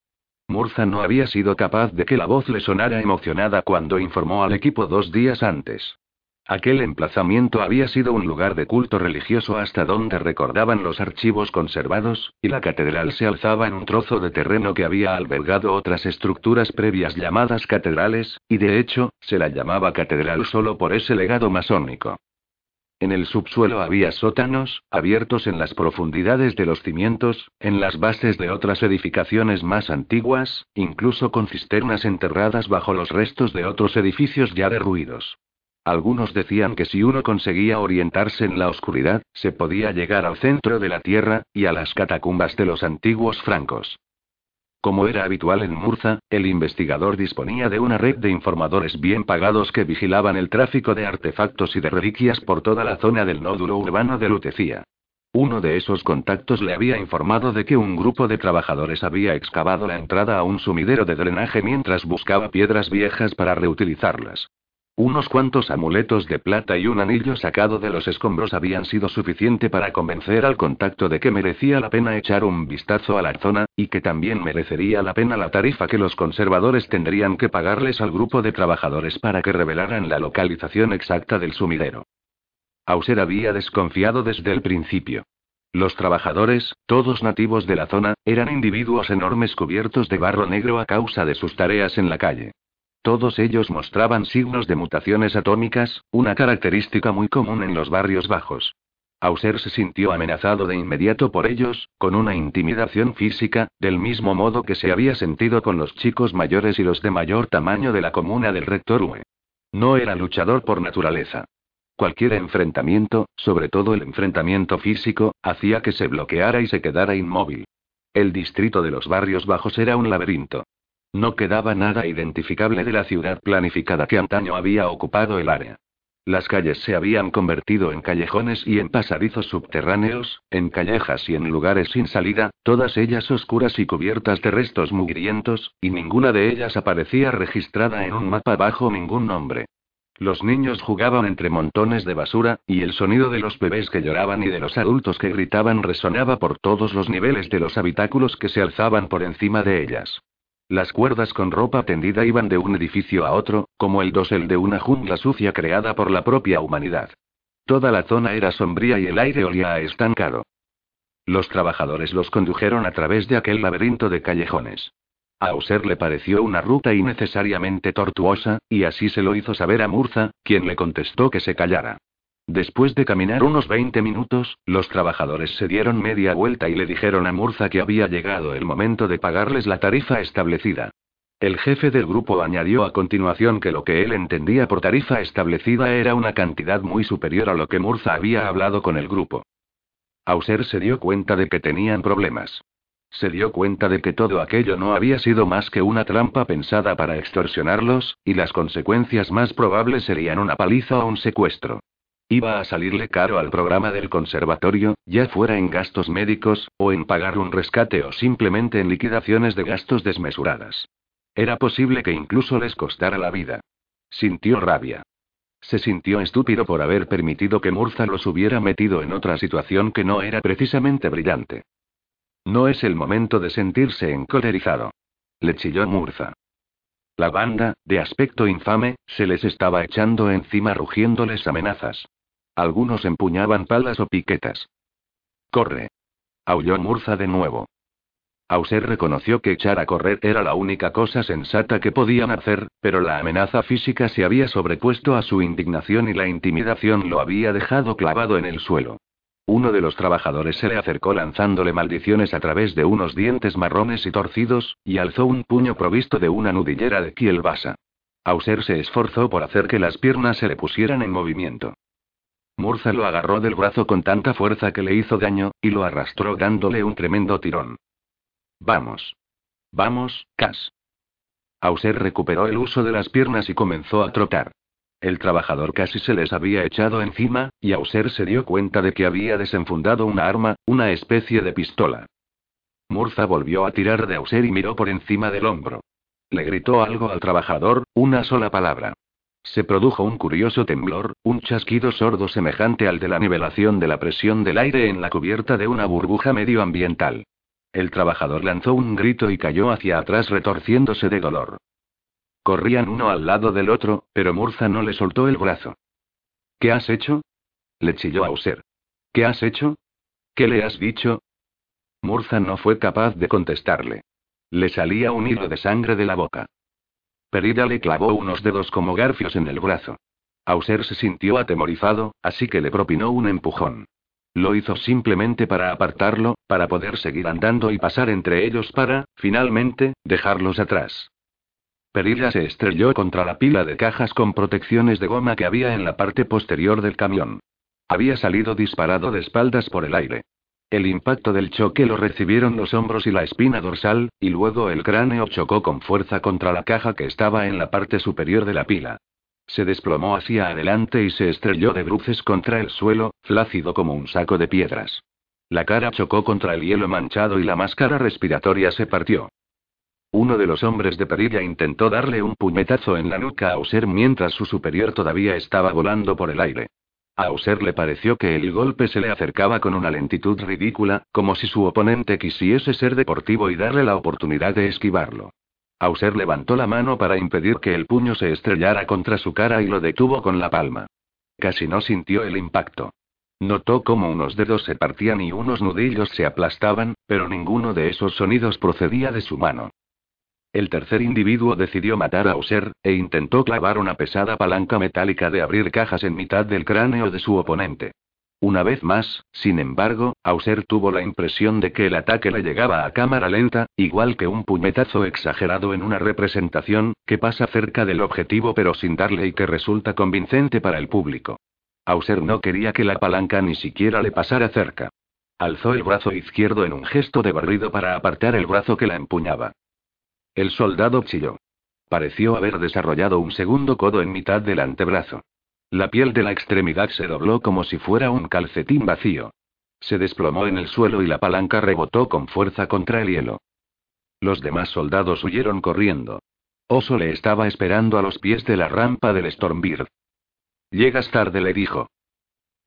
Murza no había sido capaz de que la voz le sonara emocionada cuando informó al equipo dos días antes. Aquel emplazamiento había sido un lugar de culto religioso hasta donde recordaban los archivos conservados, y la catedral se alzaba en un trozo de terreno que había albergado otras estructuras previas llamadas catedrales, y de hecho, se la llamaba catedral solo por ese legado masónico. En el subsuelo había sótanos, abiertos en las profundidades de los cimientos, en las bases de otras edificaciones más antiguas, incluso con cisternas enterradas bajo los restos de otros edificios ya derruidos. Algunos decían que si uno conseguía orientarse en la oscuridad, se podía llegar al centro de la Tierra, y a las catacumbas de los antiguos francos. Como era habitual en Murza, el investigador disponía de una red de informadores bien pagados que vigilaban el tráfico de artefactos y de reliquias por toda la zona del nódulo urbano de Lutecía. Uno de esos contactos le había informado de que un grupo de trabajadores había excavado la entrada a un sumidero de drenaje mientras buscaba piedras viejas para reutilizarlas. Unos cuantos amuletos de plata y un anillo sacado de los escombros habían sido suficiente para convencer al contacto de que merecía la pena echar un vistazo a la zona, y que también merecería la pena la tarifa que los conservadores tendrían que pagarles al grupo de trabajadores para que revelaran la localización exacta del sumidero. Auser había desconfiado desde el principio. Los trabajadores, todos nativos de la zona, eran individuos enormes cubiertos de barro negro a causa de sus tareas en la calle. Todos ellos mostraban signos de mutaciones atómicas, una característica muy común en los barrios bajos. Auser se sintió amenazado de inmediato por ellos, con una intimidación física, del mismo modo que se había sentido con los chicos mayores y los de mayor tamaño de la comuna del rector Ue. No era luchador por naturaleza. Cualquier enfrentamiento, sobre todo el enfrentamiento físico, hacía que se bloqueara y se quedara inmóvil. El distrito de los barrios bajos era un laberinto. No quedaba nada identificable de la ciudad planificada que antaño había ocupado el área. Las calles se habían convertido en callejones y en pasadizos subterráneos, en callejas y en lugares sin salida, todas ellas oscuras y cubiertas de restos mugrientos, y ninguna de ellas aparecía registrada en un mapa bajo ningún nombre. Los niños jugaban entre montones de basura, y el sonido de los bebés que lloraban y de los adultos que gritaban resonaba por todos los niveles de los habitáculos que se alzaban por encima de ellas. Las cuerdas con ropa tendida iban de un edificio a otro, como el dosel de una jungla sucia creada por la propia humanidad. Toda la zona era sombría y el aire olía a estancado. Los trabajadores los condujeron a través de aquel laberinto de callejones. A Auser le pareció una ruta innecesariamente tortuosa, y así se lo hizo saber a Murza, quien le contestó que se callara. Después de caminar unos 20 minutos, los trabajadores se dieron media vuelta y le dijeron a Murza que había llegado el momento de pagarles la tarifa establecida. El jefe del grupo añadió a continuación que lo que él entendía por tarifa establecida era una cantidad muy superior a lo que Murza había hablado con el grupo. Auser se dio cuenta de que tenían problemas. Se dio cuenta de que todo aquello no había sido más que una trampa pensada para extorsionarlos, y las consecuencias más probables serían una paliza o un secuestro. Iba a salirle caro al programa del conservatorio, ya fuera en gastos médicos, o en pagar un rescate o simplemente en liquidaciones de gastos desmesuradas. Era posible que incluso les costara la vida. Sintió rabia. Se sintió estúpido por haber permitido que Murza los hubiera metido en otra situación que no era precisamente brillante. No es el momento de sentirse encolerizado. Le chilló Murza. La banda, de aspecto infame, se les estaba echando encima rugiéndoles amenazas. Algunos empuñaban palas o piquetas. Corre. Aulló Murza de nuevo. Auser reconoció que echar a correr era la única cosa sensata que podían hacer, pero la amenaza física se había sobrepuesto a su indignación y la intimidación lo había dejado clavado en el suelo. Uno de los trabajadores se le acercó lanzándole maldiciones a través de unos dientes marrones y torcidos, y alzó un puño provisto de una nudillera de kielbasa. Auser se esforzó por hacer que las piernas se le pusieran en movimiento. Murza lo agarró del brazo con tanta fuerza que le hizo daño, y lo arrastró dándole un tremendo tirón. Vamos. Vamos, Cas. Auser recuperó el uso de las piernas y comenzó a trotar. El trabajador casi se les había echado encima, y Auser se dio cuenta de que había desenfundado una arma, una especie de pistola. Murza volvió a tirar de Auser y miró por encima del hombro. Le gritó algo al trabajador, una sola palabra. Se produjo un curioso temblor, un chasquido sordo semejante al de la nivelación de la presión del aire en la cubierta de una burbuja medioambiental. El trabajador lanzó un grito y cayó hacia atrás retorciéndose de dolor. Corrían uno al lado del otro, pero Murza no le soltó el brazo. ¿Qué has hecho? Le chilló Auser. ¿Qué has hecho? ¿Qué le has dicho? Murza no fue capaz de contestarle. Le salía un hilo de sangre de la boca. Perida le clavó unos dedos como garfios en el brazo. Auser se sintió atemorizado, así que le propinó un empujón. Lo hizo simplemente para apartarlo, para poder seguir andando y pasar entre ellos para, finalmente, dejarlos atrás. Perilla se estrelló contra la pila de cajas con protecciones de goma que había en la parte posterior del camión. Había salido disparado de espaldas por el aire. El impacto del choque lo recibieron los hombros y la espina dorsal, y luego el cráneo chocó con fuerza contra la caja que estaba en la parte superior de la pila. Se desplomó hacia adelante y se estrelló de bruces contra el suelo, flácido como un saco de piedras. La cara chocó contra el hielo manchado y la máscara respiratoria se partió. Uno de los hombres de perilla intentó darle un puñetazo en la nuca a Auser mientras su superior todavía estaba volando por el aire. A Auser le pareció que el golpe se le acercaba con una lentitud ridícula, como si su oponente quisiese ser deportivo y darle la oportunidad de esquivarlo. Auser levantó la mano para impedir que el puño se estrellara contra su cara y lo detuvo con la palma. Casi no sintió el impacto. Notó cómo unos dedos se partían y unos nudillos se aplastaban, pero ninguno de esos sonidos procedía de su mano. El tercer individuo decidió matar a Auser, e intentó clavar una pesada palanca metálica de abrir cajas en mitad del cráneo de su oponente. Una vez más, sin embargo, Auser tuvo la impresión de que el ataque le llegaba a cámara lenta, igual que un puñetazo exagerado en una representación, que pasa cerca del objetivo pero sin darle y que resulta convincente para el público. Auser no quería que la palanca ni siquiera le pasara cerca. Alzó el brazo izquierdo en un gesto de barrido para apartar el brazo que la empuñaba. El soldado chilló. Pareció haber desarrollado un segundo codo en mitad del antebrazo. La piel de la extremidad se dobló como si fuera un calcetín vacío. Se desplomó en el suelo y la palanca rebotó con fuerza contra el hielo. Los demás soldados huyeron corriendo. Oso le estaba esperando a los pies de la rampa del Stormbird. Llegas tarde, le dijo.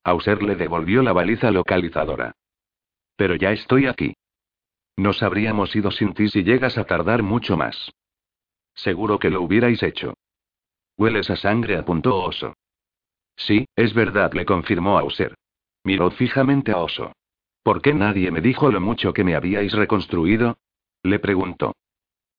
Auser le devolvió la baliza localizadora. Pero ya estoy aquí. Nos habríamos ido sin ti si llegas a tardar mucho más. Seguro que lo hubierais hecho. Hueles a sangre, apuntó Oso. Sí, es verdad, le confirmó Auser. Miró fijamente a Oso. ¿Por qué nadie me dijo lo mucho que me habíais reconstruido? Le preguntó.